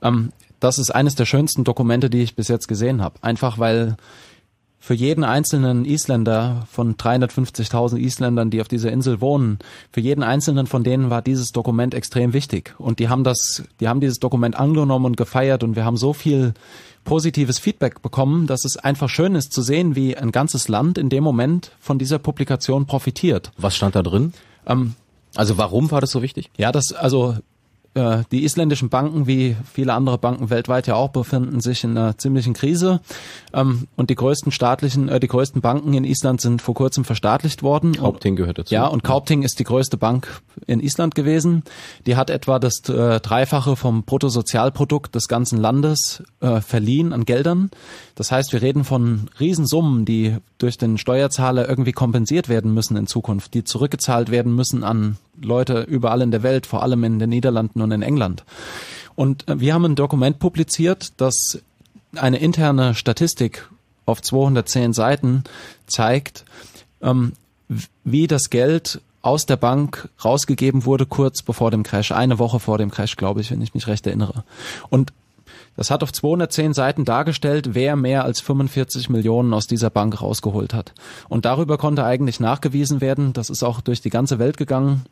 Speaker 3: Ähm, das ist eines der schönsten Dokumente, die ich bis jetzt gesehen habe. Einfach weil für jeden einzelnen Isländer von 350.000 Isländern, die auf dieser Insel wohnen, für jeden einzelnen von denen war dieses Dokument extrem wichtig. Und die haben das, die haben dieses Dokument angenommen und gefeiert und wir haben so viel positives Feedback bekommen, dass es einfach schön ist zu sehen, wie ein ganzes Land in dem Moment von dieser Publikation profitiert.
Speaker 1: Was stand da drin? Ähm, also warum war das so wichtig?
Speaker 3: Ja, das, also äh, die isländischen Banken, wie viele andere Banken weltweit ja auch, befinden sich in einer ziemlichen Krise. Ähm, und die größten staatlichen, äh, die größten Banken in Island sind vor kurzem verstaatlicht worden.
Speaker 1: Kaupting gehört dazu.
Speaker 3: Ja, und Kaupting ist die größte Bank in Island gewesen. Die hat etwa das äh, Dreifache vom Bruttosozialprodukt des ganzen Landes äh, verliehen an Geldern. Das heißt, wir reden von Riesensummen, die durch den Steuerzahler irgendwie kompensiert werden müssen in Zukunft, die zurückgezahlt werden müssen an Leute überall in der Welt, vor allem in den Niederlanden und in England. Und äh, wir haben ein Dokument publiziert, das eine interne Statistik auf 210 Seiten zeigt, ähm, wie das Geld aus der Bank rausgegeben wurde, kurz bevor dem Crash, eine Woche vor dem Crash, glaube ich, wenn ich mich recht erinnere. Und das hat auf 210 Seiten dargestellt, wer mehr als 45 Millionen aus dieser Bank rausgeholt hat. Und darüber konnte eigentlich nachgewiesen werden, das ist auch durch die ganze Welt gegangen,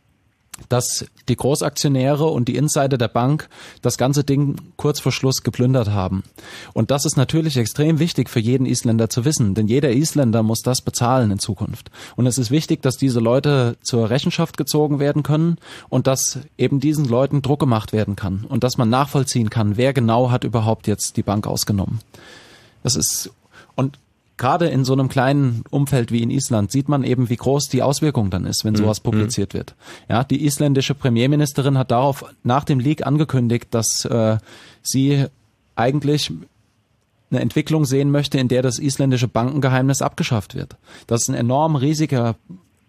Speaker 3: dass die Großaktionäre und die Insider der Bank das ganze Ding kurz vor Schluss geplündert haben. Und das ist natürlich extrem wichtig für jeden Isländer zu wissen, denn jeder Isländer muss das bezahlen in Zukunft. Und es ist wichtig, dass diese Leute zur Rechenschaft gezogen werden können und dass eben diesen Leuten Druck gemacht werden kann und dass man nachvollziehen kann, wer genau hat überhaupt jetzt die Bank ausgenommen. Das ist gerade in so einem kleinen Umfeld wie in Island sieht man eben, wie groß die Auswirkung dann ist, wenn mhm. sowas publiziert mhm. wird. Ja, die isländische Premierministerin hat darauf nach dem Leak angekündigt, dass äh, sie eigentlich eine Entwicklung sehen möchte, in der das isländische Bankengeheimnis abgeschafft wird. Das ist ein enorm riesiger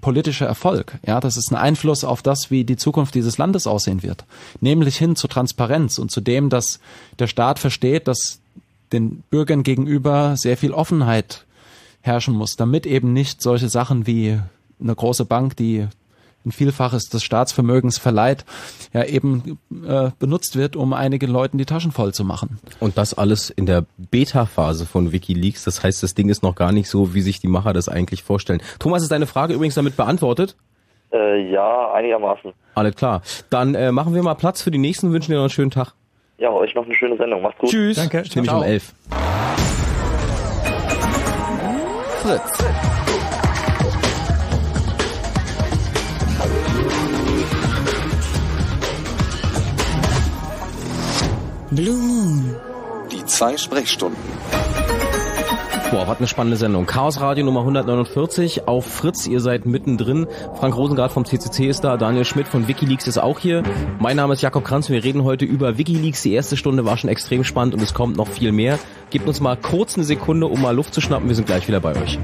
Speaker 3: politischer Erfolg. Ja, das ist ein Einfluss auf das, wie die Zukunft dieses Landes aussehen wird. Nämlich hin zu Transparenz und zu dem, dass der Staat versteht, dass den Bürgern gegenüber sehr viel Offenheit herrschen muss, damit eben nicht solche Sachen wie eine große Bank, die ein Vielfaches des Staatsvermögens verleiht, ja eben äh, benutzt wird, um einigen Leuten die Taschen voll zu machen.
Speaker 1: Und das alles in der Beta-Phase von WikiLeaks. Das heißt, das Ding ist noch gar nicht so, wie sich die Macher das eigentlich vorstellen. Thomas, ist deine Frage übrigens damit beantwortet?
Speaker 9: Äh, ja, einigermaßen.
Speaker 1: Alles klar. Dann äh, machen wir mal Platz für die nächsten und wünschen dir noch einen schönen Tag.
Speaker 9: Ja, euch noch eine schöne Sendung. Macht's gut.
Speaker 1: Tschüss. Danke. Nämlich um elf. Fritz.
Speaker 7: Blue Moon. Die zwei Sprechstunden.
Speaker 1: Boah, was eine spannende Sendung. Chaos Radio Nummer 149 auf Fritz. Ihr seid mittendrin. Frank Rosengart vom CCC ist da. Daniel Schmidt von Wikileaks ist auch hier. Mein Name ist Jakob Kranz. Wir reden heute über Wikileaks. Die erste Stunde war schon extrem spannend und es kommt noch viel mehr. Gebt uns mal kurz eine Sekunde, um mal Luft zu schnappen. Wir sind gleich wieder bei euch.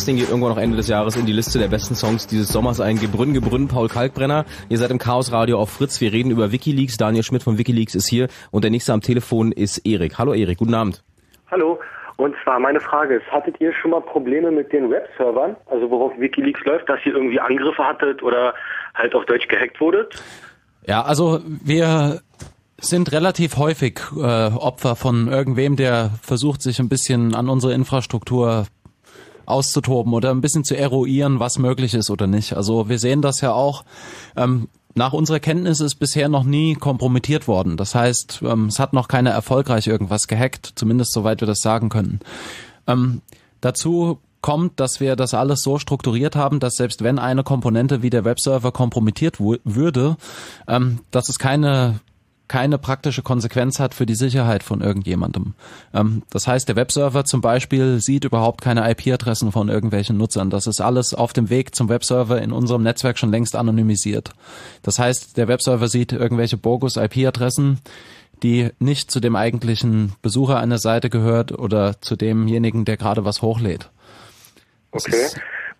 Speaker 1: Das Ding geht irgendwann noch Ende des Jahres in die Liste der besten Songs dieses Sommers ein. Gebrünn, Gebrünn, Paul Kalkbrenner. Ihr seid im Chaos Radio auf Fritz. Wir reden über Wikileaks. Daniel Schmidt von Wikileaks ist hier und der nächste am Telefon ist Erik. Hallo Erik, guten Abend.
Speaker 10: Hallo. Und zwar meine Frage ist, hattet ihr schon mal Probleme mit den Webservern, also worauf Wikileaks läuft, dass ihr irgendwie Angriffe hattet oder halt auf Deutsch gehackt wurdet?
Speaker 3: Ja, also wir sind relativ häufig äh, Opfer von irgendwem, der versucht, sich ein bisschen an unsere Infrastruktur auszutoben oder ein bisschen zu eruieren, was möglich ist oder nicht. Also wir sehen das ja auch. Ähm, nach unserer Kenntnis ist bisher noch nie kompromittiert worden. Das heißt, ähm, es hat noch keiner erfolgreich irgendwas gehackt, zumindest soweit wir das sagen können. Ähm, dazu kommt, dass wir das alles so strukturiert haben, dass selbst wenn eine Komponente wie der Webserver kompromittiert würde, ähm, dass es keine keine praktische Konsequenz hat für die Sicherheit von irgendjemandem. Ähm, das heißt, der Webserver zum Beispiel sieht überhaupt keine IP-Adressen von irgendwelchen Nutzern. Das ist alles auf dem Weg zum Webserver in unserem Netzwerk schon längst anonymisiert. Das heißt, der Webserver sieht irgendwelche bogus IP-Adressen, die nicht zu dem eigentlichen Besucher einer Seite gehört oder zu demjenigen, der gerade was hochlädt.
Speaker 10: Okay.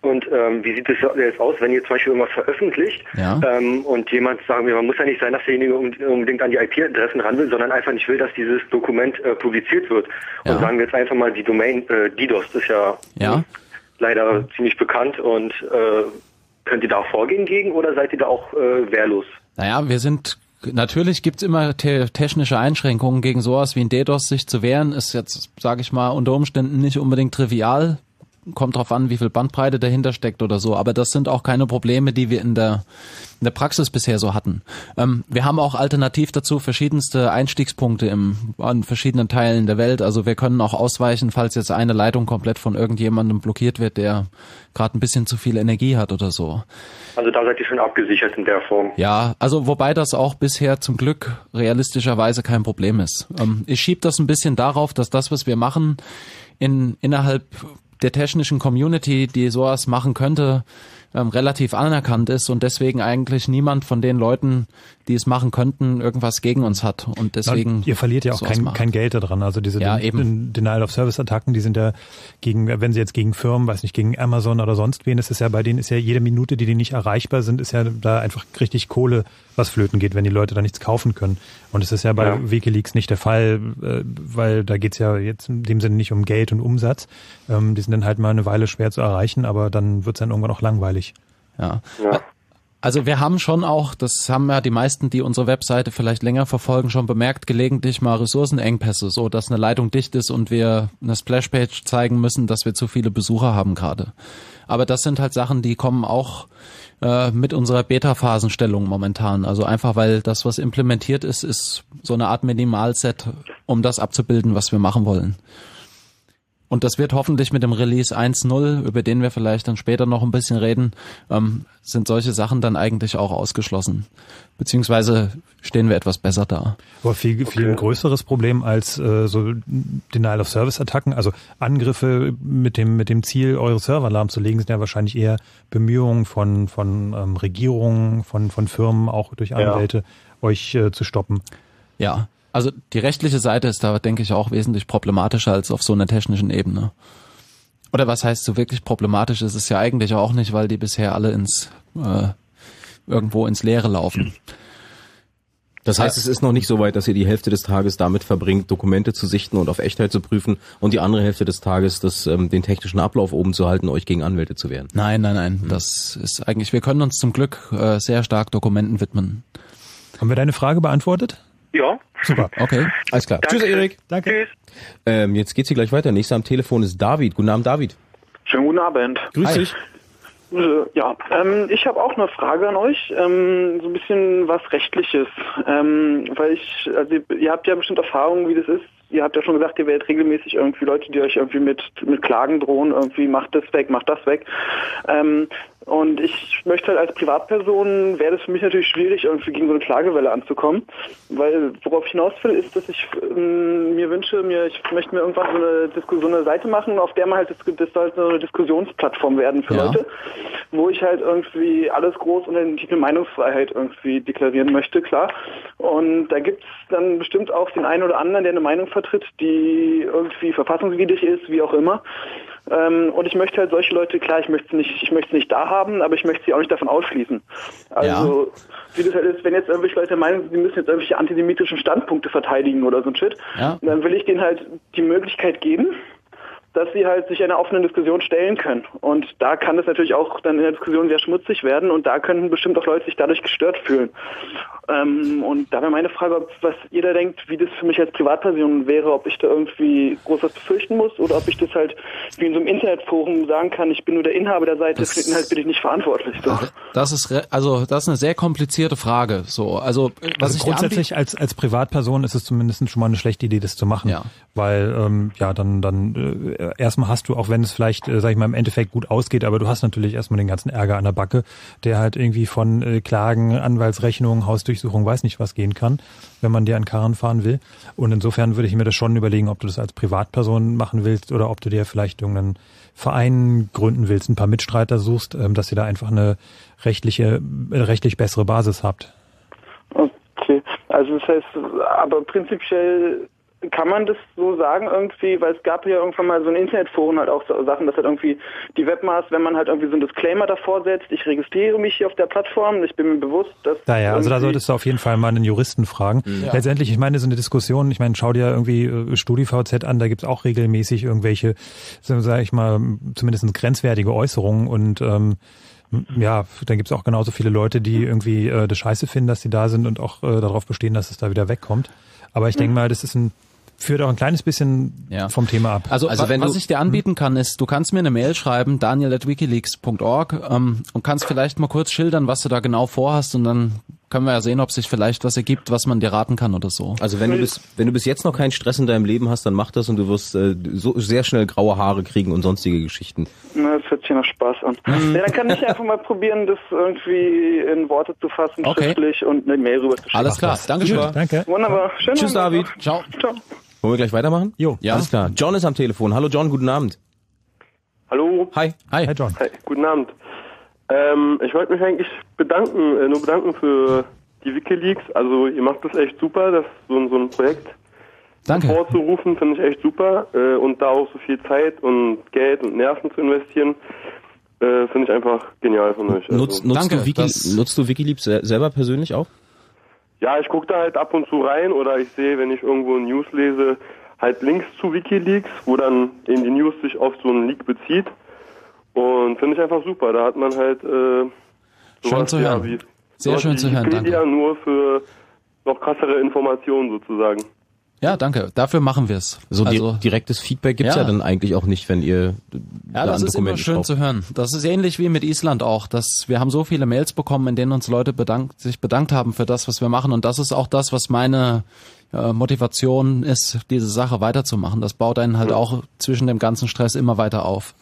Speaker 10: Und ähm, wie sieht es jetzt aus, wenn ihr zum Beispiel irgendwas veröffentlicht
Speaker 3: ja.
Speaker 10: ähm, und jemand, sagen wir, man muss ja nicht sein, dass derjenige unbedingt an die IP-Adressen ran will, sondern einfach nicht will, dass dieses Dokument äh, publiziert wird. Ja. Und sagen wir jetzt einfach mal, die Domain äh, DDoS ist ja,
Speaker 3: ja.
Speaker 10: leider ziemlich bekannt und äh, könnt ihr da auch vorgehen gegen oder seid ihr da auch äh, wehrlos?
Speaker 3: Naja, wir sind Natürlich gibt's immer te technische Einschränkungen gegen sowas wie ein DDoS sich zu wehren, ist jetzt, sage ich mal, unter Umständen nicht unbedingt trivial kommt drauf an, wie viel Bandbreite dahinter steckt oder so. Aber das sind auch keine Probleme, die wir in der, in der Praxis bisher so hatten. Ähm, wir haben auch alternativ dazu verschiedenste Einstiegspunkte im, an verschiedenen Teilen der Welt. Also wir können auch ausweichen, falls jetzt eine Leitung komplett von irgendjemandem blockiert wird, der gerade ein bisschen zu viel Energie hat oder so.
Speaker 10: Also da seid ihr schon abgesichert in der Form.
Speaker 3: Ja, also wobei das auch bisher zum Glück realistischerweise kein Problem ist. Ähm, ich schiebe das ein bisschen darauf, dass das, was wir machen, in, innerhalb der technischen Community, die sowas machen könnte, ähm, relativ anerkannt ist und deswegen eigentlich niemand von den Leuten, die es machen könnten, irgendwas gegen uns hat. Und deswegen.
Speaker 2: Ja, ihr verliert ja auch kein, kein Geld daran. Also diese
Speaker 3: ja,
Speaker 2: Den Denial of Service Attacken, die sind ja gegen, wenn sie jetzt gegen Firmen, weiß nicht, gegen Amazon oder sonst wen, ist es ja bei denen ist ja jede Minute, die die nicht erreichbar sind, ist ja da einfach richtig Kohle, was flöten geht, wenn die Leute da nichts kaufen können. Und es ist ja bei ja. WikiLeaks nicht der Fall, äh, weil da geht's ja jetzt in dem Sinne nicht um Geld und Umsatz. Ähm, die sind dann halt mal eine Weile schwer zu erreichen, aber dann wird's dann irgendwann auch langweilig.
Speaker 3: Ja. ja. Also wir haben schon auch, das haben ja die meisten, die unsere Webseite vielleicht länger verfolgen, schon bemerkt, gelegentlich mal Ressourcenengpässe, so dass eine Leitung dicht ist und wir eine Splashpage zeigen müssen, dass wir zu viele Besucher haben gerade. Aber das sind halt Sachen, die kommen auch äh, mit unserer Beta-Phasenstellung momentan. Also einfach, weil das, was implementiert ist, ist so eine Art Minimalset, um das abzubilden, was wir machen wollen. Und das wird hoffentlich mit dem Release 1.0, über den wir vielleicht dann später noch ein bisschen reden, ähm, sind solche Sachen dann eigentlich auch ausgeschlossen. Beziehungsweise stehen wir etwas besser da.
Speaker 2: Aber viel, viel okay. größeres Problem als äh, so Denial of Service Attacken, also Angriffe mit dem, mit dem Ziel, eure Server lahmzulegen, sind ja wahrscheinlich eher Bemühungen von, von ähm, Regierungen, von, von Firmen, auch durch Anwälte, ja. euch äh, zu stoppen.
Speaker 3: Ja, also die rechtliche Seite ist da, denke ich, auch wesentlich problematischer als auf so einer technischen Ebene. Oder was heißt so wirklich problematisch ist es ja eigentlich auch nicht, weil die bisher alle ins äh, irgendwo ins Leere laufen.
Speaker 1: Das heißt, es ist noch nicht so weit, dass ihr die Hälfte des Tages damit verbringt, Dokumente zu sichten und auf Echtheit zu prüfen und die andere Hälfte des Tages das, ähm, den technischen Ablauf oben zu halten, euch gegen Anwälte zu wehren.
Speaker 3: Nein, nein, nein. Das ist eigentlich, wir können uns zum Glück äh, sehr stark Dokumenten widmen.
Speaker 2: Haben wir deine Frage beantwortet?
Speaker 10: Ja.
Speaker 1: Super. *laughs* Okay, alles klar.
Speaker 10: Danke.
Speaker 1: Tschüss, Erik.
Speaker 10: Danke. Tschüss.
Speaker 1: Ähm, jetzt geht's hier gleich weiter. Nächster am Telefon ist David. Guten Abend, David.
Speaker 11: Schönen guten Abend.
Speaker 1: Grüß Hi. dich.
Speaker 11: Äh, ja, ähm, ich habe auch eine Frage an euch, ähm, so ein bisschen was Rechtliches, ähm, weil ich, also ihr habt ja bestimmt Erfahrungen, wie das ist. Ihr habt ja schon gesagt, ihr werdet regelmäßig irgendwie Leute, die euch irgendwie mit mit Klagen drohen, irgendwie macht das weg, macht das weg. Und ich möchte halt als Privatperson, wäre das für mich natürlich schwierig, irgendwie gegen so eine Klagewelle anzukommen. Weil worauf ich hinaus will, ist, dass ich ähm, mir wünsche, mir, ich möchte mir irgendwann so eine, Disku so eine Seite machen, auf der man halt, das, das soll halt so eine Diskussionsplattform werden für ja. Leute, wo ich halt irgendwie alles groß unter den Titel Meinungsfreiheit irgendwie deklarieren möchte, klar. Und da gibt's dann bestimmt auch den einen oder anderen, der eine Meinung vertritt, die irgendwie verfassungswidrig ist, wie auch immer. Ähm, und ich möchte halt solche Leute, klar, ich möchte nicht, ich möchte sie nicht da haben, aber ich möchte sie auch nicht davon ausschließen. Also, ja. wie das halt ist, wenn jetzt irgendwelche Leute meinen, sie müssen jetzt irgendwelche antisemitischen Standpunkte verteidigen oder so ein Shit, ja. dann will ich denen halt die Möglichkeit geben, dass sie halt sich einer offenen Diskussion stellen können. Und da kann es natürlich auch dann in der Diskussion sehr schmutzig werden und da könnten bestimmt auch Leute sich dadurch gestört fühlen. Ähm, und da wäre meine Frage, was jeder denkt, wie das für mich als Privatperson wäre, ob ich da irgendwie groß was befürchten muss oder ob ich das halt wie in so einem Internetforum sagen kann, ich bin nur der Inhaber der Seite, das für den Inhalt bin ich nicht verantwortlich. So.
Speaker 3: Das ist also das ist eine sehr komplizierte Frage. So, also
Speaker 2: was also ich grundsätzlich als als Privatperson ist es zumindest schon mal eine schlechte Idee, das zu machen, ja. weil ähm, ja dann dann äh, erstmal hast du, auch wenn es vielleicht, äh, sag ich mal, im Endeffekt gut ausgeht, aber du hast natürlich erstmal den ganzen Ärger an der Backe, der halt irgendwie von äh, Klagen, Anwaltsrechnungen, Hausdurchsuchung, weiß nicht was gehen kann, wenn man dir einen Karren fahren will. Und insofern würde ich mir das schon überlegen, ob du das als Privatperson machen willst oder ob du dir vielleicht irgendeinen Verein gründen willst, ein paar Mitstreiter suchst, ähm, dass ihr da einfach eine rechtliche, äh, rechtlich bessere Basis habt.
Speaker 11: Okay, also das heißt, aber prinzipiell kann man das so sagen irgendwie, weil es gab ja irgendwann mal so ein Internetforum halt auch so Sachen, dass halt irgendwie die Webmaß, wenn man halt irgendwie so ein Disclaimer davor setzt, ich registriere mich hier auf der Plattform, ich bin mir bewusst, dass...
Speaker 2: Naja, also da solltest du auf jeden Fall mal einen Juristen fragen. Ja. Letztendlich, ich meine, so eine Diskussion, ich meine, schau dir irgendwie äh, StudiVZ an, da gibt's auch regelmäßig irgendwelche, sag ich mal, zumindest grenzwertige Äußerungen und ähm, ja, dann gibt's auch genauso viele Leute, die irgendwie äh, das scheiße finden, dass sie da sind und auch äh, darauf bestehen, dass es da wieder wegkommt. Aber ich denke mal, das ist ein führt auch ein kleines bisschen ja. vom Thema ab.
Speaker 3: Also, also wenn was ich dir anbieten kann, ist, du kannst mir eine Mail schreiben, daniel.wikileaks.org ähm, und kannst vielleicht mal kurz schildern, was du da genau vorhast und dann können wir ja sehen, ob sich vielleicht was ergibt, was man dir raten kann oder so.
Speaker 1: Also wenn du bis, wenn du bis jetzt noch keinen Stress in deinem Leben hast, dann mach das und du wirst äh, so sehr schnell graue Haare kriegen und sonstige Geschichten.
Speaker 11: Na, das hört sich nach Spaß an. *laughs* Ja, dann kann ich einfach mal probieren, das irgendwie in Worte zu fassen, okay. schriftlich und eine Mail rüber zu
Speaker 3: schicken. Alles klar, danke schön.
Speaker 2: Danke.
Speaker 11: Wunderbar.
Speaker 1: Schön Tschüss, David. Ciao. Ciao. Wollen wir gleich weitermachen?
Speaker 2: Jo.
Speaker 1: Ja. Alles klar. John ist am Telefon. Hallo John, guten Abend.
Speaker 12: Hallo.
Speaker 1: Hi.
Speaker 2: Hi. Hi John.
Speaker 12: Hi, guten Abend. Ähm, ich wollte mich eigentlich bedanken, äh, nur bedanken für die Wikileaks. Also ihr macht das echt super, das so, so ein Projekt
Speaker 3: Danke.
Speaker 12: vorzurufen, finde ich echt super. Äh, und da auch so viel Zeit und Geld und Nerven zu investieren, äh, finde ich einfach genial von euch.
Speaker 1: Also, nutzt, nutzt,
Speaker 3: Danke,
Speaker 1: du Wiki, nutzt du Wikileaks selber persönlich auch?
Speaker 12: Ja, ich gucke da halt ab und zu rein oder ich sehe, wenn ich irgendwo News lese, halt Links zu Wikileaks, wo dann in die News sich auf so einen Leak bezieht. Und finde ich einfach super. Da hat man halt äh,
Speaker 3: schön zu hören. Ja, wie, Sehr schön zu hören, danke.
Speaker 12: nur für noch krassere Informationen sozusagen.
Speaker 3: Ja, danke. Dafür machen wir es.
Speaker 1: So also, direktes Feedback gibt's ja. ja. dann eigentlich auch nicht, wenn ihr
Speaker 3: Ja, da das ist immer schön braucht. zu hören. Das ist ähnlich wie mit Island auch, dass wir haben so viele Mails bekommen, in denen uns Leute bedankt, sich bedankt haben für das, was wir machen und das ist auch das, was meine äh, Motivation ist, diese Sache weiterzumachen. Das baut einen halt auch zwischen dem ganzen Stress immer weiter auf.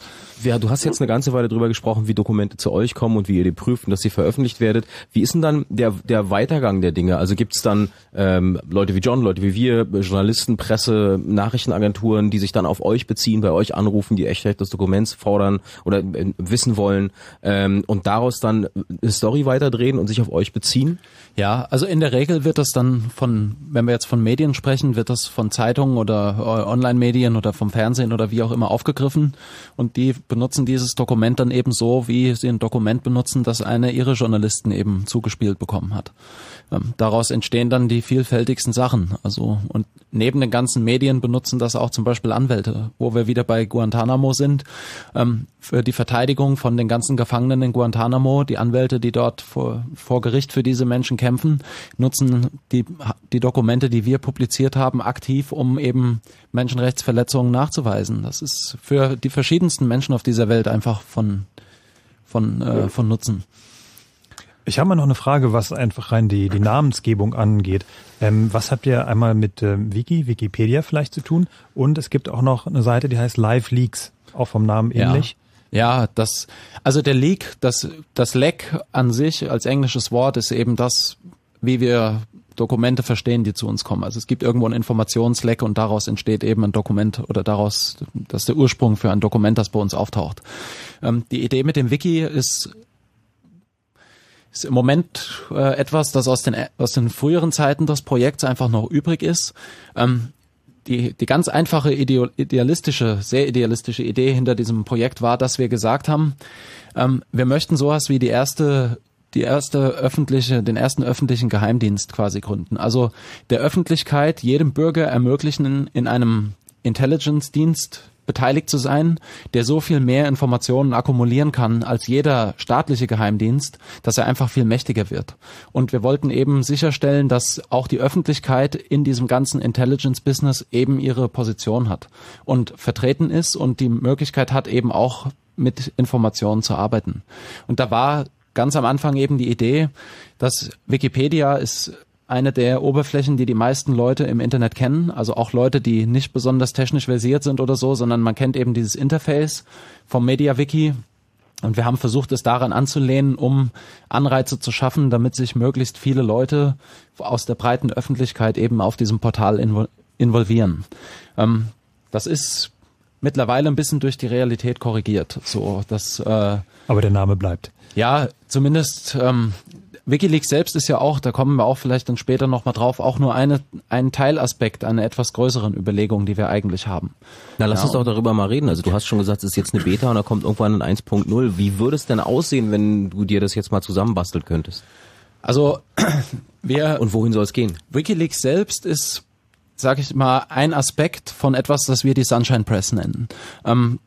Speaker 1: Ja, du hast jetzt eine ganze Weile drüber gesprochen, wie Dokumente zu euch kommen und wie ihr die prüft und dass sie veröffentlicht werdet. Wie ist denn dann der, der Weitergang der Dinge? Also gibt es dann ähm, Leute wie John, Leute wie wir, Journalisten, Presse, Nachrichtenagenturen, die sich dann auf euch beziehen, bei euch anrufen, die Echtheit des Dokuments fordern oder äh, wissen wollen ähm, und daraus dann eine Story weiterdrehen und sich auf euch beziehen?
Speaker 3: Ja, also in der Regel wird das dann von, wenn wir jetzt von Medien sprechen, wird das von Zeitungen oder äh, Online-Medien oder vom Fernsehen oder wie auch immer aufgegriffen und die benutzen dieses Dokument dann eben so, wie sie ein Dokument benutzen, das eine ihre Journalisten eben zugespielt bekommen hat. Ähm, daraus entstehen dann die vielfältigsten Sachen. Also und neben den ganzen Medien benutzen das auch zum Beispiel Anwälte, wo wir wieder bei Guantanamo sind. Ähm, für die Verteidigung von den ganzen Gefangenen in Guantanamo, die Anwälte, die dort vor, vor Gericht für diese Menschen kämpfen, nutzen die, die Dokumente, die wir publiziert haben, aktiv, um eben Menschenrechtsverletzungen nachzuweisen. Das ist für die verschiedensten Menschen auf dieser Welt einfach von, von, äh, von Nutzen.
Speaker 2: Ich habe mal noch eine Frage, was einfach rein die, die Namensgebung angeht. Ähm, was habt ihr einmal mit ähm, Wiki, Wikipedia vielleicht zu tun? Und es gibt auch noch eine Seite, die heißt Live Leaks, auch vom Namen ähnlich.
Speaker 3: Ja. Ja, das, also der Leak, das, das Leck an sich als englisches Wort ist eben das, wie wir Dokumente verstehen, die zu uns kommen. Also es gibt irgendwo ein Informationsleck und daraus entsteht eben ein Dokument oder daraus, das ist der Ursprung für ein Dokument, das bei uns auftaucht. Ähm, die Idee mit dem Wiki ist ist im Moment äh, etwas, das aus den, aus den früheren Zeiten des Projekts einfach noch übrig ist. Ähm, die, die ganz einfache idealistische, sehr idealistische Idee hinter diesem Projekt war, dass wir gesagt haben, ähm, wir möchten sowas wie die erste die erste öffentliche, den ersten öffentlichen Geheimdienst quasi gründen. Also der Öffentlichkeit, jedem Bürger ermöglichen, in einem Intelligence-Dienst beteiligt zu sein, der so viel mehr Informationen akkumulieren kann als jeder staatliche Geheimdienst, dass er einfach viel mächtiger wird. Und wir wollten eben sicherstellen, dass auch die Öffentlichkeit in diesem ganzen Intelligence-Business eben ihre Position hat und vertreten ist und die Möglichkeit hat, eben auch mit Informationen zu arbeiten. Und da war ganz am Anfang eben die Idee, dass Wikipedia ist eine der Oberflächen, die die meisten Leute im Internet kennen. Also auch Leute, die nicht besonders technisch versiert sind oder so, sondern man kennt eben dieses Interface vom MediaWiki. Und wir haben versucht, es daran anzulehnen, um Anreize zu schaffen, damit sich möglichst viele Leute aus der breiten Öffentlichkeit eben auf diesem Portal involvieren. Ähm, das ist mittlerweile ein bisschen durch die Realität korrigiert. So, dass, äh,
Speaker 2: Aber der Name bleibt.
Speaker 3: Ja, zumindest ähm, WikiLeaks selbst ist ja auch, da kommen wir auch vielleicht dann später nochmal drauf, auch nur eine, ein Teilaspekt einer etwas größeren Überlegung, die wir eigentlich haben.
Speaker 1: Na, lass ja, uns doch darüber mal reden. Also du hast schon gesagt, es ist jetzt eine Beta und da kommt irgendwann ein 1.0. Wie würde es denn aussehen, wenn du dir das jetzt mal zusammenbasteln könntest?
Speaker 3: Also *clears throat* wir...
Speaker 1: Und wohin soll es gehen?
Speaker 3: WikiLeaks selbst ist, sag ich mal, ein Aspekt von etwas, das wir die Sunshine Press nennen. Ähm,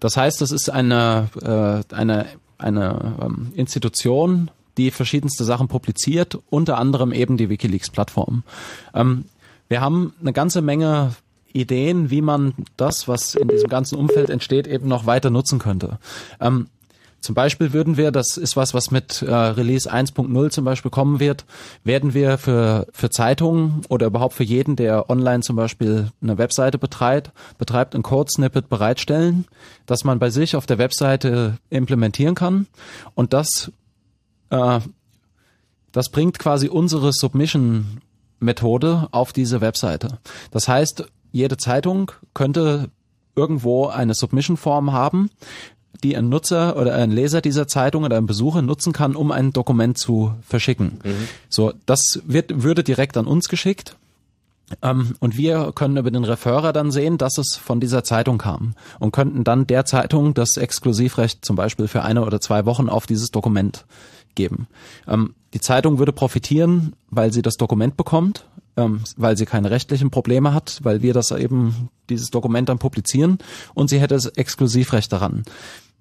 Speaker 3: das heißt, das ist eine, äh, eine, eine ähm, Institution, die verschiedenste Sachen publiziert, unter anderem eben die WikiLeaks-Plattform. Ähm, wir haben eine ganze Menge Ideen, wie man das, was in diesem ganzen Umfeld entsteht, eben noch weiter nutzen könnte. Ähm, zum Beispiel würden wir, das ist was, was mit äh, Release 1.0 zum Beispiel kommen wird, werden wir für, für Zeitungen oder überhaupt für jeden, der online zum Beispiel eine Webseite betreibt, betreibt ein Code-Snippet bereitstellen, dass man bei sich auf der Webseite implementieren kann und das äh, das bringt quasi unsere Submission-Methode auf diese Webseite. Das heißt, jede Zeitung könnte irgendwo eine Submission-Form haben, die ein Nutzer oder ein Leser dieser Zeitung oder ein Besucher nutzen kann, um ein Dokument zu verschicken. Mhm. So, das wird, würde direkt an uns geschickt. Ähm, und wir können über den Referrer dann sehen, dass es von dieser Zeitung kam und könnten dann der Zeitung das Exklusivrecht zum Beispiel für eine oder zwei Wochen auf dieses Dokument geben. Ähm, die Zeitung würde profitieren, weil sie das Dokument bekommt, ähm, weil sie keine rechtlichen Probleme hat, weil wir das eben, dieses Dokument dann publizieren und sie hätte das Exklusivrecht daran.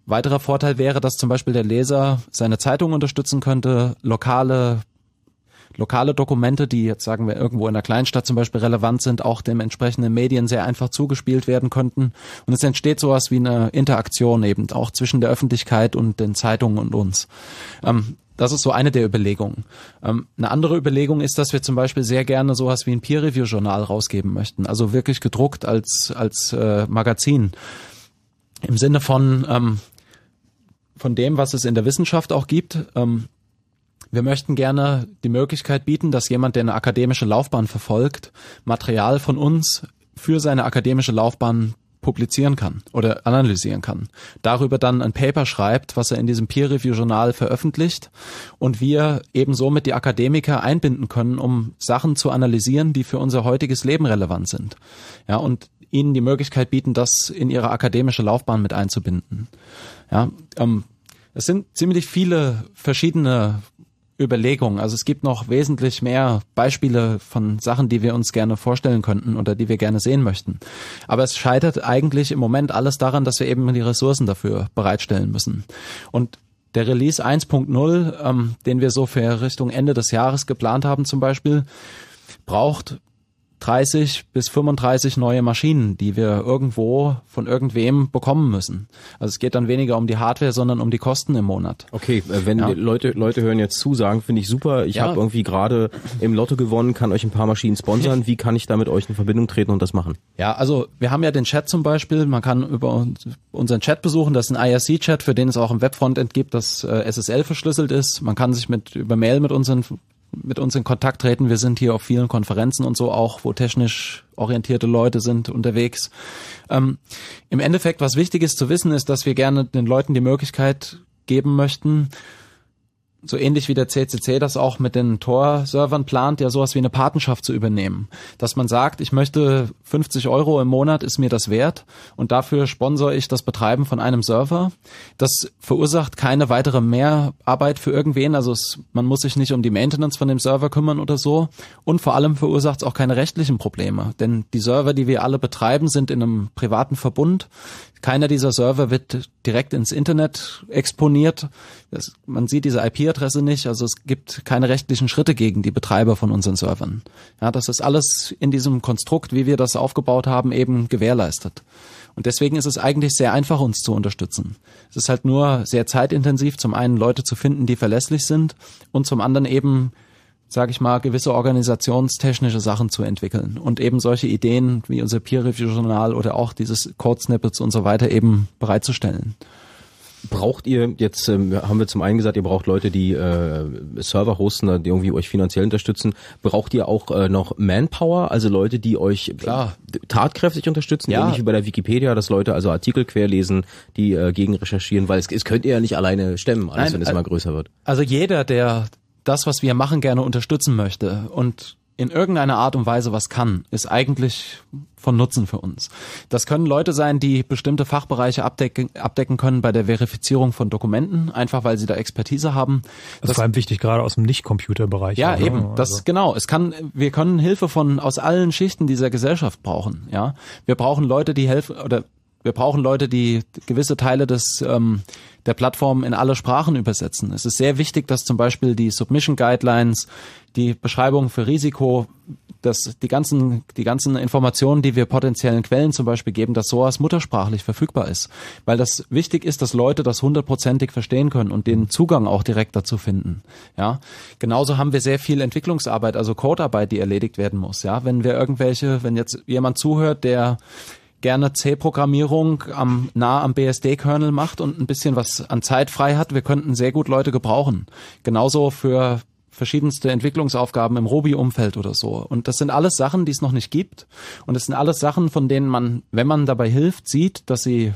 Speaker 3: Weiterer Vorteil wäre, dass zum Beispiel der Leser seine Zeitung unterstützen könnte, lokale lokale Dokumente, die jetzt sagen wir irgendwo in der Kleinstadt zum Beispiel relevant sind, auch dem entsprechenden Medien sehr einfach zugespielt werden könnten. Und es entsteht sowas wie eine Interaktion eben auch zwischen der Öffentlichkeit und den Zeitungen und uns. Ähm, das ist so eine der Überlegungen. Ähm, eine andere Überlegung ist, dass wir zum Beispiel sehr gerne sowas wie ein Peer-Review-Journal rausgeben möchten. Also wirklich gedruckt als, als äh, Magazin. Im Sinne von, ähm, von dem, was es in der Wissenschaft auch gibt. Ähm, wir möchten gerne die Möglichkeit bieten, dass jemand, der eine akademische Laufbahn verfolgt, Material von uns für seine akademische Laufbahn publizieren kann oder analysieren kann. Darüber dann ein Paper schreibt, was er in diesem Peer-Review-Journal veröffentlicht und wir eben somit die Akademiker einbinden können, um Sachen zu analysieren, die für unser heutiges Leben relevant sind. Ja, und ihnen die Möglichkeit bieten, das in ihre akademische Laufbahn mit einzubinden. Ja, ähm, es sind ziemlich viele verschiedene Überlegung. Also es gibt noch wesentlich mehr Beispiele von Sachen, die wir uns gerne vorstellen könnten oder die wir gerne sehen möchten. Aber es scheitert eigentlich im Moment alles daran, dass wir eben die Ressourcen dafür bereitstellen müssen. Und der Release 1.0, ähm, den wir so für Richtung Ende des Jahres geplant haben zum Beispiel, braucht 30 bis 35 neue Maschinen, die wir irgendwo von irgendwem bekommen müssen. Also es geht dann weniger um die Hardware, sondern um die Kosten im Monat.
Speaker 1: Okay, äh, wenn ja. Leute Leute hören jetzt zu, sagen, finde ich super. Ich ja. habe irgendwie gerade im Lotto gewonnen, kann euch ein paar Maschinen sponsern. *laughs* Wie kann ich da mit euch in Verbindung treten und das machen?
Speaker 3: Ja, also wir haben ja den Chat zum Beispiel. Man kann über unseren Chat besuchen. Das ist ein IRC-Chat, für den es auch im Webfrontend gibt, das äh, SSL verschlüsselt ist. Man kann sich mit über Mail mit unseren mit uns in Kontakt treten. Wir sind hier auf vielen Konferenzen und so auch, wo technisch orientierte Leute sind unterwegs. Ähm, Im Endeffekt, was wichtig ist zu wissen, ist, dass wir gerne den Leuten die Möglichkeit geben möchten, so ähnlich wie der CCC das auch mit den Tor-Servern plant, ja sowas wie eine Patenschaft zu übernehmen. Dass man sagt, ich möchte 50 Euro im Monat ist mir das wert und dafür sponsere ich das Betreiben von einem Server. Das verursacht keine weitere Mehrarbeit für irgendwen, also es, man muss sich nicht um die Maintenance von dem Server kümmern oder so und vor allem verursacht es auch keine rechtlichen Probleme, denn die Server, die wir alle betreiben, sind in einem privaten Verbund. Keiner dieser Server wird direkt ins Internet exponiert. Das, man sieht diese IP-Adresse nicht, also es gibt keine rechtlichen Schritte gegen die Betreiber von unseren Servern. Ja, das ist alles in diesem Konstrukt, wie wir das aufgebaut haben, eben gewährleistet. Und deswegen ist es eigentlich sehr einfach, uns zu unterstützen. Es ist halt nur sehr zeitintensiv, zum einen Leute zu finden, die verlässlich sind und zum anderen eben sage ich mal, gewisse organisationstechnische Sachen zu entwickeln und eben solche Ideen wie unser Peer-Review-Journal oder auch dieses Code-Snippets und so weiter eben bereitzustellen.
Speaker 1: Braucht ihr jetzt, ähm, haben wir zum einen gesagt, ihr braucht Leute, die äh, Server hosten, die irgendwie euch finanziell unterstützen. Braucht ihr auch äh, noch Manpower, also Leute, die euch
Speaker 3: Klar.
Speaker 1: tatkräftig unterstützen?
Speaker 3: Ja.
Speaker 1: Ähnlich wie bei der Wikipedia, dass Leute also Artikel querlesen, die äh, gegen recherchieren, weil es, es könnt ihr ja nicht alleine stemmen, alles
Speaker 3: Nein,
Speaker 1: wenn es immer größer wird.
Speaker 3: Also jeder, der das, was wir machen, gerne unterstützen möchte und in irgendeiner Art und Weise was kann, ist eigentlich von Nutzen für uns. Das können Leute sein, die bestimmte Fachbereiche abdecken, abdecken können bei der Verifizierung von Dokumenten, einfach weil sie da Expertise haben.
Speaker 2: Das ist vor allem wichtig, gerade aus dem Nicht-Computerbereich.
Speaker 3: Ja,
Speaker 2: also,
Speaker 3: eben. Das
Speaker 2: also.
Speaker 3: genau. Es kann, wir können Hilfe von aus allen Schichten dieser Gesellschaft brauchen. Ja, wir brauchen Leute, die helfen oder wir brauchen Leute, die gewisse Teile des ähm, der Plattform in alle Sprachen übersetzen. Es ist sehr wichtig, dass zum Beispiel die Submission Guidelines, die Beschreibung für Risiko, dass die ganzen, die ganzen Informationen, die wir potenziellen Quellen zum Beispiel geben, dass sowas muttersprachlich verfügbar ist. Weil das wichtig ist, dass Leute das hundertprozentig verstehen können und den Zugang auch direkt dazu finden. Ja. Genauso haben wir sehr viel Entwicklungsarbeit, also Codearbeit, die erledigt werden muss. Ja. Wenn wir irgendwelche, wenn jetzt jemand zuhört, der gerne C-Programmierung am, nah am BSD-Kernel macht und ein bisschen was an Zeit frei hat, wir könnten sehr gut Leute gebrauchen. Genauso für verschiedenste Entwicklungsaufgaben im Ruby-Umfeld oder so. Und das sind alles Sachen, die es noch nicht gibt. Und das sind alles Sachen, von denen man, wenn man dabei hilft, sieht, dass sie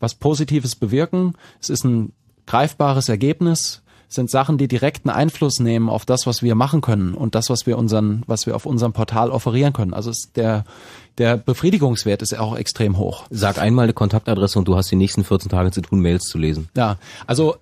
Speaker 3: was Positives bewirken. Es ist ein greifbares Ergebnis sind Sachen, die direkten Einfluss nehmen auf das, was wir machen können und das, was wir unseren, was wir auf unserem Portal offerieren können. Also ist der, der Befriedigungswert ist auch extrem hoch.
Speaker 1: Sag einmal eine Kontaktadresse und du hast die nächsten 14 Tage zu tun, Mails zu lesen.
Speaker 3: Ja, also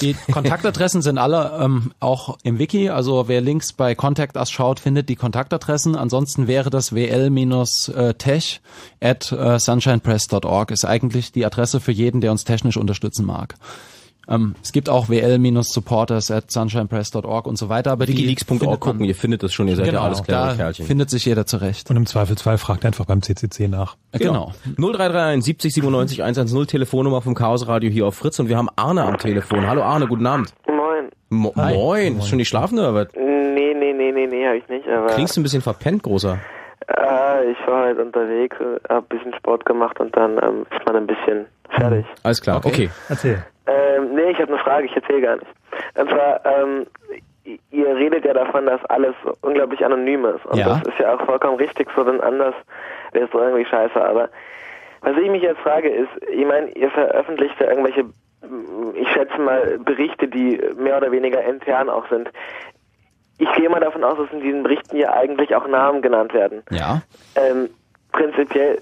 Speaker 3: die Kontaktadressen sind alle ähm, auch im Wiki. Also wer Links bei Contact Us schaut, findet die Kontaktadressen. Ansonsten wäre das wl-tech at äh, sunshinepress.org ist eigentlich die Adresse für jeden, der uns technisch unterstützen mag. Ähm, es gibt auch wl-supporters at sunshinepress.org und so weiter. Aber
Speaker 1: Wikileaks.org gucken, ihr findet das schon, ihr seid
Speaker 3: genau,
Speaker 1: ja alles klare
Speaker 3: da
Speaker 1: Kerlchen.
Speaker 3: findet sich jeder zurecht.
Speaker 2: Und im Zweifelsfall fragt einfach beim CCC nach.
Speaker 3: Genau.
Speaker 1: 0331 70 97 110 Telefonnummer vom Chaos Radio hier auf Fritz und wir haben Arne am Telefon. Hallo Arne, guten Abend.
Speaker 13: Moin.
Speaker 1: Mo
Speaker 2: Hi.
Speaker 1: Moin, ist schon nicht schlafen oder was?
Speaker 13: Nee, nee, nee, nee, nee, hab ich nicht, aber
Speaker 1: Klingst du ein bisschen verpennt, großer?
Speaker 13: äh, ich war halt unterwegs, hab ein bisschen Sport gemacht und dann ähm, ist man ein bisschen fertig.
Speaker 1: Alles klar, okay.
Speaker 2: Erzähl.
Speaker 13: Ähm, nee, ich habe eine Frage, ich erzähle gar nicht. Und zwar, ähm, ihr redet ja davon, dass alles unglaublich anonym ist. Und
Speaker 3: Ja.
Speaker 13: das ist ja auch vollkommen richtig, so denn anders wäre es doch irgendwie scheiße. Aber was ich mich jetzt frage ist, ich meine, ihr veröffentlicht ja irgendwelche, mm, ich schätze mal, Berichte, die mehr oder weniger intern auch sind. Ich gehe mal davon aus, dass in diesen Berichten ja eigentlich auch Namen genannt werden.
Speaker 3: Ja.
Speaker 13: Ähm, prinzipiell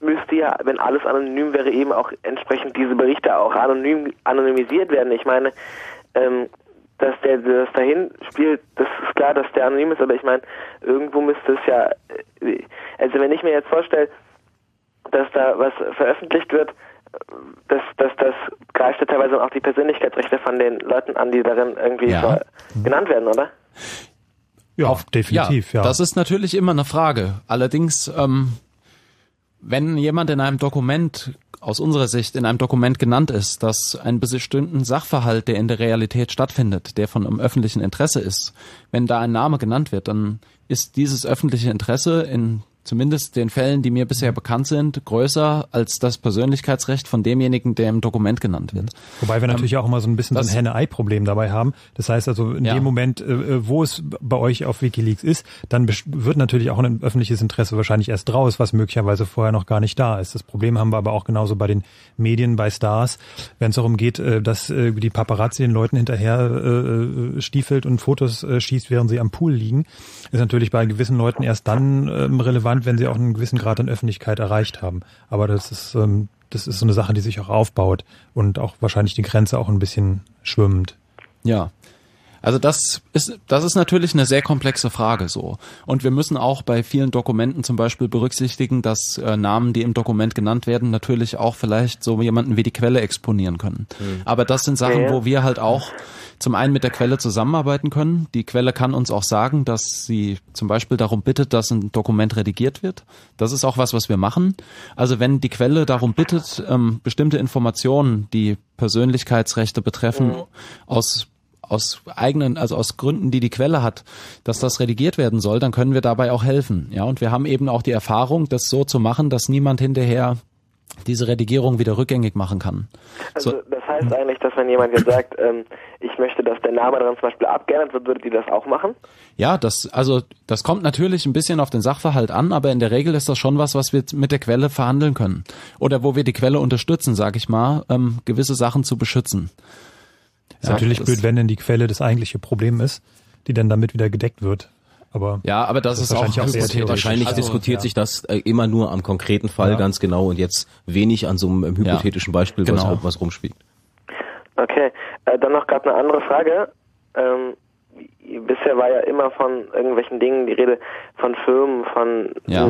Speaker 13: müsste ja, wenn alles anonym wäre, eben auch entsprechend diese Berichte auch anonym anonymisiert werden. Ich meine, ähm, dass der das dahin spielt, das ist klar, dass der anonym ist, aber ich meine, irgendwo müsste es ja, äh, also wenn ich mir jetzt vorstelle, dass da was veröffentlicht wird, das, das, das greift ja teilweise auch die Persönlichkeitsrechte von den Leuten an, die darin irgendwie
Speaker 3: Ja.
Speaker 13: so genannt werden, oder?
Speaker 2: Ja, definitiv, ja.
Speaker 3: Das ist natürlich immer eine Frage. Allerdings, ähm, wenn jemand in einem Dokument, aus unserer Sicht in einem Dokument genannt ist, dass ein bestimmten Sachverhalt, der in der Realität stattfindet, der von einem öffentlichen Interesse ist, wenn da ein Name genannt wird, dann ist dieses öffentliche Interesse in zumindest den Fällen, die mir bisher bekannt sind, größer als das Persönlichkeitsrecht von demjenigen, der im Dokument genannt wird.
Speaker 2: Wobei wir ähm, natürlich auch immer so ein bisschen so ein Henne-Ei-Problem dabei haben. Das heißt also, in ja. dem Moment, äh, wo es bei euch auf Wikileaks ist, dann wird natürlich auch ein öffentliches Interesse wahrscheinlich erst draus, was möglicherweise vorher noch gar nicht da ist. Das Problem haben wir aber auch genauso bei den Medien, bei Stars, wenn es darum geht, äh, dass die Paparazzi den Leuten hinterher stiefelt und Fotos schießt, während sie am Pool liegen, ist natürlich bei gewissen Leuten erst dann ähm, relevant, wenn sie auch einen gewissen Grad an Öffentlichkeit erreicht haben. Aber das ist, ähm, das ist so eine Sache, die sich auch aufbaut und auch wahrscheinlich die Grenze auch ein bisschen schwimmend.
Speaker 3: Ja. Also das ist, das ist natürlich eine sehr komplexe Frage so. Und wir müssen auch bei vielen Dokumenten zum Beispiel berücksichtigen, dass äh, Namen, die im Dokument genannt werden, natürlich auch vielleicht so jemanden wie die Quelle exponieren können. Mhm. Aber das sind Sachen, wo wir halt auch zum einen mit der Quelle zusammenarbeiten können. Die Quelle kann uns auch sagen, dass sie zum Beispiel darum bittet, dass ein Dokument redigiert wird. Das ist auch was, was wir machen. Also wenn die Quelle darum bittet, ähm, bestimmte Informationen, die Persönlichkeitsrechte betreffen, mhm. aus aus eigenen, also aus Gründen, die die Quelle hat, dass das redigiert werden soll, dann können wir dabei auch helfen. Ja, und wir haben eben auch die Erfahrung, das so zu machen, dass niemand hinterher diese Redigierung wieder rückgängig machen kann.
Speaker 13: Also so. das heißt eigentlich, dass wenn jemand jetzt sagt, ähm, ich möchte, dass der Name daran zum Beispiel abgeändert wird, würdet ihr das auch machen?
Speaker 3: Ja, das also das kommt natürlich ein bisschen auf den Sachverhalt an, aber in der Regel ist das schon was, was wir mit der Quelle verhandeln können oder wo wir die Quelle unterstützen, sage ich mal, ähm, gewisse Sachen zu beschützen.
Speaker 2: Ist ja, natürlich blöd, wenn denn die Quelle das eigentliche Problem ist, die dann damit wieder gedeckt wird. Aber
Speaker 1: ja, aber das, das ist, wahrscheinlich auch, auch sehr wahrscheinlich also, diskutiert ja. sich das äh, immer nur am konkreten Fall ja. ganz genau und jetzt wenig an so einem hypothetischen Beispiel, genau. was was rumspielt.
Speaker 13: Okay, äh, dann noch gerade eine andere Frage. Ähm, bisher war ja immer von irgendwelchen Dingen die Rede, von Firmen, von ja.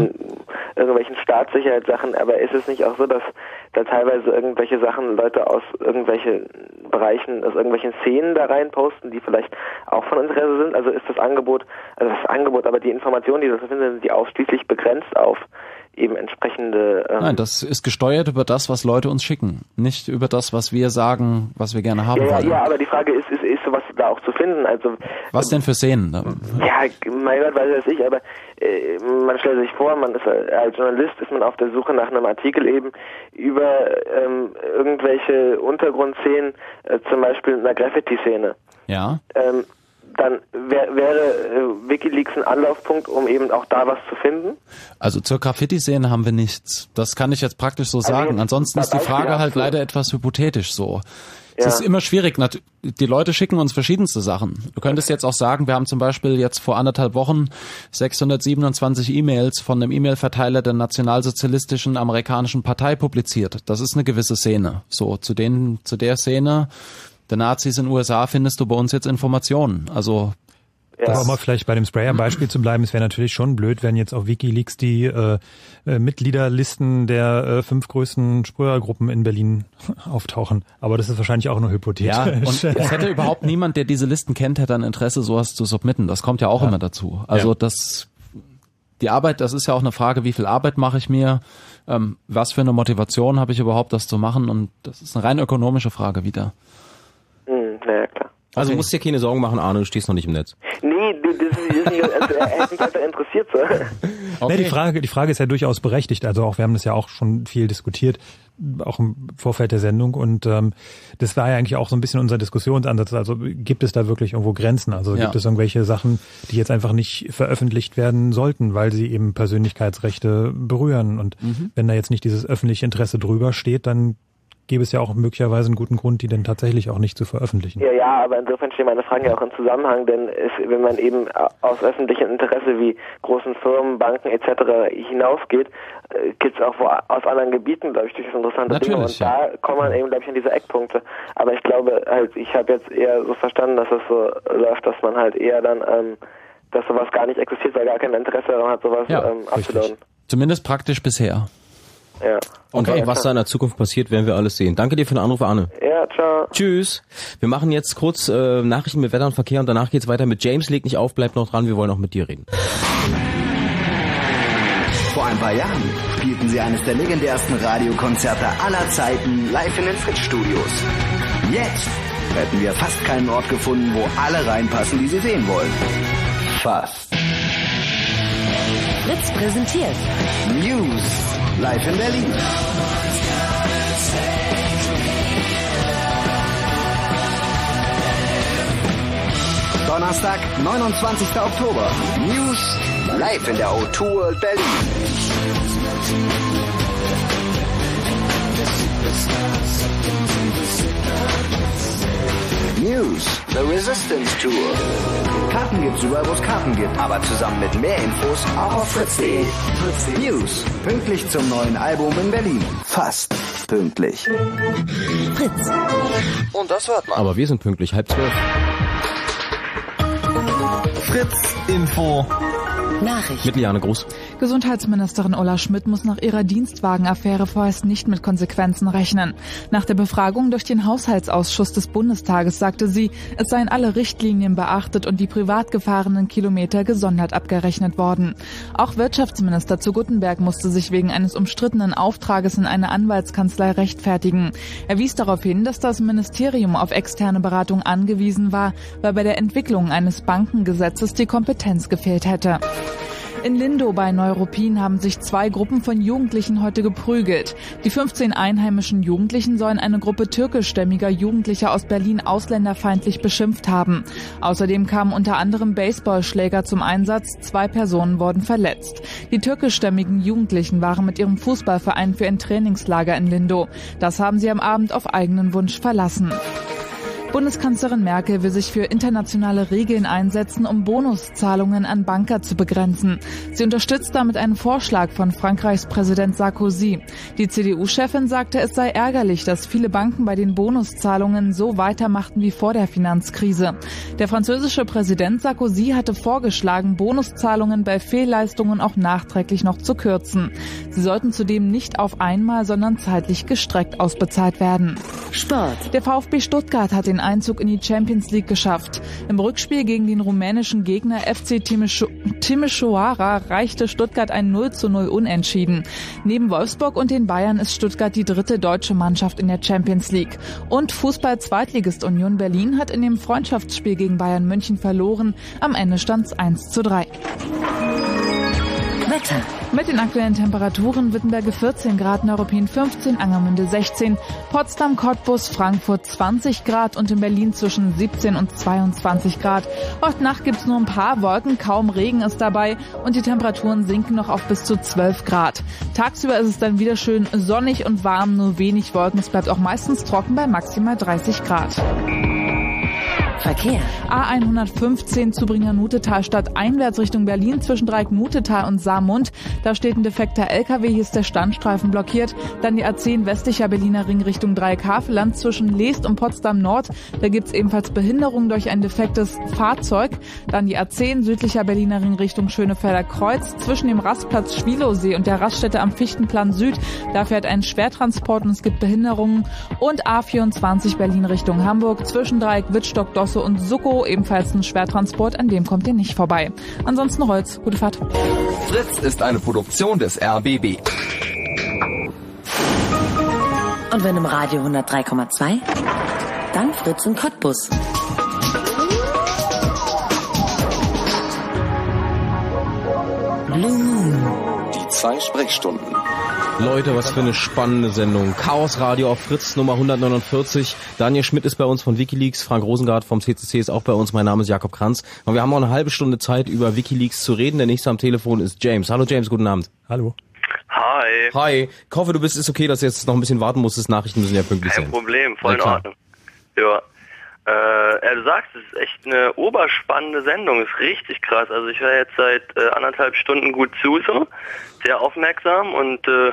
Speaker 13: irgendwelchen Staatssicherheitssachen, aber ist es nicht auch so, dass da teilweise irgendwelche Sachen Leute aus irgendwelchen Bereichen, aus irgendwelchen Szenen da rein posten, die vielleicht auch von Interesse sind? Also ist das Angebot, also das Angebot, aber die Informationen, die da finden, sind die ausschließlich begrenzt auf eben entsprechende.
Speaker 3: Ähm Nein, das ist gesteuert über das, was Leute uns schicken, nicht über das, was wir sagen, was wir gerne haben
Speaker 13: ja,
Speaker 3: wollen.
Speaker 13: Ja, aber die Frage ist, ist, ist sowas da auch zu finden? Also
Speaker 3: was denn für Szenen?
Speaker 13: Ja, mein Gott, weiß ich, aber äh, man stellt sich vor, man ist als Journalist ist man auf der Suche nach einem Artikel eben über ähm, irgendwelche Untergrundszenen, äh, zum Beispiel einer Graffiti-Szene.
Speaker 3: Ja.
Speaker 13: Ähm, dann wär, wäre äh, WikiLeaks ein Anlaufpunkt, um eben auch da was zu finden?
Speaker 3: Also zur Graffiti-Szene haben wir nichts. Das kann ich jetzt praktisch so also sagen. Ansonsten ist die Frage halt leider etwas hypothetisch so. Es ja. ist immer schwierig. Die Leute schicken uns verschiedenste Sachen. Du könntest jetzt auch sagen, wir haben zum Beispiel jetzt vor anderthalb Wochen 627 E-Mails von einem E-Mail-Verteiler der nationalsozialistischen amerikanischen Partei publiziert. Das ist eine gewisse Szene. So, zu den, zu der Szene der Nazis in den USA findest du bei uns jetzt Informationen. Also
Speaker 2: ja. Aber mal vielleicht bei dem Sprayer-Beispiel zu bleiben, es wäre natürlich schon blöd, wenn jetzt auf Wikileaks die äh, äh, Mitgliederlisten der äh, fünf größten Sprayergruppen in Berlin *laughs* auftauchen. Aber das ist wahrscheinlich auch nur hypothetisch. Ja,
Speaker 3: und *laughs* es hätte überhaupt niemand, der diese Listen kennt, hätte ein Interesse, sowas zu submitten. Das kommt ja auch ja. immer dazu. Also ja. das die Arbeit, das ist ja auch eine Frage, wie viel Arbeit mache ich mir, ähm, was für eine Motivation habe ich überhaupt, das zu machen und das ist eine rein ökonomische Frage wieder.
Speaker 13: Naja, klar.
Speaker 1: Also okay. musst dir keine Sorgen machen, Arne, du stehst noch nicht im Netz.
Speaker 13: Nee, das ist, das ist nicht, also, er hätte mich einfach interessiert. So.
Speaker 2: Okay. *laughs* Nee, die, Frage, die Frage ist ja durchaus berechtigt. Also auch wir haben das ja auch schon viel diskutiert, auch im Vorfeld der Sendung. Und ähm, das war ja eigentlich auch so ein bisschen unser Diskussionsansatz. Also gibt es da wirklich irgendwo Grenzen? Also ja. gibt es irgendwelche Sachen, die jetzt einfach nicht veröffentlicht werden sollten, weil sie eben Persönlichkeitsrechte berühren? Und mhm. wenn da jetzt nicht dieses öffentliche Interesse drüber steht, dann gäbe es ja auch möglicherweise einen guten Grund, die dann tatsächlich auch nicht zu veröffentlichen.
Speaker 13: Ja, ja, aber insofern stehen meine Fragen ja auch im Zusammenhang, denn es, wenn man eben aus öffentlichem Interesse wie großen Firmen, Banken etc. hinausgeht, äh, gibt es auch wo, aus anderen Gebieten, glaube ich, durchaus interessante
Speaker 3: Natürlich,
Speaker 13: Dinge. Und ja. da kommt man eben, glaube ich, an diese Eckpunkte. Aber ich glaube halt, ich habe jetzt eher so verstanden, dass es so läuft, dass man halt eher dann, ähm, dass sowas gar nicht existiert, weil gar kein Interesse daran hat, sowas
Speaker 3: ja,
Speaker 13: ähm, abzuladen.
Speaker 3: Zumindest praktisch bisher.
Speaker 13: Ja.
Speaker 1: Und okay, was da in der Zukunft passiert, werden wir alles sehen. Danke dir für den Anruf, Arne.
Speaker 13: Ja, ciao.
Speaker 1: Tschüss. Wir machen jetzt kurz äh, Nachrichten mit Wetter und Verkehr und danach geht's weiter mit James. Leg nicht auf, bleib noch dran, wir wollen auch mit dir reden.
Speaker 4: Vor ein paar Jahren spielten sie eines der legendärsten Radiokonzerte aller Zeiten live in den Fritz-Studios. Jetzt hätten wir fast keinen Ort gefunden, wo alle reinpassen, die sie sehen wollen. Fast.
Speaker 5: Fritz präsentiert
Speaker 4: News live in Berlin. Donnerstag, 29. Oktober. News live in der O2 World Berlin. News, The Resistance Tour. Karten gibt's überall, wo es Karten gibt, aber zusammen mit mehr Infos auch auf fritz.de. News, pünktlich zum neuen Album in Berlin. Fast pünktlich.
Speaker 5: Fritz.
Speaker 7: Und das hört man.
Speaker 1: Aber wir sind pünktlich, halb zwölf.
Speaker 7: Fritz Info.
Speaker 5: Nachricht.
Speaker 1: Mit Liane Gruß.
Speaker 6: Gesundheitsministerin Ulla Schmidt muss nach ihrer Dienstwagenaffäre vorerst nicht mit Konsequenzen rechnen. Nach der Befragung durch den Haushaltsausschuss des Bundestages sagte sie, es seien alle Richtlinien beachtet und die privat gefahrenen Kilometer gesondert abgerechnet worden. Auch Wirtschaftsminister zu Guttenberg musste sich wegen eines umstrittenen Auftrages in eine Anwaltskanzlei rechtfertigen. Er wies darauf hin, dass das Ministerium auf externe Beratung angewiesen war, weil bei der Entwicklung eines Bankengesetzes die Kompetenz gefehlt hätte. In Lindo bei Neuruppin haben sich zwei Gruppen von Jugendlichen heute geprügelt. Die 15 einheimischen Jugendlichen sollen eine Gruppe türkischstämmiger Jugendlicher aus Berlin ausländerfeindlich beschimpft haben. Außerdem kamen unter anderem Baseballschläger zum Einsatz. Zwei Personen wurden verletzt. Die türkischstämmigen Jugendlichen waren mit ihrem Fußballverein für ein Trainingslager in Lindo. Das haben sie am Abend auf eigenen Wunsch verlassen. Bundeskanzlerin Merkel will sich für internationale Regeln einsetzen, um Bonuszahlungen an Banker zu begrenzen. Sie unterstützt damit einen Vorschlag von Frankreichs Präsident Sarkozy. Die CDU-Chefin sagte, es sei ärgerlich, dass viele Banken bei den Bonuszahlungen so weitermachten wie vor der Finanzkrise. Der französische Präsident Sarkozy hatte vorgeschlagen, Bonuszahlungen bei Fehlleistungen auch nachträglich noch zu kürzen. Sie sollten zudem nicht auf einmal, sondern zeitlich gestreckt ausbezahlt werden.
Speaker 5: Sport.
Speaker 6: Der VfB Stuttgart hat den Einzug in die Champions League geschafft. Im Rückspiel gegen den rumänischen Gegner FC Timișoara reichte Stuttgart ein 0 zu 0 Unentschieden. Neben Wolfsburg und den Bayern ist Stuttgart die dritte deutsche Mannschaft in der Champions League. Und Fußball-Zweitligist Union Berlin hat in dem Freundschaftsspiel gegen Bayern München verloren. Am Ende stand es 1 zu 3.
Speaker 5: Wetter.
Speaker 6: Mit den aktuellen Temperaturen Wittenberge 14 Grad, Neuruppin 15, Angermünde 16, Potsdam, Cottbus, Frankfurt 20 Grad und in Berlin zwischen 17 und 22 Grad. Heute Nacht gibt's nur ein paar Wolken, kaum Regen ist dabei und die Temperaturen sinken noch auf bis zu 12 Grad. Tagsüber ist es dann wieder schön sonnig und warm, nur wenig Wolken. Es bleibt auch meistens trocken bei maximal 30 Grad.
Speaker 5: Verkehr.
Speaker 6: A115 Zubringer Nutetal Stadt einwärts Richtung Berlin zwischen Dreieck Nutetal und Saarmund. Da steht ein defekter LKW, hier ist der Standstreifen blockiert. Dann die A10 westlicher Berliner Ring Richtung Dreieck Havelland zwischen Leest und Potsdam Nord. Da gibt's ebenfalls Behinderung durch ein defektes Fahrzeug. Dann die A10 südlicher Berliner Ring Richtung Schönefelder Kreuz zwischen dem Rastplatz Schwilowsee und der Raststätte am Fichtenplan Süd. Da fährt ein Schwertransport und es gibt Behinderungen. Und A24 Berlin Richtung Hamburg zwischen Dreieck Wittstock, Dosse und Succo, ebenfalls ein Schwertransport, an dem kommt ihr nicht vorbei. Ansonsten Holz, gute Fahrt.
Speaker 7: Fritz ist eine Produktion des RBB.
Speaker 5: Und wenn im Radio 103,2, dann Fritz und Cottbus. Blue Moon.
Speaker 7: Die zwei Sprechstunden.
Speaker 1: Leute, was für eine spannende Sendung. Chaos Radio auf Fritz Nummer 149. Daniel Schmidt ist bei uns von Wikileaks, Frank Rosengart vom CCC ist auch bei uns. Mein Name ist Jakob Kranz. Und wir haben auch eine halbe Stunde Zeit, über Wikileaks zu reden. Der nächste am Telefon ist James. Hallo James, guten Abend.
Speaker 2: Hallo.
Speaker 14: Hi.
Speaker 1: Hi. Ich hoffe, du bist, ist okay, dass du jetzt noch ein bisschen warten musstest. Nachrichten müssen ja pünktlich
Speaker 14: Kein
Speaker 1: sein.
Speaker 14: Problem, voll in. Ordnung. Ja. Äh, ja, du sagst, es ist echt eine oberspannende Sendung, ist richtig krass. Also ich höre jetzt seit äh, anderthalb Stunden gut zu, so, sehr aufmerksam und äh,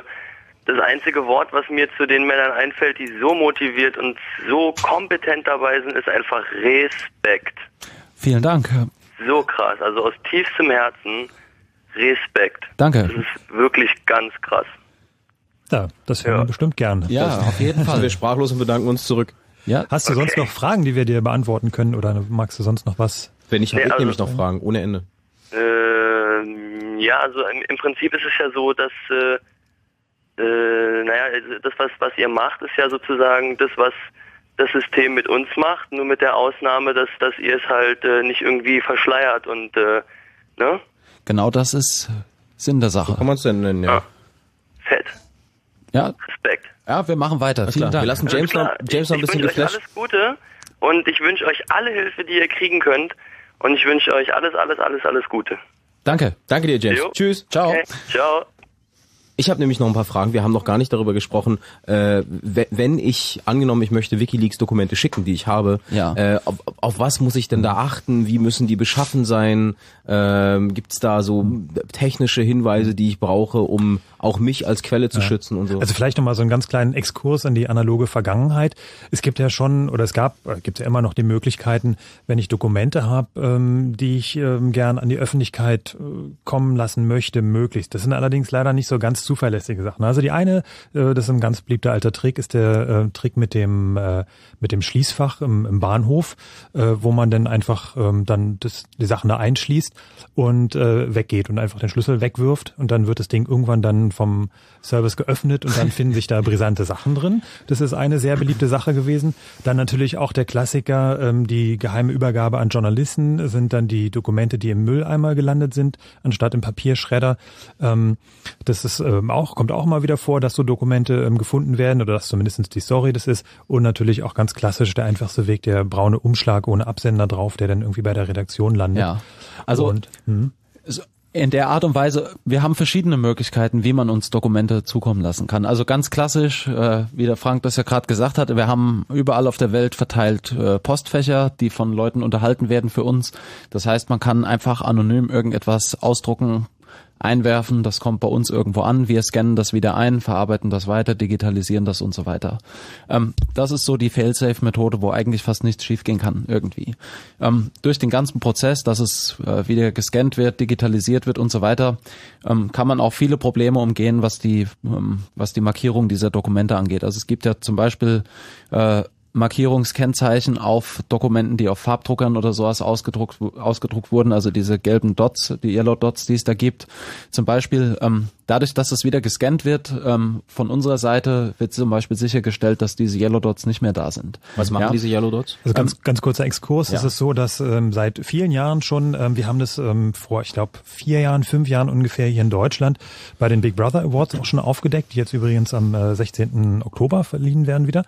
Speaker 14: das einzige Wort, was mir zu den Männern einfällt, die so motiviert und so kompetent dabei sind, ist einfach Respekt.
Speaker 3: Vielen Dank.
Speaker 14: So krass, also aus tiefstem Herzen Respekt.
Speaker 3: Danke.
Speaker 14: Das ist wirklich ganz krass.
Speaker 2: Ja, das hören wir bestimmt gern.
Speaker 3: Ja,
Speaker 2: das,
Speaker 3: auf jeden *laughs* Fall.
Speaker 1: Sind wir sprachlos und bedanken uns zurück.
Speaker 3: Ja.
Speaker 2: Hast du sonst noch Fragen, die wir dir beantworten können oder magst du sonst noch was?
Speaker 1: Wenn nicht, habe
Speaker 14: Nee,
Speaker 1: ich
Speaker 14: also-
Speaker 1: nämlich noch Fragen, ohne Ende.
Speaker 14: Ähm, ja, also im, im Prinzip ist es ja so, dass äh, äh, naja, das was was ihr macht, ist ja sozusagen das, was das System mit uns macht, nur mit der Ausnahme, dass dass ihr es halt äh, nicht irgendwie verschleiert und äh, ne?
Speaker 3: Genau das ist Sinn der Sache.
Speaker 1: So kann man es denn nennen, ja.
Speaker 14: Fett.
Speaker 3: Ja.
Speaker 14: Respekt.
Speaker 3: Ja, wir machen weiter.
Speaker 1: Alles
Speaker 3: Vielen
Speaker 1: klar.
Speaker 3: Dank.
Speaker 1: Wir lassen James noch, James noch ein
Speaker 14: ich
Speaker 1: bisschen
Speaker 14: wünsche euch
Speaker 1: geflasht.
Speaker 14: alles Gute und ich wünsche euch alle Hilfe, die ihr kriegen könnt. Und ich wünsche euch alles, alles, alles, alles Gute.
Speaker 3: Danke.
Speaker 1: Danke dir, James.
Speaker 14: Jo.
Speaker 1: Tschüss. Ciao.
Speaker 14: Okay. Ciao.
Speaker 1: Ich habe nämlich noch ein paar Fragen. Wir haben noch gar nicht darüber gesprochen, äh, we- wenn ich angenommen, ich möchte WikiLeaks-Dokumente schicken, die ich habe.
Speaker 3: Ja.
Speaker 1: Äh, auf, auf was muss ich denn da achten? Wie müssen die beschaffen sein? Ähm, Gibt es da so technische Hinweise, die ich brauche, um auch mich als Quelle zu
Speaker 2: Ja.
Speaker 1: schützen und so?
Speaker 2: Also vielleicht nochmal so einen ganz kleinen Exkurs in die analoge Vergangenheit. Es gibt ja schon, oder es gab, äh, gibt ja immer noch die Möglichkeiten, wenn ich Dokumente habe, ähm, die ich ähm, gern an die Öffentlichkeit äh, kommen lassen möchte, möglichst. Das sind allerdings leider nicht so ganz zuverlässige Sachen. Also die eine, äh, das ist ein ganz beliebter alter Trick, ist der äh, Trick mit dem äh, mit dem Schließfach im, im Bahnhof, äh, wo man dann einfach ähm, dann das, die Sachen da einschließt und äh, weggeht und einfach den Schlüssel wegwirft und dann wird das Ding irgendwann dann vom Service geöffnet und dann *laughs* finden sich da brisante Sachen drin. Das ist eine sehr beliebte Sache gewesen. Dann natürlich auch der Klassiker, ähm, die geheime Übergabe an Journalisten sind dann die Dokumente, die im Mülleimer gelandet sind, anstatt im Papierschredder. Ähm, das ist ähm, auch, kommt auch mal wieder vor, dass so Dokumente ähm, gefunden werden oder dass zumindest die Story das ist. Und natürlich auch ganz klassisch der einfachste Weg, der braune Umschlag ohne Absender drauf, der dann irgendwie bei der Redaktion landet.
Speaker 3: Ja. Also
Speaker 2: und, hm.
Speaker 3: in der Art und Weise, wir haben verschiedene Möglichkeiten, wie man uns Dokumente zukommen lassen kann. Also ganz klassisch, äh, wie der Frank das ja gerade gesagt hat, wir haben überall auf der Welt verteilt äh, Postfächer, die von Leuten unterhalten werden für uns. Das heißt, man kann einfach anonym irgendetwas ausdrucken, einwerfen, das kommt bei uns irgendwo an, wir scannen das wieder ein, verarbeiten das weiter, digitalisieren das und so weiter. Ähm, das ist so die Fail-Safe-Methode, wo eigentlich fast nichts schiefgehen kann irgendwie. Ähm, durch den ganzen Prozess, dass es äh, wieder gescannt wird, digitalisiert wird und so weiter, ähm, kann man auch viele Probleme umgehen, was die, ähm, was die Markierung dieser Dokumente angeht. Also es gibt ja zum Beispiel äh, Markierungskennzeichen auf Dokumenten, die auf Farbdruckern oder sowas ausgedruckt, ausgedruckt wurden, also diese gelben Dots, die Yellow Dots, die es da gibt. Zum Beispiel, ähm, dadurch, dass es wieder gescannt wird, ähm, von unserer Seite wird zum Beispiel sichergestellt, dass diese Yellow Dots nicht mehr da sind.
Speaker 1: Was machen
Speaker 3: Ja.
Speaker 1: diese Yellow Dots?
Speaker 2: Also ganz, ganz kurzer Exkurs.
Speaker 3: ja.
Speaker 2: Es ist so, dass ähm, seit vielen Jahren schon, ähm, wir haben das ähm, vor, ich glaube, vier Jahren, fünf Jahren ungefähr hier in Deutschland bei den Big Brother Awards auch schon aufgedeckt, die jetzt übrigens am äh, 16. Oktober verliehen werden wieder.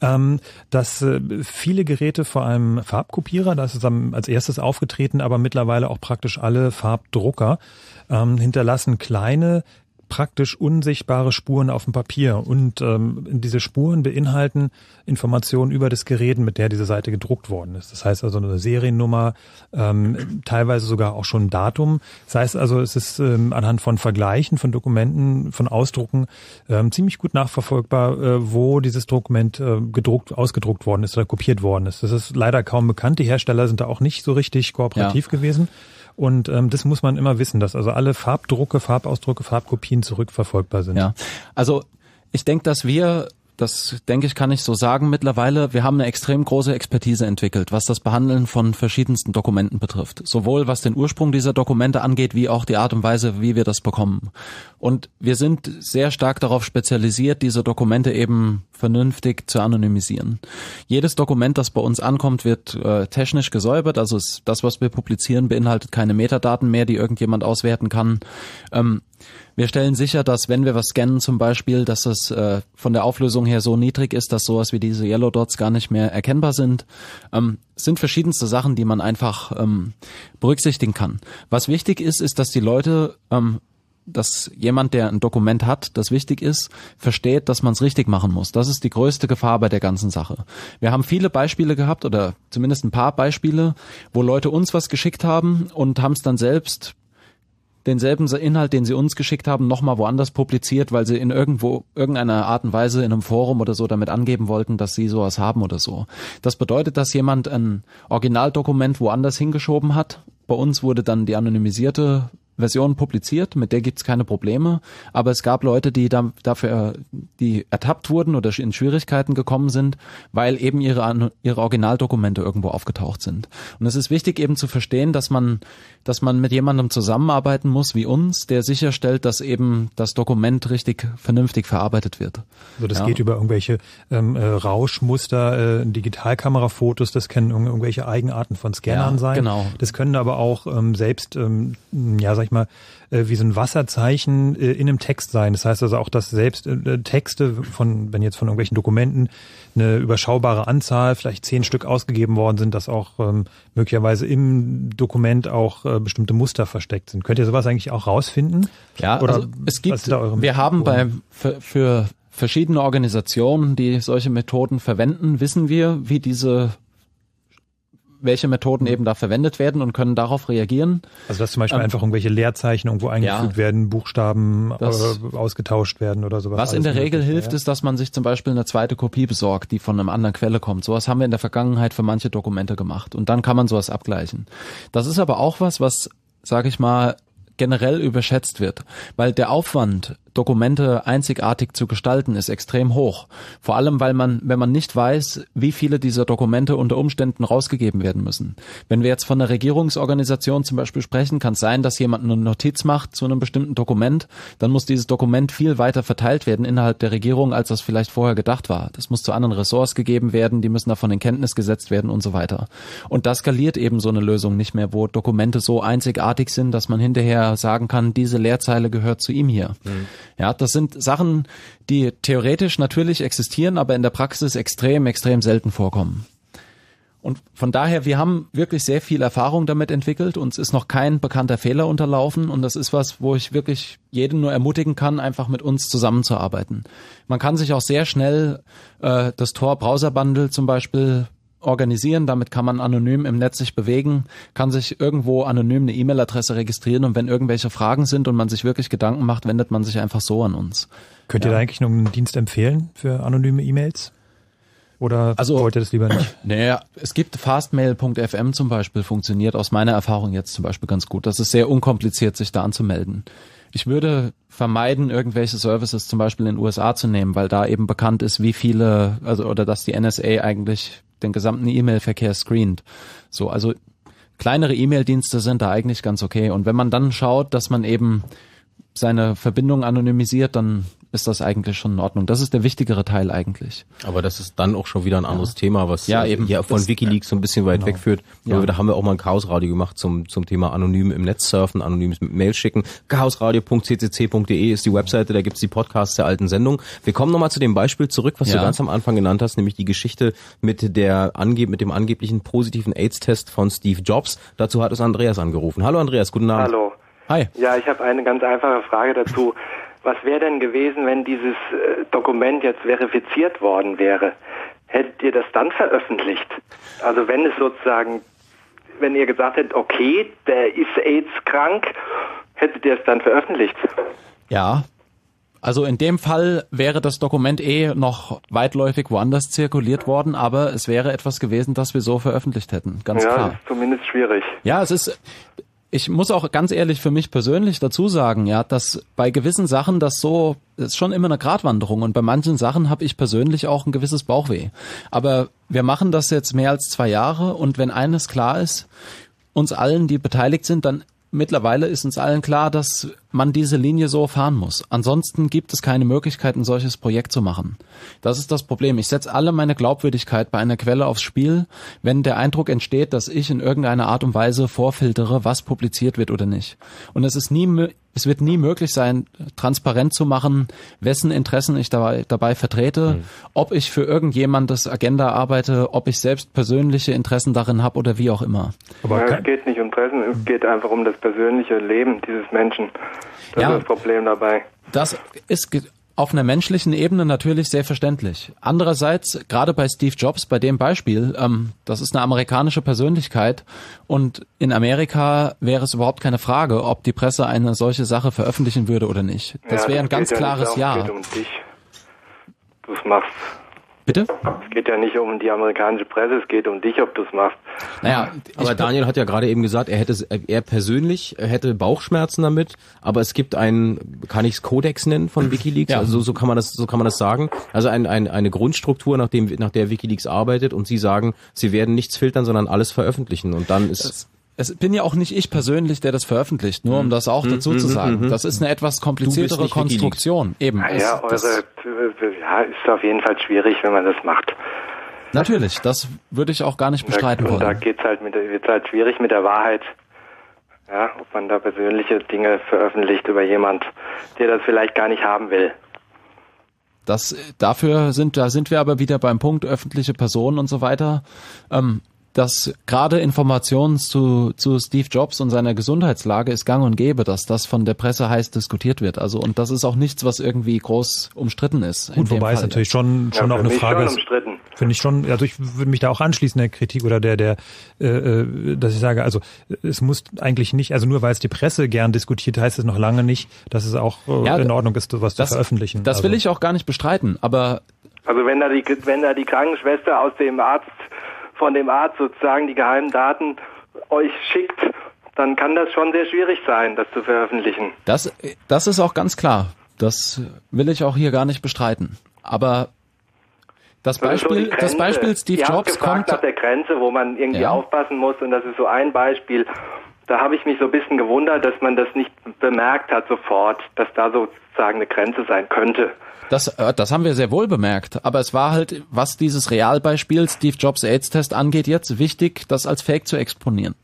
Speaker 2: Ähm, dass äh, viele Geräte, vor allem Farbkopierer, das ist am, als erstes aufgetreten, aber mittlerweile auch praktisch alle Farbdrucker, ähm, hinterlassen kleine praktisch unsichtbare Spuren auf dem Papier und ähm, diese Spuren beinhalten Informationen über das Gerät, mit der diese Seite gedruckt worden ist. Das heißt also eine Seriennummer, ähm, teilweise sogar auch schon ein Datum. Das heißt also, es ist ähm, anhand von Vergleichen von Dokumenten, von Ausdrucken ähm, ziemlich gut nachverfolgbar, äh, wo dieses Dokument äh, gedruckt, ausgedruckt worden ist oder kopiert worden ist. Das ist leider kaum bekannt. Die Hersteller sind da auch nicht so richtig kooperativ
Speaker 3: Ja.
Speaker 2: gewesen. Und ähm, das muss man immer wissen, dass also alle Farbdrucke, Farbausdrucke, Farbkopien zurückverfolgbar sind.
Speaker 3: Ja, also ich denke, dass wir, das denke ich, kann ich so sagen mittlerweile, wir haben eine extrem große Expertise entwickelt, was das Behandeln von verschiedensten Dokumenten betrifft. Sowohl was den Ursprung dieser Dokumente angeht, wie auch die Art und Weise, wie wir das bekommen. Und wir sind sehr stark darauf spezialisiert, diese Dokumente eben vernünftig zu anonymisieren. Jedes Dokument, das bei uns ankommt, wird äh, technisch gesäubert. Also das, was wir publizieren, beinhaltet keine Metadaten mehr, die irgendjemand auswerten kann. Ähm, wir stellen sicher, dass wenn wir was scannen zum Beispiel, dass es äh, von der Auflösung her so niedrig ist, dass sowas wie diese Yellow Dots gar nicht mehr erkennbar sind. Ähm, sind verschiedenste Sachen, die man einfach ähm, berücksichtigen kann. Was wichtig ist, ist, dass die Leute ähm, dass jemand, der ein Dokument hat, das wichtig ist, versteht, dass man es richtig machen muss. Das ist die größte Gefahr bei der ganzen Sache. Wir haben viele Beispiele gehabt oder zumindest ein paar Beispiele, wo Leute uns was geschickt haben und haben es dann selbst denselben Inhalt, den sie uns geschickt haben, nochmal woanders publiziert, weil sie in irgendwo, irgendeiner Art und Weise in einem Forum oder so damit angeben wollten, dass sie sowas haben oder so. Das bedeutet, dass jemand ein Originaldokument woanders hingeschoben hat. Bei uns wurde dann die anonymisierte Version publiziert, mit der gibt's keine Probleme, aber es gab Leute, die da, dafür, die ertappt wurden oder in Schwierigkeiten gekommen sind, weil eben ihre, ihre Originaldokumente irgendwo aufgetaucht sind. Und es ist wichtig eben zu verstehen, dass man, dass man mit jemandem zusammenarbeiten muss wie uns, der sicherstellt, dass eben das Dokument richtig vernünftig verarbeitet wird.
Speaker 2: Also das
Speaker 3: Ja.
Speaker 2: geht über irgendwelche ähm, äh, Rauschmuster, äh, Digitalkamerafotos, das können irg- irgendwelche Eigenarten von Scannern
Speaker 3: Ja,
Speaker 2: sein.
Speaker 3: genau.
Speaker 2: Das können aber auch ähm, selbst, ähm, ja, sag ich mal, äh, wie so ein Wasserzeichen äh, in einem Text sein. Das heißt also auch, dass selbst äh, Texte von, wenn jetzt von irgendwelchen Dokumenten eine überschaubare Anzahl, vielleicht zehn Stück ausgegeben worden sind, dass auch ähm, möglicherweise im Dokument auch äh, bestimmte Muster versteckt sind. Könnt ihr sowas eigentlich auch rausfinden?
Speaker 3: Ja, Oder also es gibt, wir haben bei, für, für verschiedene Organisationen, die solche Methoden verwenden, wissen wir, wie diese welche Methoden eben da verwendet werden und können darauf reagieren.
Speaker 2: Also dass zum Beispiel ähm, einfach irgendwelche Leerzeichen irgendwo eingefügt ja, werden, Buchstaben das, äh, ausgetauscht werden oder sowas.
Speaker 3: Was in der Regel hilft, ja. ist, dass man sich zum Beispiel eine zweite Kopie besorgt, die von einer anderen Quelle kommt. Sowas haben wir in der Vergangenheit für manche Dokumente gemacht und dann kann man sowas abgleichen. Das ist aber auch was, was, sage ich mal, generell überschätzt wird, weil der Aufwand, Dokumente einzigartig zu gestalten, ist extrem hoch. Vor allem, weil man, wenn man nicht weiß, wie viele dieser Dokumente unter Umständen rausgegeben werden müssen. Wenn wir jetzt von einer Regierungsorganisation zum Beispiel sprechen, kann es sein, dass jemand eine Notiz macht zu einem bestimmten Dokument, dann muss dieses Dokument viel weiter verteilt werden innerhalb der Regierung, als das vielleicht vorher gedacht war. Das muss zu anderen Ressorts gegeben werden, die müssen davon in Kenntnis gesetzt werden und so weiter. Und das skaliert eben so eine Lösung nicht mehr, wo Dokumente so einzigartig sind, dass man hinterher sagen kann, diese Leerzeile gehört zu ihm hier. Mhm. Ja, das sind Sachen, die theoretisch natürlich existieren, aber in der Praxis extrem, extrem selten vorkommen. Und von daher, wir haben wirklich sehr viel Erfahrung damit entwickelt. Uns ist noch kein bekannter Fehler unterlaufen. Und das ist was, wo ich wirklich jeden nur ermutigen kann, einfach mit uns zusammenzuarbeiten. Man kann sich auch sehr schnell äh, das Tor Browser Bundle zum Beispiel organisieren. Damit kann man anonym im Netz sich bewegen, kann sich irgendwo anonym eine E-Mail-Adresse registrieren und wenn irgendwelche Fragen sind und man sich wirklich Gedanken macht, wendet man sich einfach so an uns.
Speaker 2: Könnt ihr da eigentlich noch einen Dienst empfehlen für anonyme E-Mails? Oder also, wollt ihr das lieber nicht? *clears throat*
Speaker 3: Naja, es gibt fastmail.fm zum Beispiel, funktioniert aus meiner Erfahrung jetzt zum Beispiel ganz gut. Das ist sehr unkompliziert, sich da anzumelden. Ich würde vermeiden, irgendwelche Services zum Beispiel in den USA zu nehmen, weil da eben bekannt ist, wie viele, also oder dass die NSA eigentlich den gesamten E-Mail-Verkehr screent. So, also kleinere E-Mail-Dienste sind da eigentlich ganz okay. Und wenn man dann schaut, dass man eben seine Verbindung anonymisiert, dann ist das eigentlich schon in Ordnung. Das ist der wichtigere Teil eigentlich.
Speaker 1: Aber das ist dann auch schon wieder ein anderes ja. Thema, was ja, eben ja von das, WikiLeaks so ein bisschen weit genau. wegführt. Ja. Da haben wir auch mal ein Chaosradio gemacht zum, zum Thema anonym im Netz surfen, anonymes Mail schicken. Chaosradio.ccc.de ist die Webseite, da gibt's die Podcasts der alten Sendung. Wir kommen nochmal zu dem Beispiel zurück, was ja. du ganz am Anfang genannt hast, nämlich die Geschichte mit der mit dem angeblichen positiven AIDS-Test von Steve Jobs. Dazu hat es Andreas angerufen. Hallo Andreas, guten Abend.
Speaker 15: Hallo.
Speaker 3: Hi.
Speaker 15: Ja, ich habe eine ganz einfache Frage dazu. Was wäre denn gewesen, wenn dieses äh, Dokument jetzt verifiziert worden wäre? Hättet ihr das dann veröffentlicht? Also wenn es sozusagen, wenn ihr gesagt hättet, okay, der ist AIDS krank, hättet ihr es dann veröffentlicht?
Speaker 3: Ja, also in dem Fall wäre das Dokument eh noch weitläufig woanders zirkuliert worden, aber es wäre etwas gewesen, das wir so veröffentlicht hätten. Ganz
Speaker 15: ja,
Speaker 3: klar.
Speaker 15: Ja, zumindest schwierig.
Speaker 3: Ja, es ist, ich muss auch ganz ehrlich für mich persönlich dazu sagen, ja, dass bei gewissen Sachen das so das ist schon immer eine Gratwanderung und bei manchen Sachen habe ich persönlich auch ein gewisses Bauchweh. Aber wir machen das jetzt mehr als zwei Jahre und wenn eines klar ist, uns allen, die beteiligt sind, dann mittlerweile ist uns allen klar, dass man diese Linie so fahren muss. Ansonsten gibt es keine Möglichkeit, ein solches Projekt zu machen. Das ist das Problem. Ich setze alle meine Glaubwürdigkeit bei einer Quelle aufs Spiel, wenn der Eindruck entsteht, dass ich in irgendeiner Art und Weise vorfiltere, was publiziert wird oder nicht. Und es ist nie, es wird nie möglich sein, transparent zu machen, wessen Interessen ich dabei, dabei vertrete, mhm. ob ich für irgendjemandes Agenda arbeite, ob ich selbst persönliche Interessen darin habe oder wie auch immer.
Speaker 15: Aber ja, es geht nicht um Interessen, es geht einfach um das persönliche Leben dieses Menschen. Das ja, ist das Problem dabei.
Speaker 3: Das ist auf einer menschlichen Ebene natürlich sehr verständlich. Andererseits, gerade bei Steve Jobs, bei dem Beispiel, ähm, das ist eine amerikanische Persönlichkeit und in Amerika wäre es überhaupt keine Frage, ob die Presse eine solche Sache veröffentlichen würde oder nicht. Das ja, wäre ein ganz klares Ja.
Speaker 15: Um. Du machst
Speaker 3: Bitte?
Speaker 15: Es geht ja nicht um die amerikanische Presse, es geht um dich, ob du es machst.
Speaker 1: Naja, aber Daniel hat ja gerade eben gesagt, er hätte er persönlich hätte Bauchschmerzen damit, aber es gibt einen, kann ich es Kodex nennen von WikiLeaks? Ja. Also so kann man das, so kann man das sagen. Also ein, ein, eine Grundstruktur, nach dem, nach der WikiLeaks arbeitet und sie sagen, sie werden nichts filtern, sondern alles veröffentlichen und dann ist
Speaker 3: das es bin ja auch nicht ich persönlich, der das veröffentlicht, nur um mhm. das auch dazu mhm, zu sagen. Mhm, das ist eine etwas kompliziertere Konstruktion. Eben.
Speaker 15: Ja, eure, ja, ist auf jeden Fall schwierig, wenn man das macht.
Speaker 3: Natürlich, das würde ich auch gar nicht bestreiten
Speaker 15: und
Speaker 3: wollen.
Speaker 15: Da geht's halt mit, wird's halt schwierig mit der Wahrheit. Ja, ob man da persönliche Dinge veröffentlicht über jemand, der das vielleicht gar nicht haben will.
Speaker 3: Das dafür sind da sind wir aber wieder beim Punkt öffentliche Personen und so weiter. Ähm, dass gerade Informationen zu, zu Steve Jobs und seiner Gesundheitslage ist gang und gäbe, dass das von der Presse heiß diskutiert wird. Also und das ist auch nichts, was irgendwie groß umstritten ist.
Speaker 2: Gut, wobei Fall es natürlich schon schon ja, auch eine Frage ist. Finde ich schon, also ich würde mich da auch anschließen der Kritik oder der der äh, äh, dass ich sage, also es muss eigentlich nicht, also nur weil es die Presse gern diskutiert, heißt es noch lange nicht, dass es auch äh, ja, in Ordnung ist, sowas das, zu veröffentlichen.
Speaker 3: Das
Speaker 2: also.
Speaker 3: will ich auch gar nicht bestreiten, aber
Speaker 15: also wenn da die wenn da die Krankenschwester aus dem Arzt von dem Arzt sozusagen die geheimen Daten euch schickt, dann kann das schon sehr schwierig sein, das zu veröffentlichen.
Speaker 3: Das, das ist auch ganz klar. Das will ich auch hier gar nicht bestreiten. Aber das Beispiel,
Speaker 15: so
Speaker 3: das Beispiel Steve
Speaker 15: Ihr
Speaker 3: Jobs
Speaker 15: kommt nach der Grenze, wo man irgendwie ja. aufpassen muss und das ist so ein Beispiel. Da habe ich mich so ein bisschen gewundert, dass man das nicht bemerkt hat sofort, dass da sozusagen eine Grenze sein könnte.
Speaker 3: Das, äh, das haben wir sehr wohl bemerkt. Aber es war halt, was dieses Realbeispiel Steve Jobs AIDS-Test angeht, jetzt wichtig, das als Fake zu exponieren.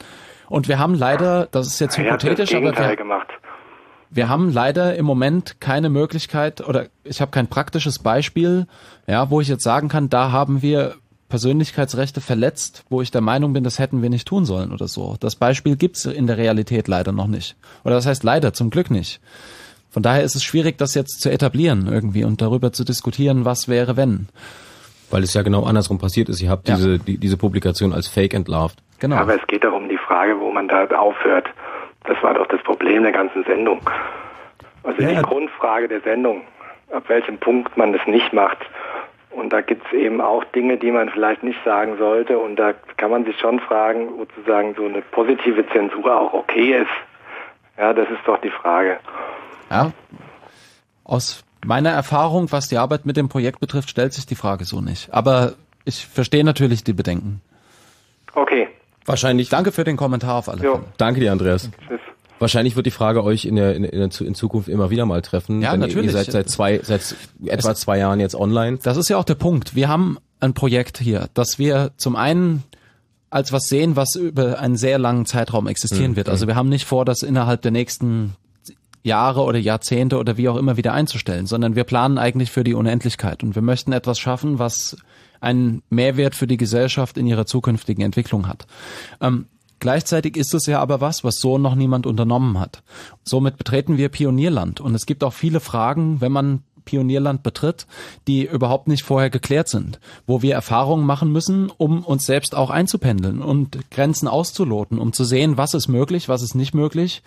Speaker 3: Und wir haben leider, das ist jetzt hypothetisch, aber wir,
Speaker 15: gemacht.
Speaker 3: wir haben leider im Moment keine Möglichkeit oder ich habe kein praktisches Beispiel, ja, wo ich jetzt sagen kann, da haben wir Persönlichkeitsrechte verletzt, wo ich der Meinung bin, das hätten wir nicht tun sollen oder so. Das Beispiel gibt's in der Realität leider noch nicht. Oder das heißt leider, zum Glück nicht. Von daher ist es schwierig, das jetzt zu etablieren irgendwie und darüber zu diskutieren, was wäre, wenn.
Speaker 1: Weil es ja genau andersrum passiert ist. Ihr habt ja. diese, die, diese Publikation als Fake entlarvt.
Speaker 15: Genau. Aber es geht doch um die Frage, wo man da aufhört. Das war doch das Problem der ganzen Sendung. Also ja. die Grundfrage der Sendung, ab welchem Punkt man das nicht macht. Und da gibt es eben auch Dinge, die man vielleicht nicht sagen sollte. Und da kann man sich schon fragen, wo sozusagen so eine positive Zensur auch okay ist. Ja, das ist doch die Frage.
Speaker 3: Ja. Aus meiner Erfahrung, was die Arbeit mit dem Projekt betrifft, stellt sich die Frage so nicht. Aber ich verstehe natürlich die Bedenken.
Speaker 15: Okay.
Speaker 3: Wahrscheinlich. Danke für den Kommentar auf alle Fälle.
Speaker 1: Danke dir, Andreas. Tschüss. Wahrscheinlich wird die Frage euch in der in, in, in Zukunft immer wieder mal treffen.
Speaker 3: Ja, natürlich.
Speaker 1: Ihr seid seit zwei, seit etwa zwei Jahren jetzt online.
Speaker 3: Das ist ja auch der Punkt. Wir haben ein Projekt hier, dass wir zum einen als was sehen, was über einen sehr langen Zeitraum existieren mhm. wird. Also wir haben nicht vor, das innerhalb der nächsten Jahre oder Jahrzehnte oder wie auch immer wieder einzustellen, sondern wir planen eigentlich für die Unendlichkeit und wir möchten etwas schaffen, was einen Mehrwert für die Gesellschaft in ihrer zukünftigen Entwicklung hat. Ähm, Gleichzeitig ist es ja aber was, was so noch niemand unternommen hat. Somit betreten wir Pionierland und es gibt auch viele Fragen, wenn man Pionierland betritt, die überhaupt nicht vorher geklärt sind, wo wir Erfahrungen machen müssen, um uns selbst auch einzupendeln und Grenzen auszuloten, um zu sehen, was ist möglich, was ist nicht möglich,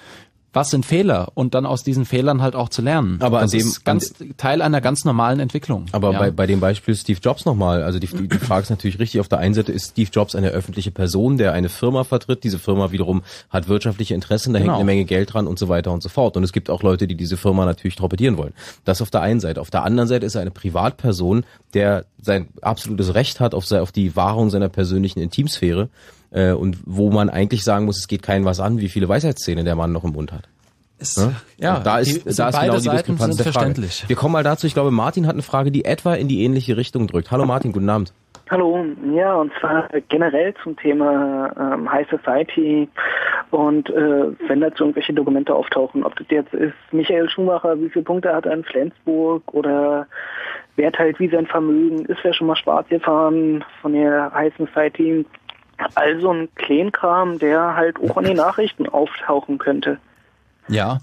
Speaker 3: was sind Fehler und dann aus diesen Fehlern halt auch zu lernen.
Speaker 1: Aber
Speaker 3: das
Speaker 1: an dem,
Speaker 3: ist ganz Teil einer ganz normalen Entwicklung.
Speaker 1: Aber ja. bei, bei dem Beispiel Steve Jobs nochmal, also die, die, die Frage ist natürlich richtig. Auf der einen Seite ist Steve Jobs eine öffentliche Person, der eine Firma vertritt. Diese Firma wiederum hat wirtschaftliche Interessen, da genau. hängt eine Menge Geld dran und so weiter und so fort. Und es gibt auch Leute, die diese Firma natürlich torpedieren wollen. Das auf der einen Seite. Auf der anderen Seite ist er eine Privatperson, der sein absolutes Recht hat auf, auf die Wahrung seiner persönlichen Intimsphäre äh, und wo man eigentlich sagen muss, es geht keinen was an, wie viele Weisheitszähne der Mann noch im Mund hat.
Speaker 3: Ist, ja? ja,
Speaker 1: da ist, da ist genau die Diskrepanz der Frage. Wir kommen mal dazu, ich glaube, Martin hat eine Frage, die etwa in die ähnliche Richtung drückt. Hallo Martin, guten Abend.
Speaker 16: Hallo, ja, und zwar generell zum Thema ähm, High Society und äh, wenn dazu irgendwelche Dokumente auftauchen, ob das jetzt ist Michael Schumacher, wie viele Punkte hat er in Flensburg oder wer teilt wie sein Vermögen, ist wer schon mal schwarz gefahren von der High Society, also ein Kleinkram, der halt auch in den Nachrichten auftauchen könnte.
Speaker 3: Ja,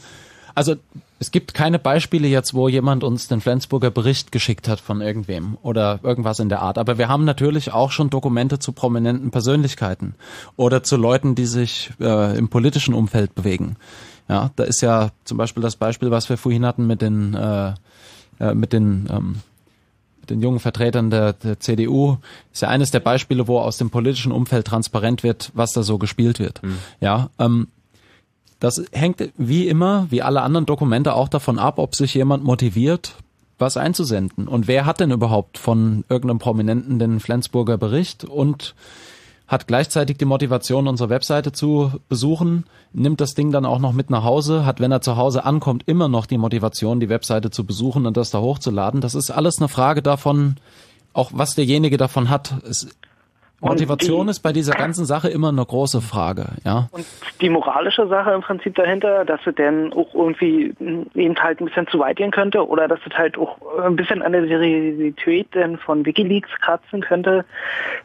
Speaker 3: also es gibt keine Beispiele jetzt, wo jemand uns den Flensburger Bericht geschickt hat von irgendwem oder irgendwas in der Art. Aber wir haben natürlich auch schon Dokumente zu prominenten Persönlichkeiten oder zu Leuten, die sich äh, im politischen Umfeld bewegen. Ja, da ist ja zum Beispiel das Beispiel, was wir vorhin hatten mit den äh, äh, mit den ähm, den jungen Vertretern der, der CDU ist ja eines der Beispiele, wo aus dem politischen Umfeld transparent wird, was da so gespielt wird. Mhm. Ja, ähm, das hängt wie immer, wie alle anderen Dokumente auch davon ab, ob sich jemand motiviert, was einzusenden. Und wer hat denn überhaupt von irgendeinem Prominenten den Flensburger Bericht und hat gleichzeitig die Motivation, unsere Webseite zu besuchen, nimmt das Ding dann auch noch mit nach Hause, hat, wenn er zu Hause ankommt, immer noch die Motivation, die Webseite zu besuchen und das da hochzuladen. Das ist alles eine Frage davon, auch was derjenige davon hat. Es Motivation die, ist bei dieser ganzen Sache immer eine große Frage, ja.
Speaker 16: Und die moralische Sache im Prinzip dahinter, dass es denn auch irgendwie eben halt ein bisschen zu weit gehen könnte oder dass es halt auch ein bisschen an der Seriosität denn von WikiLeaks kratzen könnte,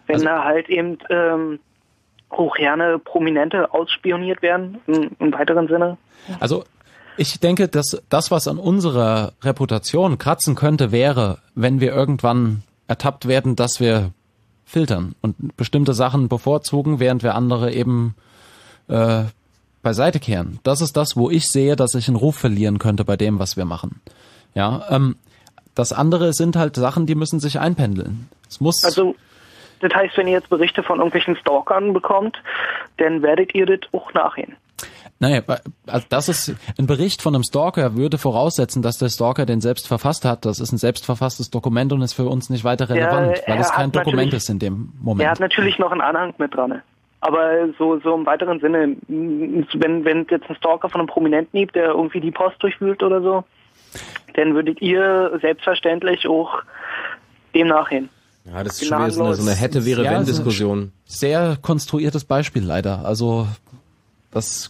Speaker 16: wenn also, da halt eben ähm, auch gerne Prominente ausspioniert werden, im, im weiteren Sinne.
Speaker 3: Also ich denke, dass das, was an unserer Reputation kratzen könnte, wäre, wenn wir irgendwann ertappt werden, dass wir filtern und bestimmte Sachen bevorzugen, während wir andere eben äh, beiseite kehren. Das ist das, wo ich sehe, dass ich einen Ruf verlieren könnte bei dem, was wir machen. Ja, ähm, das andere sind halt Sachen, die müssen sich einpendeln. Es muss
Speaker 16: also das heißt, wenn ihr jetzt Berichte von irgendwelchen Stalkern bekommt, dann werdet ihr das auch nachgehen.
Speaker 3: Naja, also das ist ein Bericht von einem Stalker würde voraussetzen, dass der Stalker den selbst verfasst hat. Das ist ein selbstverfasstes Dokument und ist für uns nicht weiter relevant, ja, weil es kein Dokument ist in dem Moment.
Speaker 16: Er hat natürlich noch einen Anhang mit dran. Aber so, so im weiteren Sinne, wenn, wenn jetzt ein Stalker von einem Prominenten gibt, der irgendwie die Post durchwühlt oder so, dann würdet ihr selbstverständlich auch dem nachgehen.
Speaker 1: Ja, das ist schon wieder so eine, so eine hätte-wäre-wenn-Diskussion.
Speaker 3: Sehr konstruiertes Beispiel leider. Also das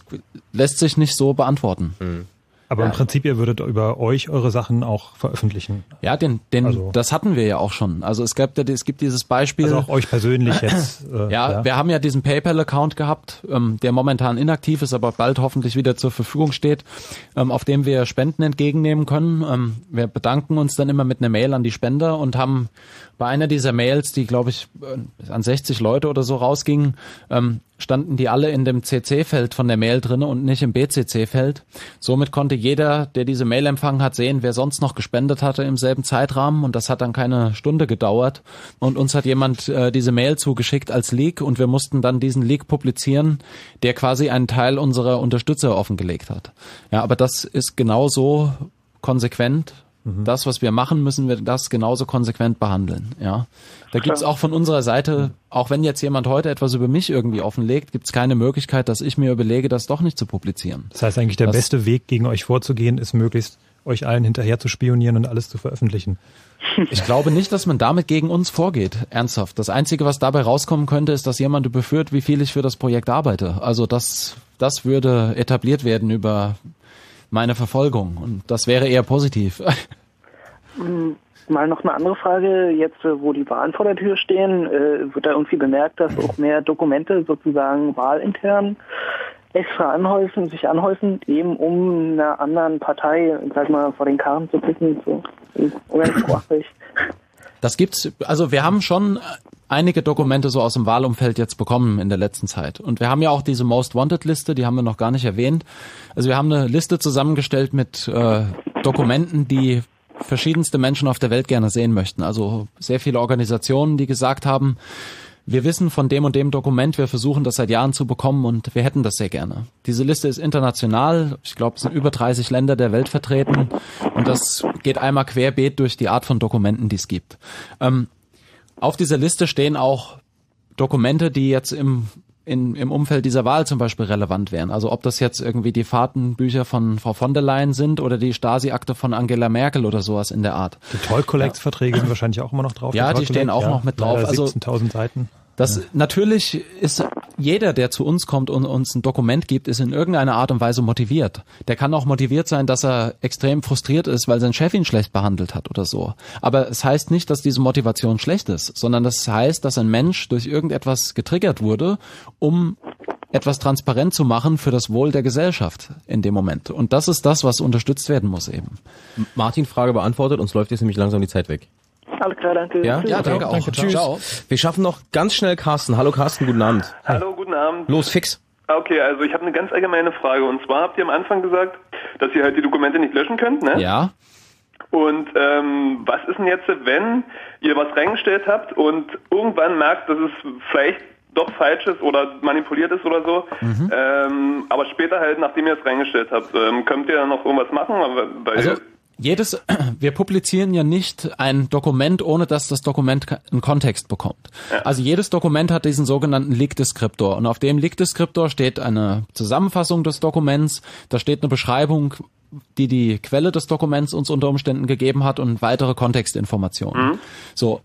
Speaker 3: lässt sich nicht so beantworten. Mhm.
Speaker 2: Aber ja. im Prinzip, ihr würdet über euch eure Sachen auch veröffentlichen.
Speaker 3: Ja, den, den, also. das hatten wir ja auch schon. Also es gab, es gibt dieses Beispiel.
Speaker 2: Also auch euch persönlich *clears throat* jetzt.
Speaker 3: Äh, ja, ja, wir haben ja diesen PayPal-Account gehabt, ähm, der momentan inaktiv ist, aber bald hoffentlich wieder zur Verfügung steht, ähm, auf dem wir Spenden entgegennehmen können. Ähm, wir bedanken uns dann immer mit einer Mail an die Spender und haben bei einer dieser Mails, die glaube ich äh, an 60 Leute oder so rausgingen, ähm, standen die alle in dem CC-Feld von der Mail drinne und nicht im BCC-Feld. Somit konnte jeder, der diese Mail empfangen hat, sehen, wer sonst noch gespendet hatte im selben Zeitrahmen und das hat dann keine Stunde gedauert und uns hat jemand äh, diese Mail zugeschickt als Leak und wir mussten dann diesen Leak publizieren, der quasi einen Teil unserer Unterstützer offengelegt hat. Ja, aber das ist genauso konsequent Mhm. Das, was wir machen, müssen wir das genauso konsequent behandeln. Ja, da gibt's auch von unserer Seite, auch wenn jetzt jemand heute etwas über mich irgendwie offenlegt, gibt's keine Möglichkeit, dass ich mir überlege, das doch nicht zu publizieren.
Speaker 2: Das heißt eigentlich, der das, beste Weg, gegen euch vorzugehen, ist möglichst euch allen hinterher zu spionieren und alles zu veröffentlichen. *laughs*
Speaker 3: Ich glaube nicht, dass man damit gegen uns vorgeht, ernsthaft. Das Einzige, was dabei rauskommen könnte, ist, dass jemand überführt, wie viel ich für das Projekt arbeite. Also das, das würde etabliert werden über meine Verfolgung. Und das wäre eher positiv. *laughs*
Speaker 16: Mal noch eine andere Frage. Jetzt, äh, wo die Wahlen vor der Tür stehen, äh, wird da irgendwie bemerkt, dass auch mehr Dokumente sozusagen wahlintern extra anhäufen, sich anhäufen, eben um einer anderen Partei, sag mal, vor den Karren zu picken, so umgangssprachlich. *laughs*
Speaker 3: Das gibt's, also wir haben schon einige Dokumente so aus dem Wahlumfeld jetzt bekommen in der letzten Zeit. Und wir haben ja auch diese Most Wanted Liste, die haben wir noch gar nicht erwähnt. Also wir haben eine Liste zusammengestellt mit äh, Dokumenten, die verschiedenste Menschen auf der Welt gerne sehen möchten. Also sehr viele Organisationen, die gesagt haben, wir wissen von dem und dem Dokument, wir versuchen das seit Jahren zu bekommen und wir hätten das sehr gerne. Diese Liste ist international. Ich glaube, es sind über 30 Länder der Welt vertreten und das geht einmal querbeet durch die Art von Dokumenten, die es gibt. Ähm, auf dieser Liste stehen auch Dokumente, die jetzt im in, im Umfeld dieser Wahl zum Beispiel relevant wären. Also ob das jetzt irgendwie die Fahrtenbücher von Frau von der Leyen sind oder die Stasi-Akte von Angela Merkel oder sowas in der Art.
Speaker 2: Die Toll-Collect-Verträge ja. sind wahrscheinlich auch immer noch drauf.
Speaker 3: Ja, die stehen auch ja, noch mit drauf.
Speaker 2: Also 17.000 Seiten.
Speaker 3: Das natürlich ist jeder, der zu uns kommt und uns ein Dokument gibt, ist in irgendeiner Art und Weise motiviert. Der kann auch motiviert sein, dass er extrem frustriert ist, weil sein Chef ihn schlecht behandelt hat oder so. Aber es heißt nicht, dass diese Motivation schlecht ist, sondern das heißt, dass ein Mensch durch irgendetwas getriggert wurde, um etwas transparent zu machen für das Wohl der Gesellschaft in dem Moment. Und das ist das, was unterstützt werden muss eben.
Speaker 1: Martin, Frage beantwortet, uns läuft jetzt nämlich langsam die Zeit weg.
Speaker 16: Alles klar, danke.
Speaker 1: Ja, ja danke auch. Danke, Tschüss. Ciao. Wir schaffen noch ganz schnell Carsten. Hallo Carsten, guten Abend.
Speaker 17: Hallo, guten Abend.
Speaker 1: Los, fix.
Speaker 17: Okay, also ich habe eine ganz allgemeine Frage. Und zwar habt ihr am Anfang gesagt, dass ihr halt die Dokumente nicht löschen könnt, ne?
Speaker 3: Ja.
Speaker 17: Und ähm, was ist denn jetzt, wenn ihr was reingestellt habt und irgendwann merkt, dass es vielleicht doch falsch ist oder manipuliert ist oder so, mhm. ähm, aber später halt, nachdem ihr es reingestellt habt, ähm, könnt ihr dann noch irgendwas machen?
Speaker 3: Weil also jedes, *clears throat* wir publizieren ja nicht ein Dokument, ohne dass das Dokument einen Kontext bekommt. Ja. Also jedes Dokument hat diesen sogenannten Leak-Deskriptor und auf dem Leak-Deskriptor steht eine Zusammenfassung des Dokuments, da steht eine Beschreibung, die die Quelle des Dokuments uns unter Umständen gegeben hat und weitere Kontextinformationen. Mhm. So.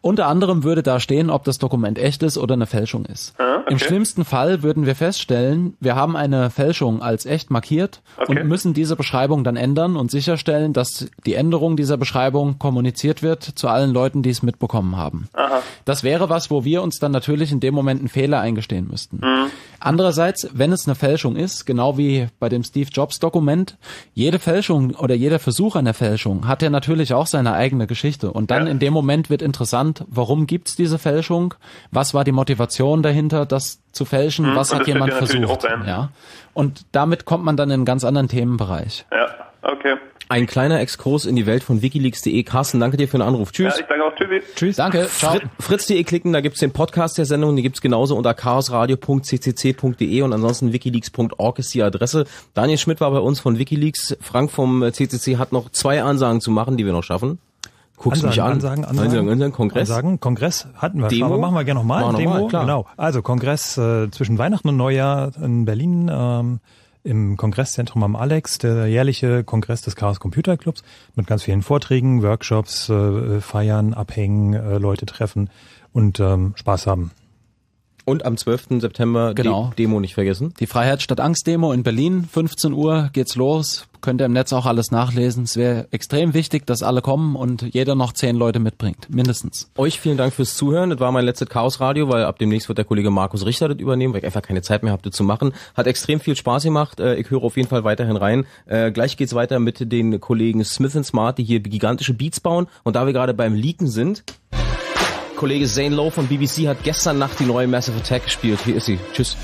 Speaker 3: Unter anderem würde da stehen, ob das Dokument echt ist oder eine Fälschung ist.
Speaker 17: Ah, okay.
Speaker 3: Im schlimmsten Fall würden wir feststellen, wir haben eine Fälschung als echt markiert
Speaker 17: Okay.
Speaker 3: und müssen diese Beschreibung dann ändern und sicherstellen, dass die Änderung dieser Beschreibung kommuniziert wird zu allen Leuten, die es mitbekommen haben.
Speaker 17: Aha.
Speaker 3: Das wäre was, wo wir uns dann natürlich in dem Moment einen Fehler eingestehen müssten.
Speaker 17: Mhm.
Speaker 3: Andererseits, wenn es eine Fälschung ist, genau wie bei dem Steve Jobs Dokument, jede Fälschung oder jeder Versuch einer Fälschung hat ja natürlich auch seine eigene Geschichte. Und dann in dem Moment wird interessant, warum gibt's diese Fälschung? Was war die Motivation dahinter, das zu fälschen?
Speaker 17: Mhm.
Speaker 3: Was hat jemand
Speaker 17: ja
Speaker 3: versucht? Ja. Und damit kommt man dann in einen ganz anderen Themenbereich.
Speaker 17: Ja, okay.
Speaker 1: Ein kleiner Exkurs in die Welt von wikileaks.de. Carsten, danke dir für den Anruf. Tschüss.
Speaker 17: Ja, ich sage auch Tschüssi.
Speaker 1: Tschüss.
Speaker 3: Danke. Ciao.
Speaker 1: Frit, Fritz.de klicken, da gibt's den Podcast der Sendung, den gibt's genauso unter chaosradio.ccc.de und ansonsten wikileaks.org ist die Adresse. Daniel Schmidt war bei uns von Wikileaks. Frank vom CCC hat noch zwei Ansagen zu machen, die wir noch schaffen. Guckst
Speaker 2: Ansagen,
Speaker 1: mich an.
Speaker 2: Ansagen, Ansagen,
Speaker 1: Ansagen, Ansagen, Kongress.
Speaker 2: Ansagen, Kongress hatten wir
Speaker 1: Demo?
Speaker 2: schon, aber machen wir gerne nochmal.
Speaker 1: Wir
Speaker 2: Demo,
Speaker 1: noch mal, klar.
Speaker 2: genau. Also Kongress äh, zwischen Weihnachten und Neujahr in Berlin ähm, im Kongresszentrum am Alex, der jährliche Kongress des Chaos Computer Clubs mit ganz vielen Vorträgen, Workshops, äh, Feiern, Abhängen, äh, Leute treffen und ähm, Spaß haben.
Speaker 1: Und am 12. September
Speaker 3: Genau.
Speaker 1: die Demo nicht vergessen.
Speaker 3: Die Freiheit statt Angst Demo in Berlin, 15 Uhr geht's los. Könnt ihr im Netz auch alles nachlesen. Es wäre extrem wichtig, dass alle kommen und jeder noch zehn Leute mitbringt, mindestens.
Speaker 1: Euch vielen Dank fürs Zuhören. Das war mein letztes Chaos Radio, weil ab demnächst wird der Kollege Markus Richter das übernehmen, weil ich einfach keine Zeit mehr habe, das zu machen. Hat extrem viel Spaß gemacht. Äh, Ich höre auf jeden Fall weiterhin rein. Äh, Gleich geht's weiter mit den Kollegen Smith Smart, die hier gigantische Beats bauen. Und da wir gerade beim Leaken sind, Kollege Zane Lowe von BBC hat gestern Nacht die neue Massive Attack gespielt. Hier ist sie. Tschüss.